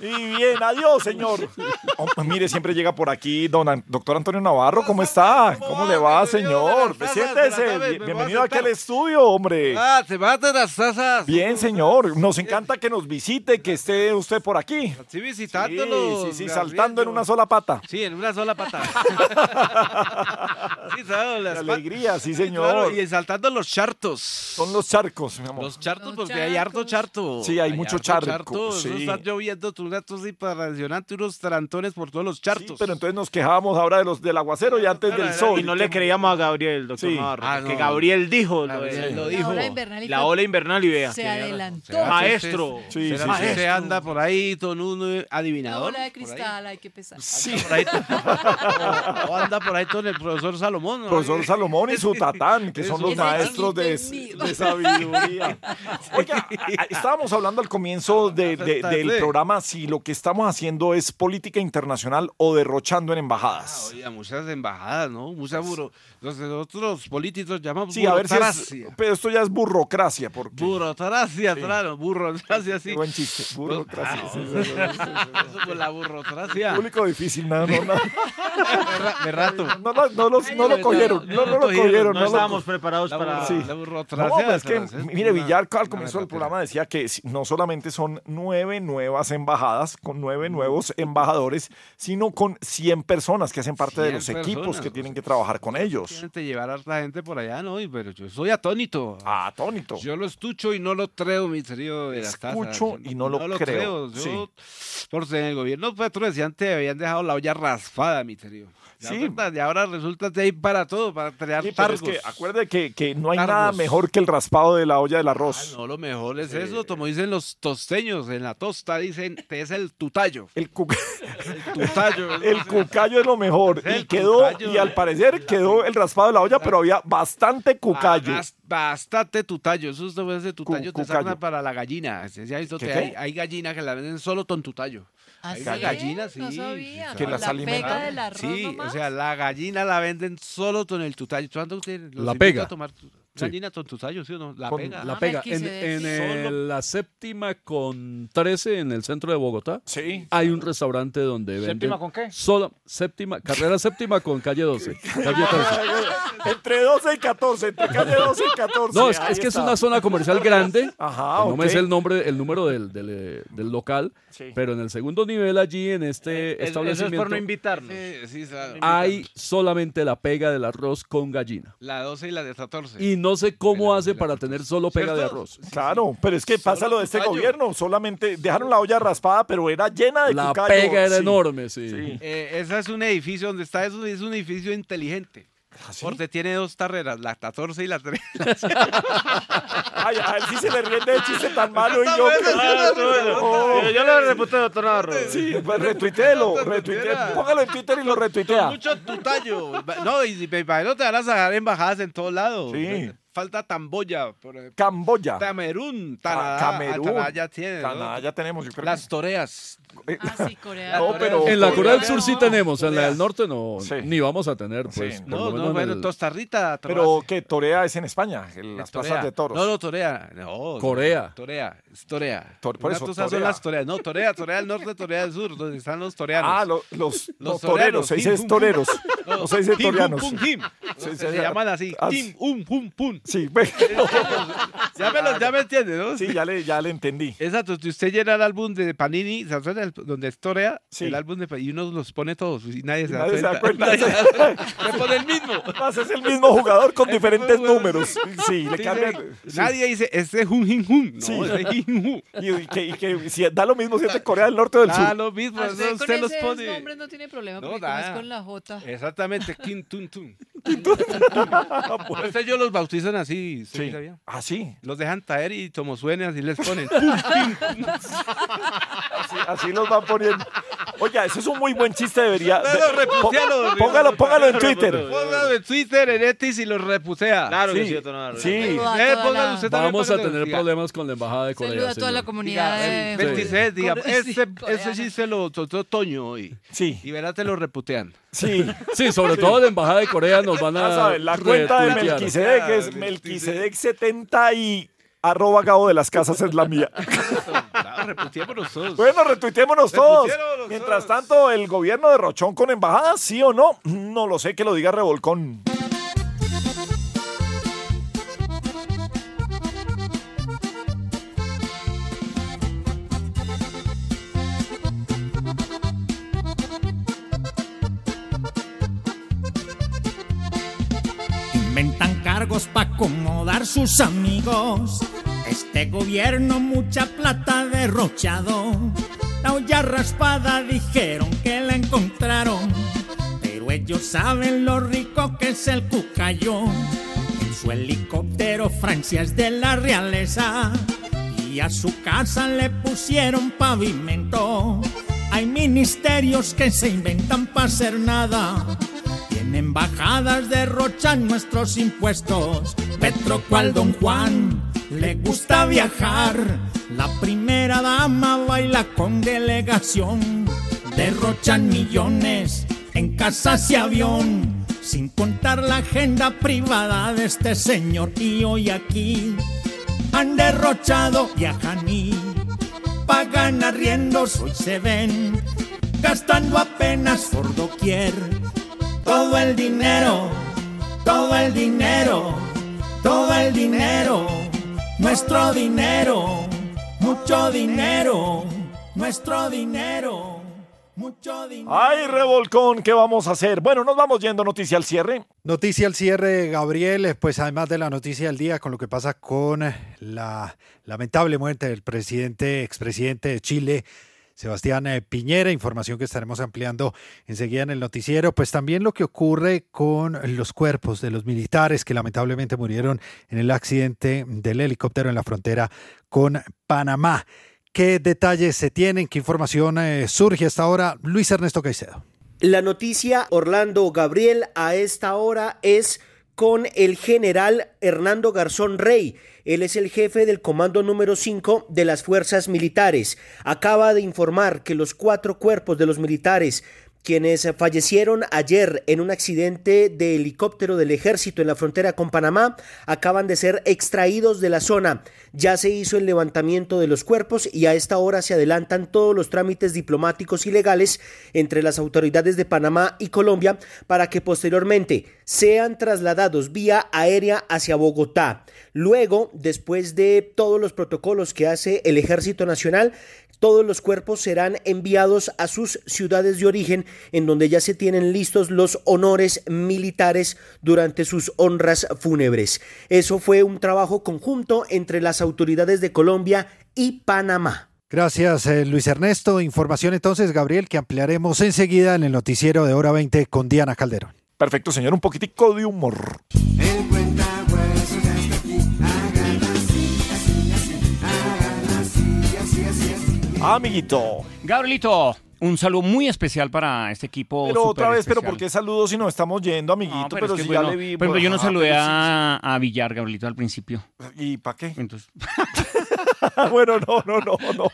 Y bien, adiós, señor. Oh, mire, siempre llega por aquí don An- doctor Antonio Navarro. ¿Cómo está? ¿Cómo le va, señor? Siéntese. Bienvenido aquí al estudio, hombre. Ah, te matan las tazas. Bien, señor. Nos encanta que nos visite, que esté usted por aquí. Sí, visitándolo. Sí, sí, sí, saltando en una sola pata. Sí, en una sola pata. sí, pat- alegría, sí, Sí, señor. claro, y saltando los chartos. Son los charcos, mi amor. Los chartos, porque hay harto charto. Sí, hay mucho harto charco, sí. Está lloviendo, tú una tos impresionante, unos tarantones por todos los chartos. Pero entonces nos quejábamos ahora de los del aguacero y antes del sol. Y no le creíamos a Gabriel, doctor Sí. Navarro. Ah, no. Gabriel dijo. Gabriel lo, lo La dijo. ola invernal y La fue- ola invernal y vea. Se adelantó. Maestro. Sí, sí, ¿Será sí. que usted anda por ahí con un eh, La adivinador? bola de cristal, hay que pesar. Sí. Por ahí- o, o anda por ahí con el profesor Salomón. ¿no? Profesor Salomón y su tatán, que son los maestros de, sabiduría. Oiga, estábamos hablando al comienzo de- de- del Sí. programa si lo que estamos haciendo es política internacional o derrochando en embajadas. Oiga, muchas embajadas, ¿no? Mucha buro... Nosotros políticos llamamos Sí, a ver si es, burocracia. pero esto ya es burocracia, porque Burocracia, claro, burocracia, sí. Buen chiste, burocracia. sí, sí, sí, sí, sí. Eso por la burocracia. Público difícil, no, no, no. De rato. No, no, no los- no lo cogieron, no, no lo cogieron. No estábamos preparados para. Sí. la No, burocracia. pero es que, mire, Villar al comienzo del programa decía que no solamente son nueve nuevas embajadas con nueve nuevos embajadores, sino con 100 personas que hacen parte de 100 los equipos que o tienen que trabajar con ellos. Que llevar a harta gente por allá, ¿no? Y- Pero yo soy atónito. Ah, atónito. Yo lo escucho y no lo creo, mi querido de las tazas. Escucho Yo y no lo creo, Yo, Porque en el gobierno Petro decían que habían dejado la olla raspada, mi querido. Sí. Y ahora resulta que hay para todo, para crear Sí, pero es que acuerde que, que no hay Targos. nada mejor que el raspado de la olla del arroz. No, lo mejor es eso, como dicen los tosteños, en la tosta dicen que es el tutallo. El, cu- El tutallo. el cucayo es lo mejor. Y quedó, cucayo. y al parecer quedó el raspado de la olla, pero había bastante cucayo. Bas- Bastante tutallo. Eso es ese tutallo Cu- te sacan para la gallina. ¿Se ha visto ¿Qué, que qué? hay, hay gallinas que la venden solo con tutallo. ¿Ah, Hay sí? una gallina, sí. No sabía. Que ¿Con las la alimentan. pega del arroz Sí, o sea, la gallina la venden solo con el tutallo. ¿Cuándo usted los La pega. a tomar tu- Sí. gallina con tutallo, sí o no? La Con pega. La Ah, pega. En, Melquisedec. en el- la séptima con 13 en el centro de Bogotá. Sí. Hay un restaurante donde venden. ¿Séptima con qué? Sola, séptima, carrera séptima con calle 12. Calle 13. Entre 12 y 14, entre calle 12 y 14. No, es, es que es está. una zona comercial grande. Ajá, no me sé el nombre, el número del, del, eh, del local, Sí. pero en el segundo nivel allí en este Es- Eso es establecimiento por no invitarnos. Sí, sí, claro. hay solamente la pega del arroz con gallina. La 12 y la de 14. Y no sé cómo hace para tener solo pega de arroz. Claro, pero es que pasa lo de este cucayo. gobierno. Solamente dejaron la olla raspada, pero era llena de La cucayo. pega era Sí. enorme, sí. Sí. Eh, ese es un edificio donde está, es un, es un edificio inteligente. ¿Ah, sí? Porque tiene dos carreras, la 14 y la 13. Ay, a él sí se le ríe de chiste tan malo y yo. Yo, lo reputé, doctor Navarro. Sí, pues. Póngalo en Twitter y lo retuitea. Mucho tutallo. No, y me imagino te van a sacar embajadas en todos lados. Sí. Falta Tamboya. Por. Camboya. Camerún. Ca- Canadá. Camerún. Canadá ya tiene. ¿no? Canadá ya tenemos, yo creo Las toreas. que- Ah, sí, Corea. No, pero- En la Corea del Sur sí tenemos, en la del norte no, Sí. ni vamos a tener, pues. Sí. No, no, en bueno, el- Costa Rica. Pero que Torea es en España, en las Torea. plazas de toros. No, no, Torea. No, Corea. Torea. Es Torea. Tor- por eso, cosa son Torea. las Toreas. No, Torea, Torea del norte, Torea del sur, donde están los toreanos. Ah, lo- los, Los los toreros, se dice es toreros, No, no se dice hum, toreanos. Se, se llaman así. Ah, Him, um, pum, pum. Sí, ve. Ya me, lo, ya me entiende, ¿no? sí, ya le, ya le entendí. Exacto, si usted llena el álbum de Panini, ¿se acuerda donde torea Sí. el álbum de, y uno los pone todos y nadie se, Nadie se da cuenta. Nadie se da cuenta. Le pone el mismo. Además, es el mismo jugador con diferentes números. Sí, le cambian. Nadie dice, este es un Jin Jun. No, Sí. Y, y que, y que si da lo mismo si es de Corea del Norte o del Da Sur. lo mismo, Ah, eso usted con usted los pone. nombres no tiene problema No, porque es da. con la J. Exactamente, Kim Tun Tun. Ustedes ellos los bautizan así, ¿usted Sí. sabía? Ah, sí. Los dejan caer y como suene así les ponen. Así, así los van poniendo. Oiga, eso es un muy buen chiste, debería. No, de- lo lo- póngalo, póngalo en lo- Twitter. Póngalo en Twitter, en Etis y los reputea. Claro que Sí, sí, doctor Navarro. sí. Eh, póngalo usted también Vamos a que lo tener diga. problemas con la embajada de Corea. Saluda a toda la comunidad de... 26, diga, sí, ese, ese sí se lo trató Toño hoy. Sí, Y verá, te lo reputean. sí. Sí, sobre todo la embajada de Corea nos van Ya a. saben, la cuenta de. Melquisedec es Melquisedec. Melquisedec70 y arroba cabo de las casas es la mía. Claro, reputeémonos todos. Bueno, retuiteémonos todos. Retuiteémonos Mientras todos. tanto, el gobierno de Rochón con embajada, ¿sí o no? No lo sé, que lo diga Revolcón. Inventan cargos para acomodar sus amigos. Este gobierno mucha plata derrochado. La olla raspada dijeron que la encontraron. Pero ellos saben lo rico que es el cucayo. En su helicóptero Francia es de la realeza. Y a su casa le pusieron pavimento. Hay ministerios que se inventan para hacer nada. En embajadas derrochan nuestros impuestos. Petro cual Don Juan le gusta viajar. La primera dama baila con delegación. Derrochan millones en casas y avión. Sin contar la agenda privada de este señor. Y hoy aquí han derrochado viajan pagan arriendos. Hoy se ven gastando apenas por doquier todo el dinero, todo el dinero, todo el dinero, nuestro dinero, mucho dinero, nuestro dinero, mucho dinero. Ay, Revolcón, ¿qué vamos a hacer? Bueno, nos vamos yendo noticia al cierre. Noticia al cierre, Gabriel, eh, pues además de la noticia del día con lo que pasa con eh, la lamentable muerte del presidente, expresidente de Chile, Sebastián eh, Piñera, información que estaremos ampliando enseguida en el noticiero, pues también lo que ocurre con los cuerpos de los militares que lamentablemente murieron en el accidente del helicóptero en la frontera con Panamá. ¿Qué detalles se tienen? ¿Qué información eh, surge hasta ahora? Luis Ernesto Caicedo. La noticia, Orlando Gabriel, a esta hora es con el general Hernando Garzón Rey. Él es el jefe del Comando número 5 de las Fuerzas Militares. Acaba de informar que los cuatro cuerpos de los militares quienes fallecieron ayer en un accidente de helicóptero del ejército en la frontera con Panamá acaban de ser extraídos de la zona. Ya se hizo el levantamiento de los cuerpos y a esta hora se adelantan todos los trámites diplomáticos y legales entre las autoridades de Panamá y Colombia para que posteriormente sean trasladados vía aérea hacia Bogotá. Luego, después de todos los protocolos que hace el Ejército Nacional, todos los cuerpos serán enviados a sus ciudades de origen, en donde ya se tienen listos los honores militares durante sus honras fúnebres. Eso fue un trabajo conjunto entre las autoridades de Colombia y Panamá. Gracias, eh, Luis Ernesto. Información entonces, Gabriel, que ampliaremos enseguida en el noticiero de hora 20 con Diana Calderón. Perfecto, señor, un poquitico de humor. Amiguito. Gabrielito, un saludo muy especial para este equipo. Pero otra vez, pero. ¿por qué saludos si nos estamos yendo, amiguito? No, pero es que si bueno, ya le vi. por ejemplo, yo no saludé pero sí, a, a Villar, Gabrielito, al principio. ¿Y para qué? Entonces, bueno, no, no, no, no.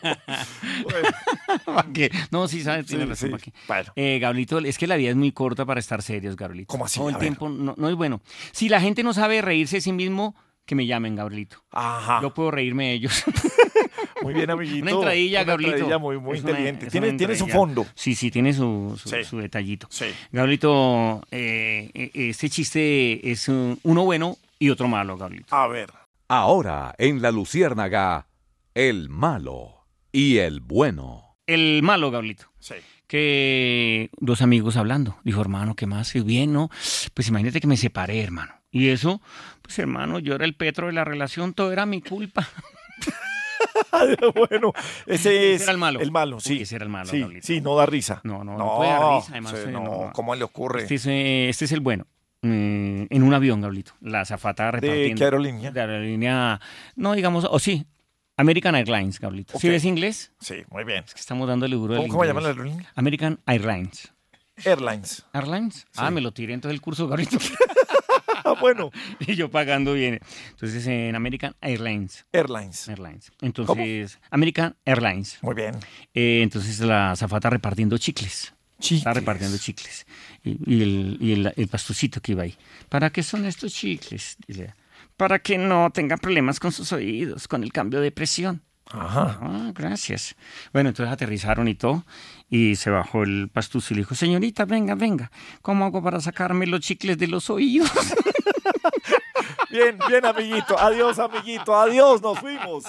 ¿para qué? No, sí, sabes, tiene Sí, razón. ¿para qué? Bueno. Eh, Gabrielito, es que la vida es muy corta para estar serios, Gabrielito. ¿Cómo así? Todo el A tiempo no, no es bueno. Si la gente no sabe reírse de sí mismo, que me llamen, Gabrielito. Ajá. Yo puedo reírme de ellos. Muy bien, amiguito. Una entradilla, Una Gabrielito. entradilla muy, muy una- inteligente. Tiene, tiene su fondo. Sí, sí, tiene su, su, Sí. su detallito. Sí. Gabrielito, eh, eh, este chiste es uno bueno y otro malo, Gabrielito. A ver. Ahora, en La Luciérnaga, el malo y el bueno. el malo, Gablito. Sí. Que dos amigos hablando. Dijo, hermano, ¿qué más? Y bien, ¿no? Pues imagínate que me separé, hermano. Y eso, pues hermano, yo era el Petro de la relación, todo era mi culpa. bueno, ese es era el malo. El malo, sí. Uy, ese era el malo, Sí, sí, no da risa. No, no, no puede dar risa, además, sí, eh, no, no, no. ¿cómo le ocurre? Este es, eh, este es el bueno. Mm, en un avión, Gablito. La azafata repartiendo. qué aerolínea? De aerolínea, no digamos, o sí, American Airlines, Gablito. ¿Sí Ok. ves inglés? Sí, muy bien. Es que estamos dándole duro ¿Cómo, cómo llaman la aerolínea? American Airlines. Airlines. ¿Airlines? Ah, me lo tiré entonces el curso, Gablito. Bueno. y yo pagando bien. Entonces, en American Airlines. Airlines. Airlines. Entonces, American Airlines. Muy bien. Eh, entonces, la zafata repartiendo chicles. Está repartiendo chicles. Y, y el, y el, que iba ahí. ¿Para qué son estos chicles? Dice, para que no tenga problemas con sus oídos, con el cambio de presión. Ajá. Ah, gracias. Bueno, entonces aterrizaron y todo, y se bajó el pastuso y le dijo, señorita, venga, venga, ¿cómo hago para sacarme los chicles de los oídos? Bien, bien, amiguito. Adiós, amiguito. Adiós, nos fuimos.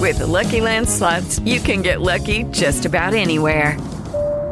With the Lucky Land slots, you can get lucky just about anywhere.